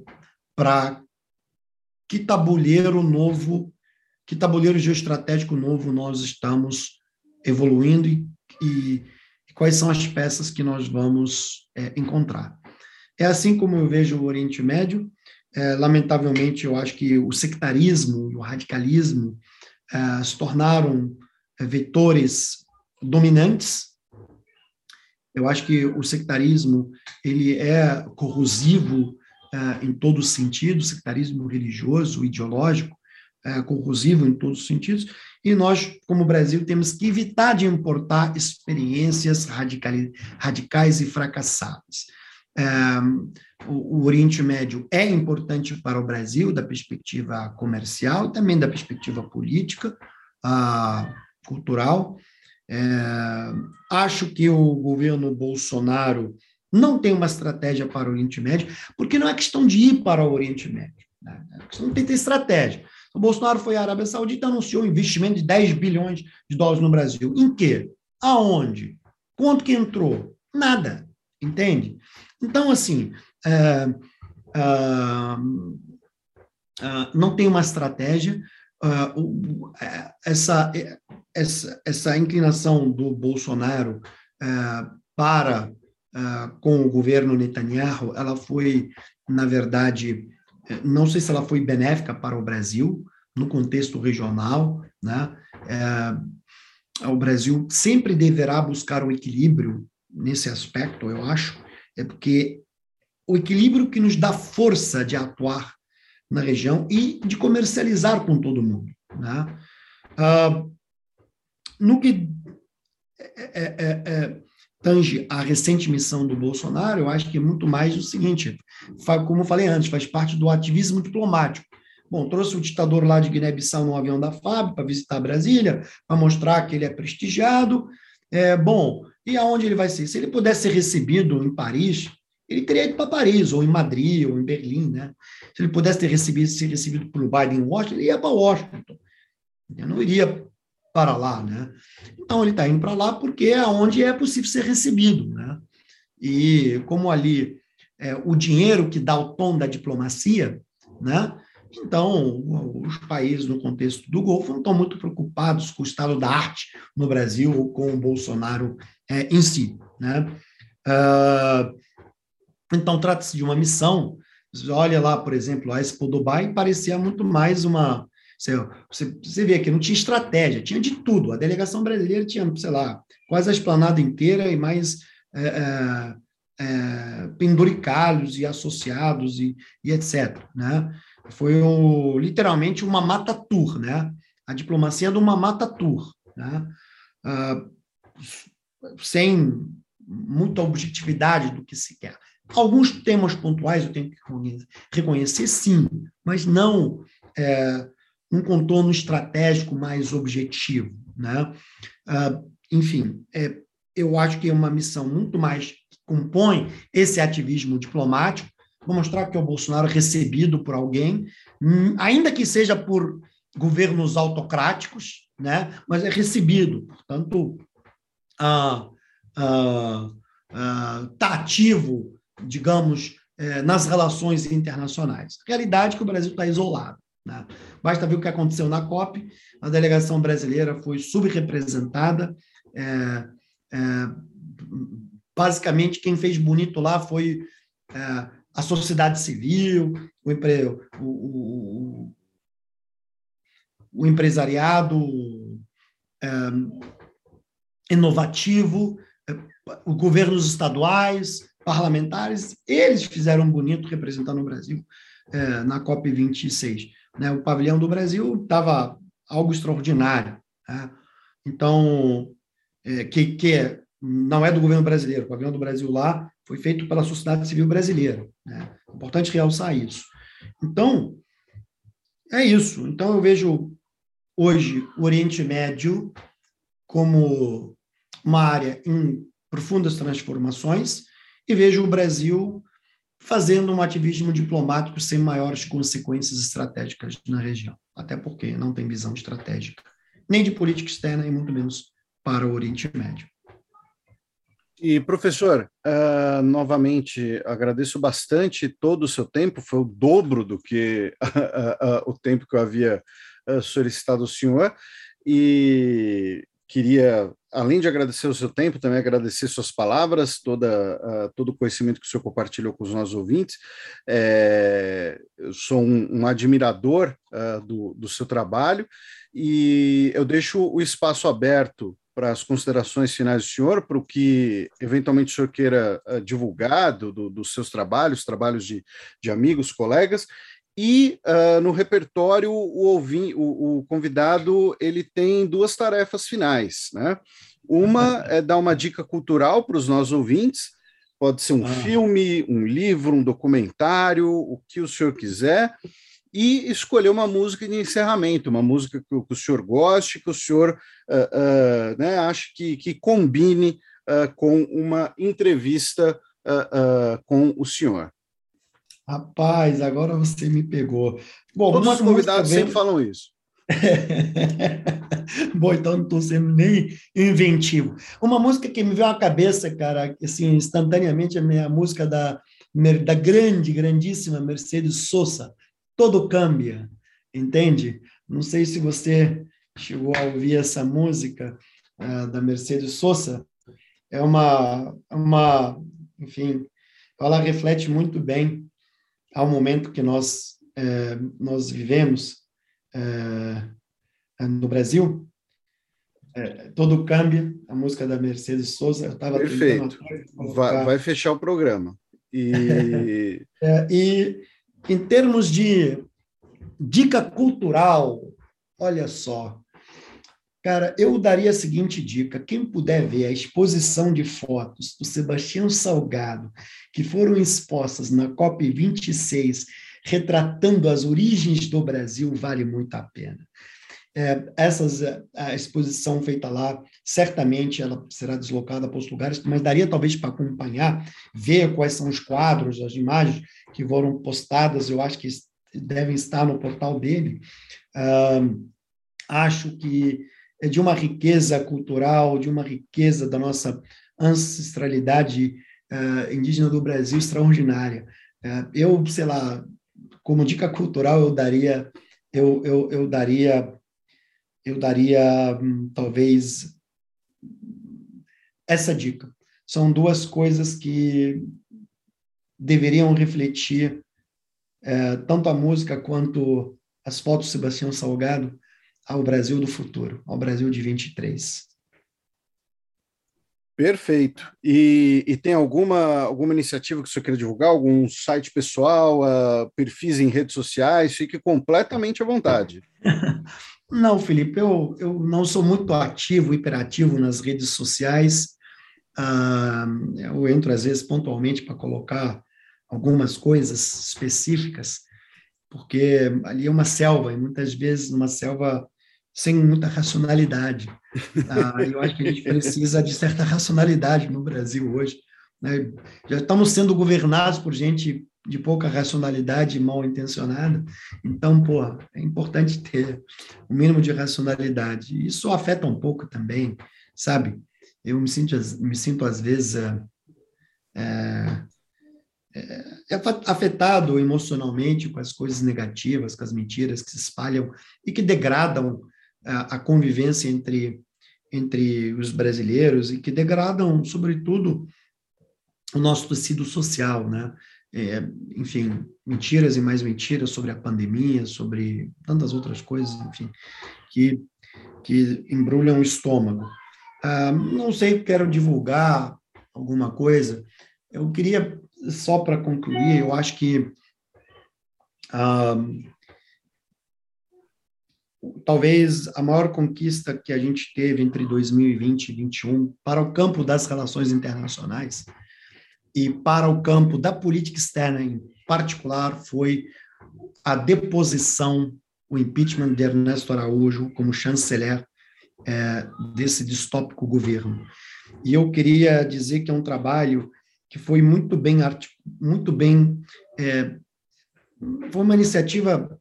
para que tabuleiro novo, que tabuleiro geoestratégico novo nós estamos evoluindo e, e, e quais são as peças que nós vamos é, encontrar. É assim como eu vejo o Oriente Médio. É, lamentavelmente, eu acho que o sectarismo e o radicalismo é, se tornaram é, vetores dominantes eu acho que o sectarismo ele é corrosivo em todos os sentidos, sectarismo religioso, ideológico, corrosivo em todos os sentidos, e nós, como Brasil, temos que evitar de importar experiências radicais e fracassadas. o, o, Oriente Médio é importante para o Brasil, da perspectiva comercial, também da perspectiva política, uh, cultural. É, acho que o governo Bolsonaro não tem uma estratégia para o Oriente Médio, porque não é questão de ir para o Oriente Médio. Né? É questão de ter estratégia. O Bolsonaro foi à Arábia Saudita anunciou um investimento de 10 bilhões de dólares no Brasil. Em quê? Aonde? Quanto que entrou? Nada. Entende? Então, assim, é, é, é, não tem uma estratégia. É, essa, essa, essa inclinação do Bolsonaro é, para com o governo Netanyahu, ela foi, na verdade, não sei se ela foi benéfica para o Brasil, no contexto regional, né? É, o Brasil sempre deverá buscar o equilíbrio nesse aspecto, eu acho, é porque o equilíbrio que nos dá força de atuar na região e de comercializar com todo mundo. Né? Ah, no que é, é, é, é tange a recente missão do Bolsonaro, eu acho que é muito mais o seguinte, como eu falei antes, faz parte do ativismo diplomático. Bom, trouxe o ditador lá de Guiné-Bissau no avião da FAB para visitar Brasília, para mostrar que ele é prestigiado. É, bom, e aonde ele vai ser? Se ele pudesse ser recebido em Paris, ele teria ido para Paris, ou em Madrid, ou em Berlim, né? Se ele pudesse ter recebido, ser recebido pelo Biden em Washington, ele ia para Washington. Ele não iria para lá, né? Então ele está indo para lá porque é onde é possível ser recebido, né? E como ali é, o dinheiro que dá o tom da diplomacia, né? Então, os países no contexto do Golfo não estão muito preocupados com o estado da arte no Brasil ou com o Bolsonaro é, em si. Né? Uh, então, trata-se de uma missão. Olha lá, por exemplo, a Expo Dubai parecia muito mais uma você, você vê que não tinha estratégia, tinha de tudo. A delegação brasileira tinha, sei lá, quase a esplanada inteira e mais é, é, é, penduricalhos e associados e, e etc. Né? Foi o, literalmente uma mata tour, né? a diplomacia de uma mata tour. Né? Ah, sem muita objetividade do que se quer. Alguns temas pontuais eu tenho que reconhecer, sim, mas não é, um contorno estratégico mais objetivo. Né? Uh, enfim, é, eu acho que é uma missão muito mais que compõe esse ativismo diplomático. Vou mostrar que é o Bolsonaro recebido por alguém, hum, ainda que seja por governos autocráticos, né? mas é recebido. Portanto, está uh, uh, ativo, digamos, é, nas relações internacionais. Realidade é que o Brasil está isolado. Né? Basta ver o que aconteceu na COP, a delegação brasileira foi subrepresentada. É, é, basicamente, quem fez bonito lá foi a sociedade civil, o, o, o, o empresariado inovativo, os governos estaduais, parlamentares, eles fizeram bonito representando o Brasil é, na COP26 né, o pavilhão do Brasil estava algo extraordinário. Né? Então, é, que, que não é do governo brasileiro, o pavilhão do Brasil lá foi feito pela sociedade civil brasileira. Né? Importante realçar isso. Então, é isso. Então, eu vejo hoje o Oriente Médio como uma área em profundas transformações e vejo o Brasil fazendo um ativismo diplomático sem maiores consequências estratégicas na região, até porque não tem visão estratégica, nem de política externa e muito menos para o Oriente Médio. E, professor, uh, novamente agradeço bastante todo o seu tempo, foi o dobro do que uh, <laughs> uh, o tempo que eu havia solicitado ao senhor, e queria, além de agradecer o seu tempo, também agradecer suas palavras, toda, uh, todo o conhecimento que o senhor compartilhou com os nossos ouvintes. É, eu sou um, um admirador uh, do, do seu trabalho e eu deixo o espaço aberto para as considerações finais do senhor, para o que eventualmente o senhor queira uh, divulgar do, do, dos seus trabalhos, trabalhos de, de amigos, colegas, e uh, no repertório o, ouvim, o, o, convidado ele tem duas tarefas finais, né? Uma é dar uma dica cultural para os nossos ouvintes, pode ser um ah. filme, um livro, um documentário, o que o senhor quiser, e escolher uma música de encerramento, uma música que, que o senhor goste, que o senhor uh, uh, né, ache que, que combine com uma entrevista com o senhor. Rapaz, agora você me pegou. Bom, Todos os convidados sempre falam isso. <laughs> Bom, então não estou sendo nem inventivo. Uma música que me veio à cabeça, cara, assim, instantaneamente, é a música da, da grande, grandíssima Mercedes Sosa, Todo Cambia, entende? Não sei se você chegou a ouvir essa música uh, da Mercedes Sosa. É uma, uma, enfim, ela reflete muito bem ao momento que nós, eh, nós vivemos eh, no Brasil. É, todo cambia, a música da Mercedes Souza. Eu Perfeito. Vai, vai, fechar o programa. E... <laughs> é, e em termos de dica cultural, olha só, cara, eu daria a seguinte dica: quem puder ver a exposição de fotos do Sebastião Salgado, que foram expostas na COP 26, retratando as origens do Brasil, vale muito a pena. É, essas, é, a exposição feita lá, certamente ela será deslocada para os lugares, mas daria talvez para acompanhar, ver quais são os quadros, as imagens que foram postadas, eu acho que devem estar no portal dele. acho que de uma riqueza cultural, de uma riqueza da nossa ancestralidade uh, indígena do Brasil extraordinária. Uh, eu, sei lá, como dica cultural, eu daria, eu, eu, eu daria eu daria hum, talvez essa dica. São duas coisas que deveriam refletir é, tanto a música quanto as fotos de Sebastião Salgado ao Brasil do futuro, ao Brasil de 23. Perfeito. E, e, tem alguma, alguma iniciativa que você queira divulgar? Algum site pessoal, uh, perfis em redes sociais? Fique completamente à vontade. <laughs> Não, Felipe, eu, eu não sou muito ativo, hiperativo nas redes sociais. Uh, eu entro, às vezes, pontualmente para colocar algumas coisas específicas, porque ali é uma selva, e muitas vezes uma selva sem muita racionalidade. Uh, eu acho que a gente precisa de certa racionalidade no Brasil hoje. Né? Já estamos sendo governados por gente de pouca racionalidade mal intencionada. Então, pô, é importante ter o um mínimo de racionalidade. Isso afeta um pouco também, sabe? Eu me sinto, me sinto às vezes, é, é, é afetado emocionalmente com as coisas negativas, com as mentiras que se espalham e que degradam a, convivência entre, entre os brasileiros e que degradam, sobretudo, o nosso tecido social, né? é, enfim, mentiras e mais mentiras sobre a pandemia, sobre tantas outras coisas, enfim, que, que embrulham o estômago. Ah, não sei, quero divulgar alguma coisa. Eu queria, só para concluir, eu acho que ah, talvez a maior conquista que a gente teve entre 2020 e 2021 para o campo das relações internacionais e para o campo da política externa em particular foi a deposição, o impeachment de Ernesto Araújo como chanceler é, desse distópico governo. E eu queria dizer que é um trabalho que foi muito bem, muito bem, é, foi uma iniciativa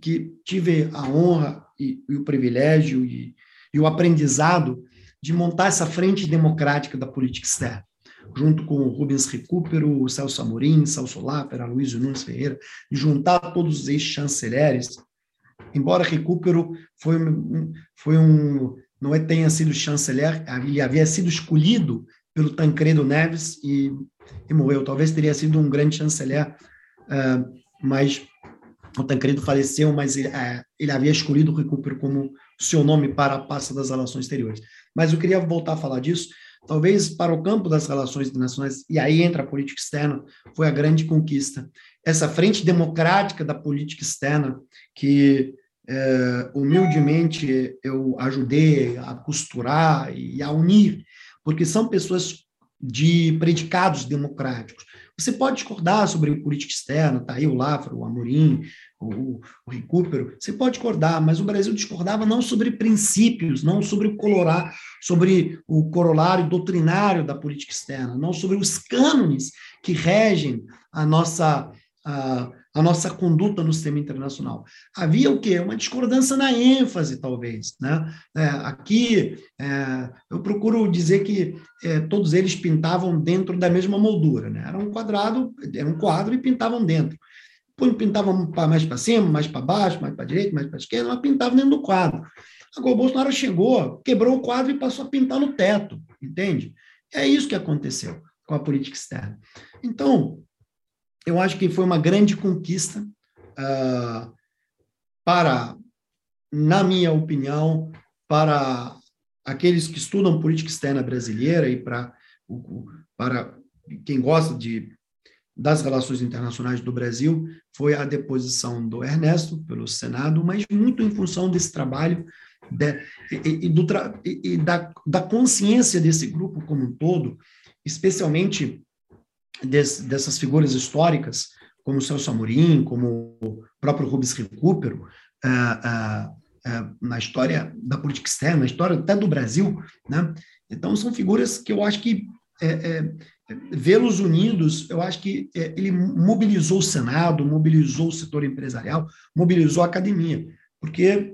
que tive a honra e, e o privilégio e, e o aprendizado de montar essa frente democrática da política externa junto com o Rubens Recupero, o Celso Amorim, Celso Lápera, Luiz Nunes Ferreira, de juntar todos os ex-chanceleres, embora Recupero foi um, foi um não é, tenha sido chanceler, ele havia sido escolhido pelo Tancredo Neves e, e morreu. Talvez teria sido um grande chanceler, uh, mas o Tancredo faleceu, mas ele, uh, ele havia escolhido o Recupero como seu nome para a pasta das relações exteriores. mas eu queria voltar a falar disso. Talvez para o campo das relações internacionais, e aí entra a política externa, foi a grande conquista. Essa frente democrática da política externa, que é, humildemente eu ajudei a costurar e a unir, porque são pessoas de predicados democráticos. Você pode discordar sobre política externa, tá aí o Lafra, o Amorim, o, o Recupero, você pode discordar, mas o Brasil discordava não sobre princípios, não sobre o colorar, sobre o corolário doutrinário da política externa, não sobre os cânones que regem a nossa a nossa conduta no sistema internacional. Havia o quê? Uma discordância na ênfase, talvez. Né? É, aqui, é, eu procuro dizer que é, todos eles pintavam dentro da mesma moldura. Né? Era um quadrado, era um quadro e pintavam dentro. Pintavam mais para cima, mais para baixo, mais para direita, mais para esquerda, mas pintavam dentro do quadro. Agora, o Bolsonaro chegou, quebrou o quadro e passou a pintar no teto, entende? É isso que aconteceu com a política externa. Então, eu acho que foi uma grande conquista uh, para, na minha opinião, para aqueles que estudam política externa brasileira e para, para quem gosta de, das relações internacionais do Brasil, foi a deposição do Ernesto pelo Senado, mas muito em função desse trabalho de, e, e, do, e, da, da consciência desse grupo como um todo, especialmente des, dessas figuras históricas, como o Celso Amorim, como o próprio Rubens Recupero, uh, uh, na história da política externa, na história até do Brasil, né? Então, são figuras que eu acho que é, é, vê-los unidos, eu acho que é, ele mobilizou o Senado, mobilizou o setor empresarial, mobilizou a academia, porque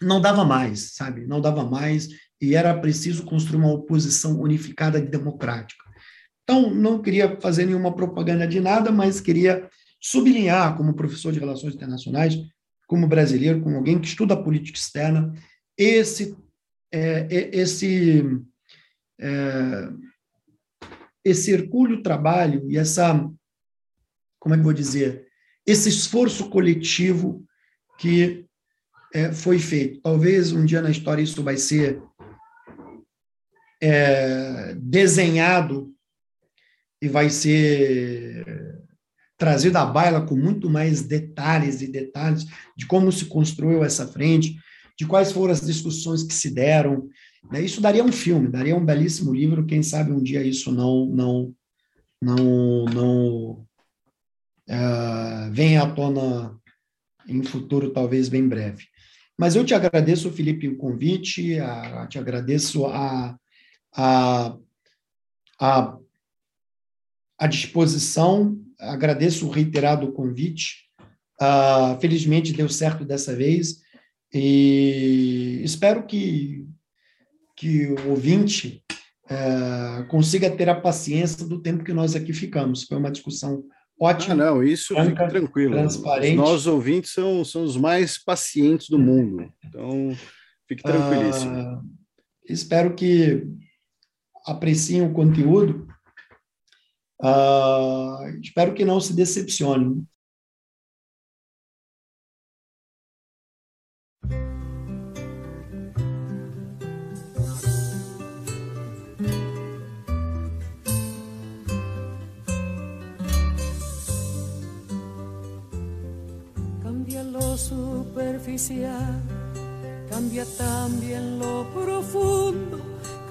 não dava mais, sabe? Não dava mais e era preciso construir uma oposição unificada e democrática. Então, não queria fazer nenhuma propaganda de nada, mas queria sublinhar, como professor de relações internacionais, como brasileiro, como alguém que estuda política externa, esse é, é esse é, esse hercúleo trabalho e essa como é que vou dizer esse esforço coletivo que é, foi feito. Talvez um dia na história isso vai ser é, desenhado e vai ser trazido à baila com muito mais detalhes e detalhes de como se construiu essa frente, de quais foram as discussões que se deram. Né? Isso daria um filme, daria um belíssimo livro. Quem sabe um dia isso não não não não uh, venha à tona em futuro talvez bem breve. Mas eu te agradeço, Felipe, o convite, a, te agradeço a, a, a, a disposição, agradeço o reiterado convite. Uh, felizmente deu certo dessa vez e espero que, que o ouvinte uh, consiga ter a paciência do tempo que nós aqui ficamos. Foi uma discussão ótima. Ah, não, isso franca, fica tranquilo. Transparente. Nós ouvintes são, são os mais pacientes do mundo, então fique tranquilíssimo. Uh, espero que apreciem o conteúdo. Uh, espero que não se decepcionem. Superficial, cambia también lo profundo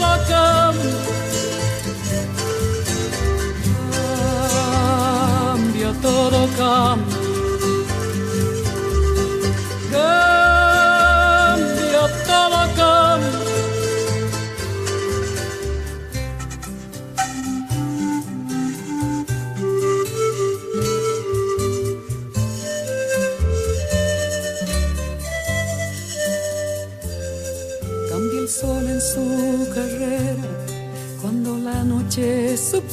Cambia todo, cambia. Cambia todo, cambia. Cambia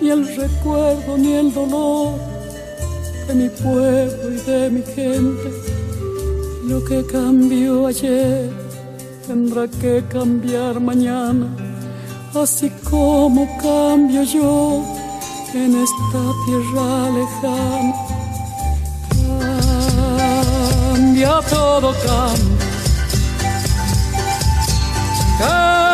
Ni el recuerdo ni el dolor de mi pueblo y de mi gente. Lo que cambió ayer tendrá que cambiar mañana, así como cambio yo en esta tierra lejana. Cambia todo, cambia. Cambia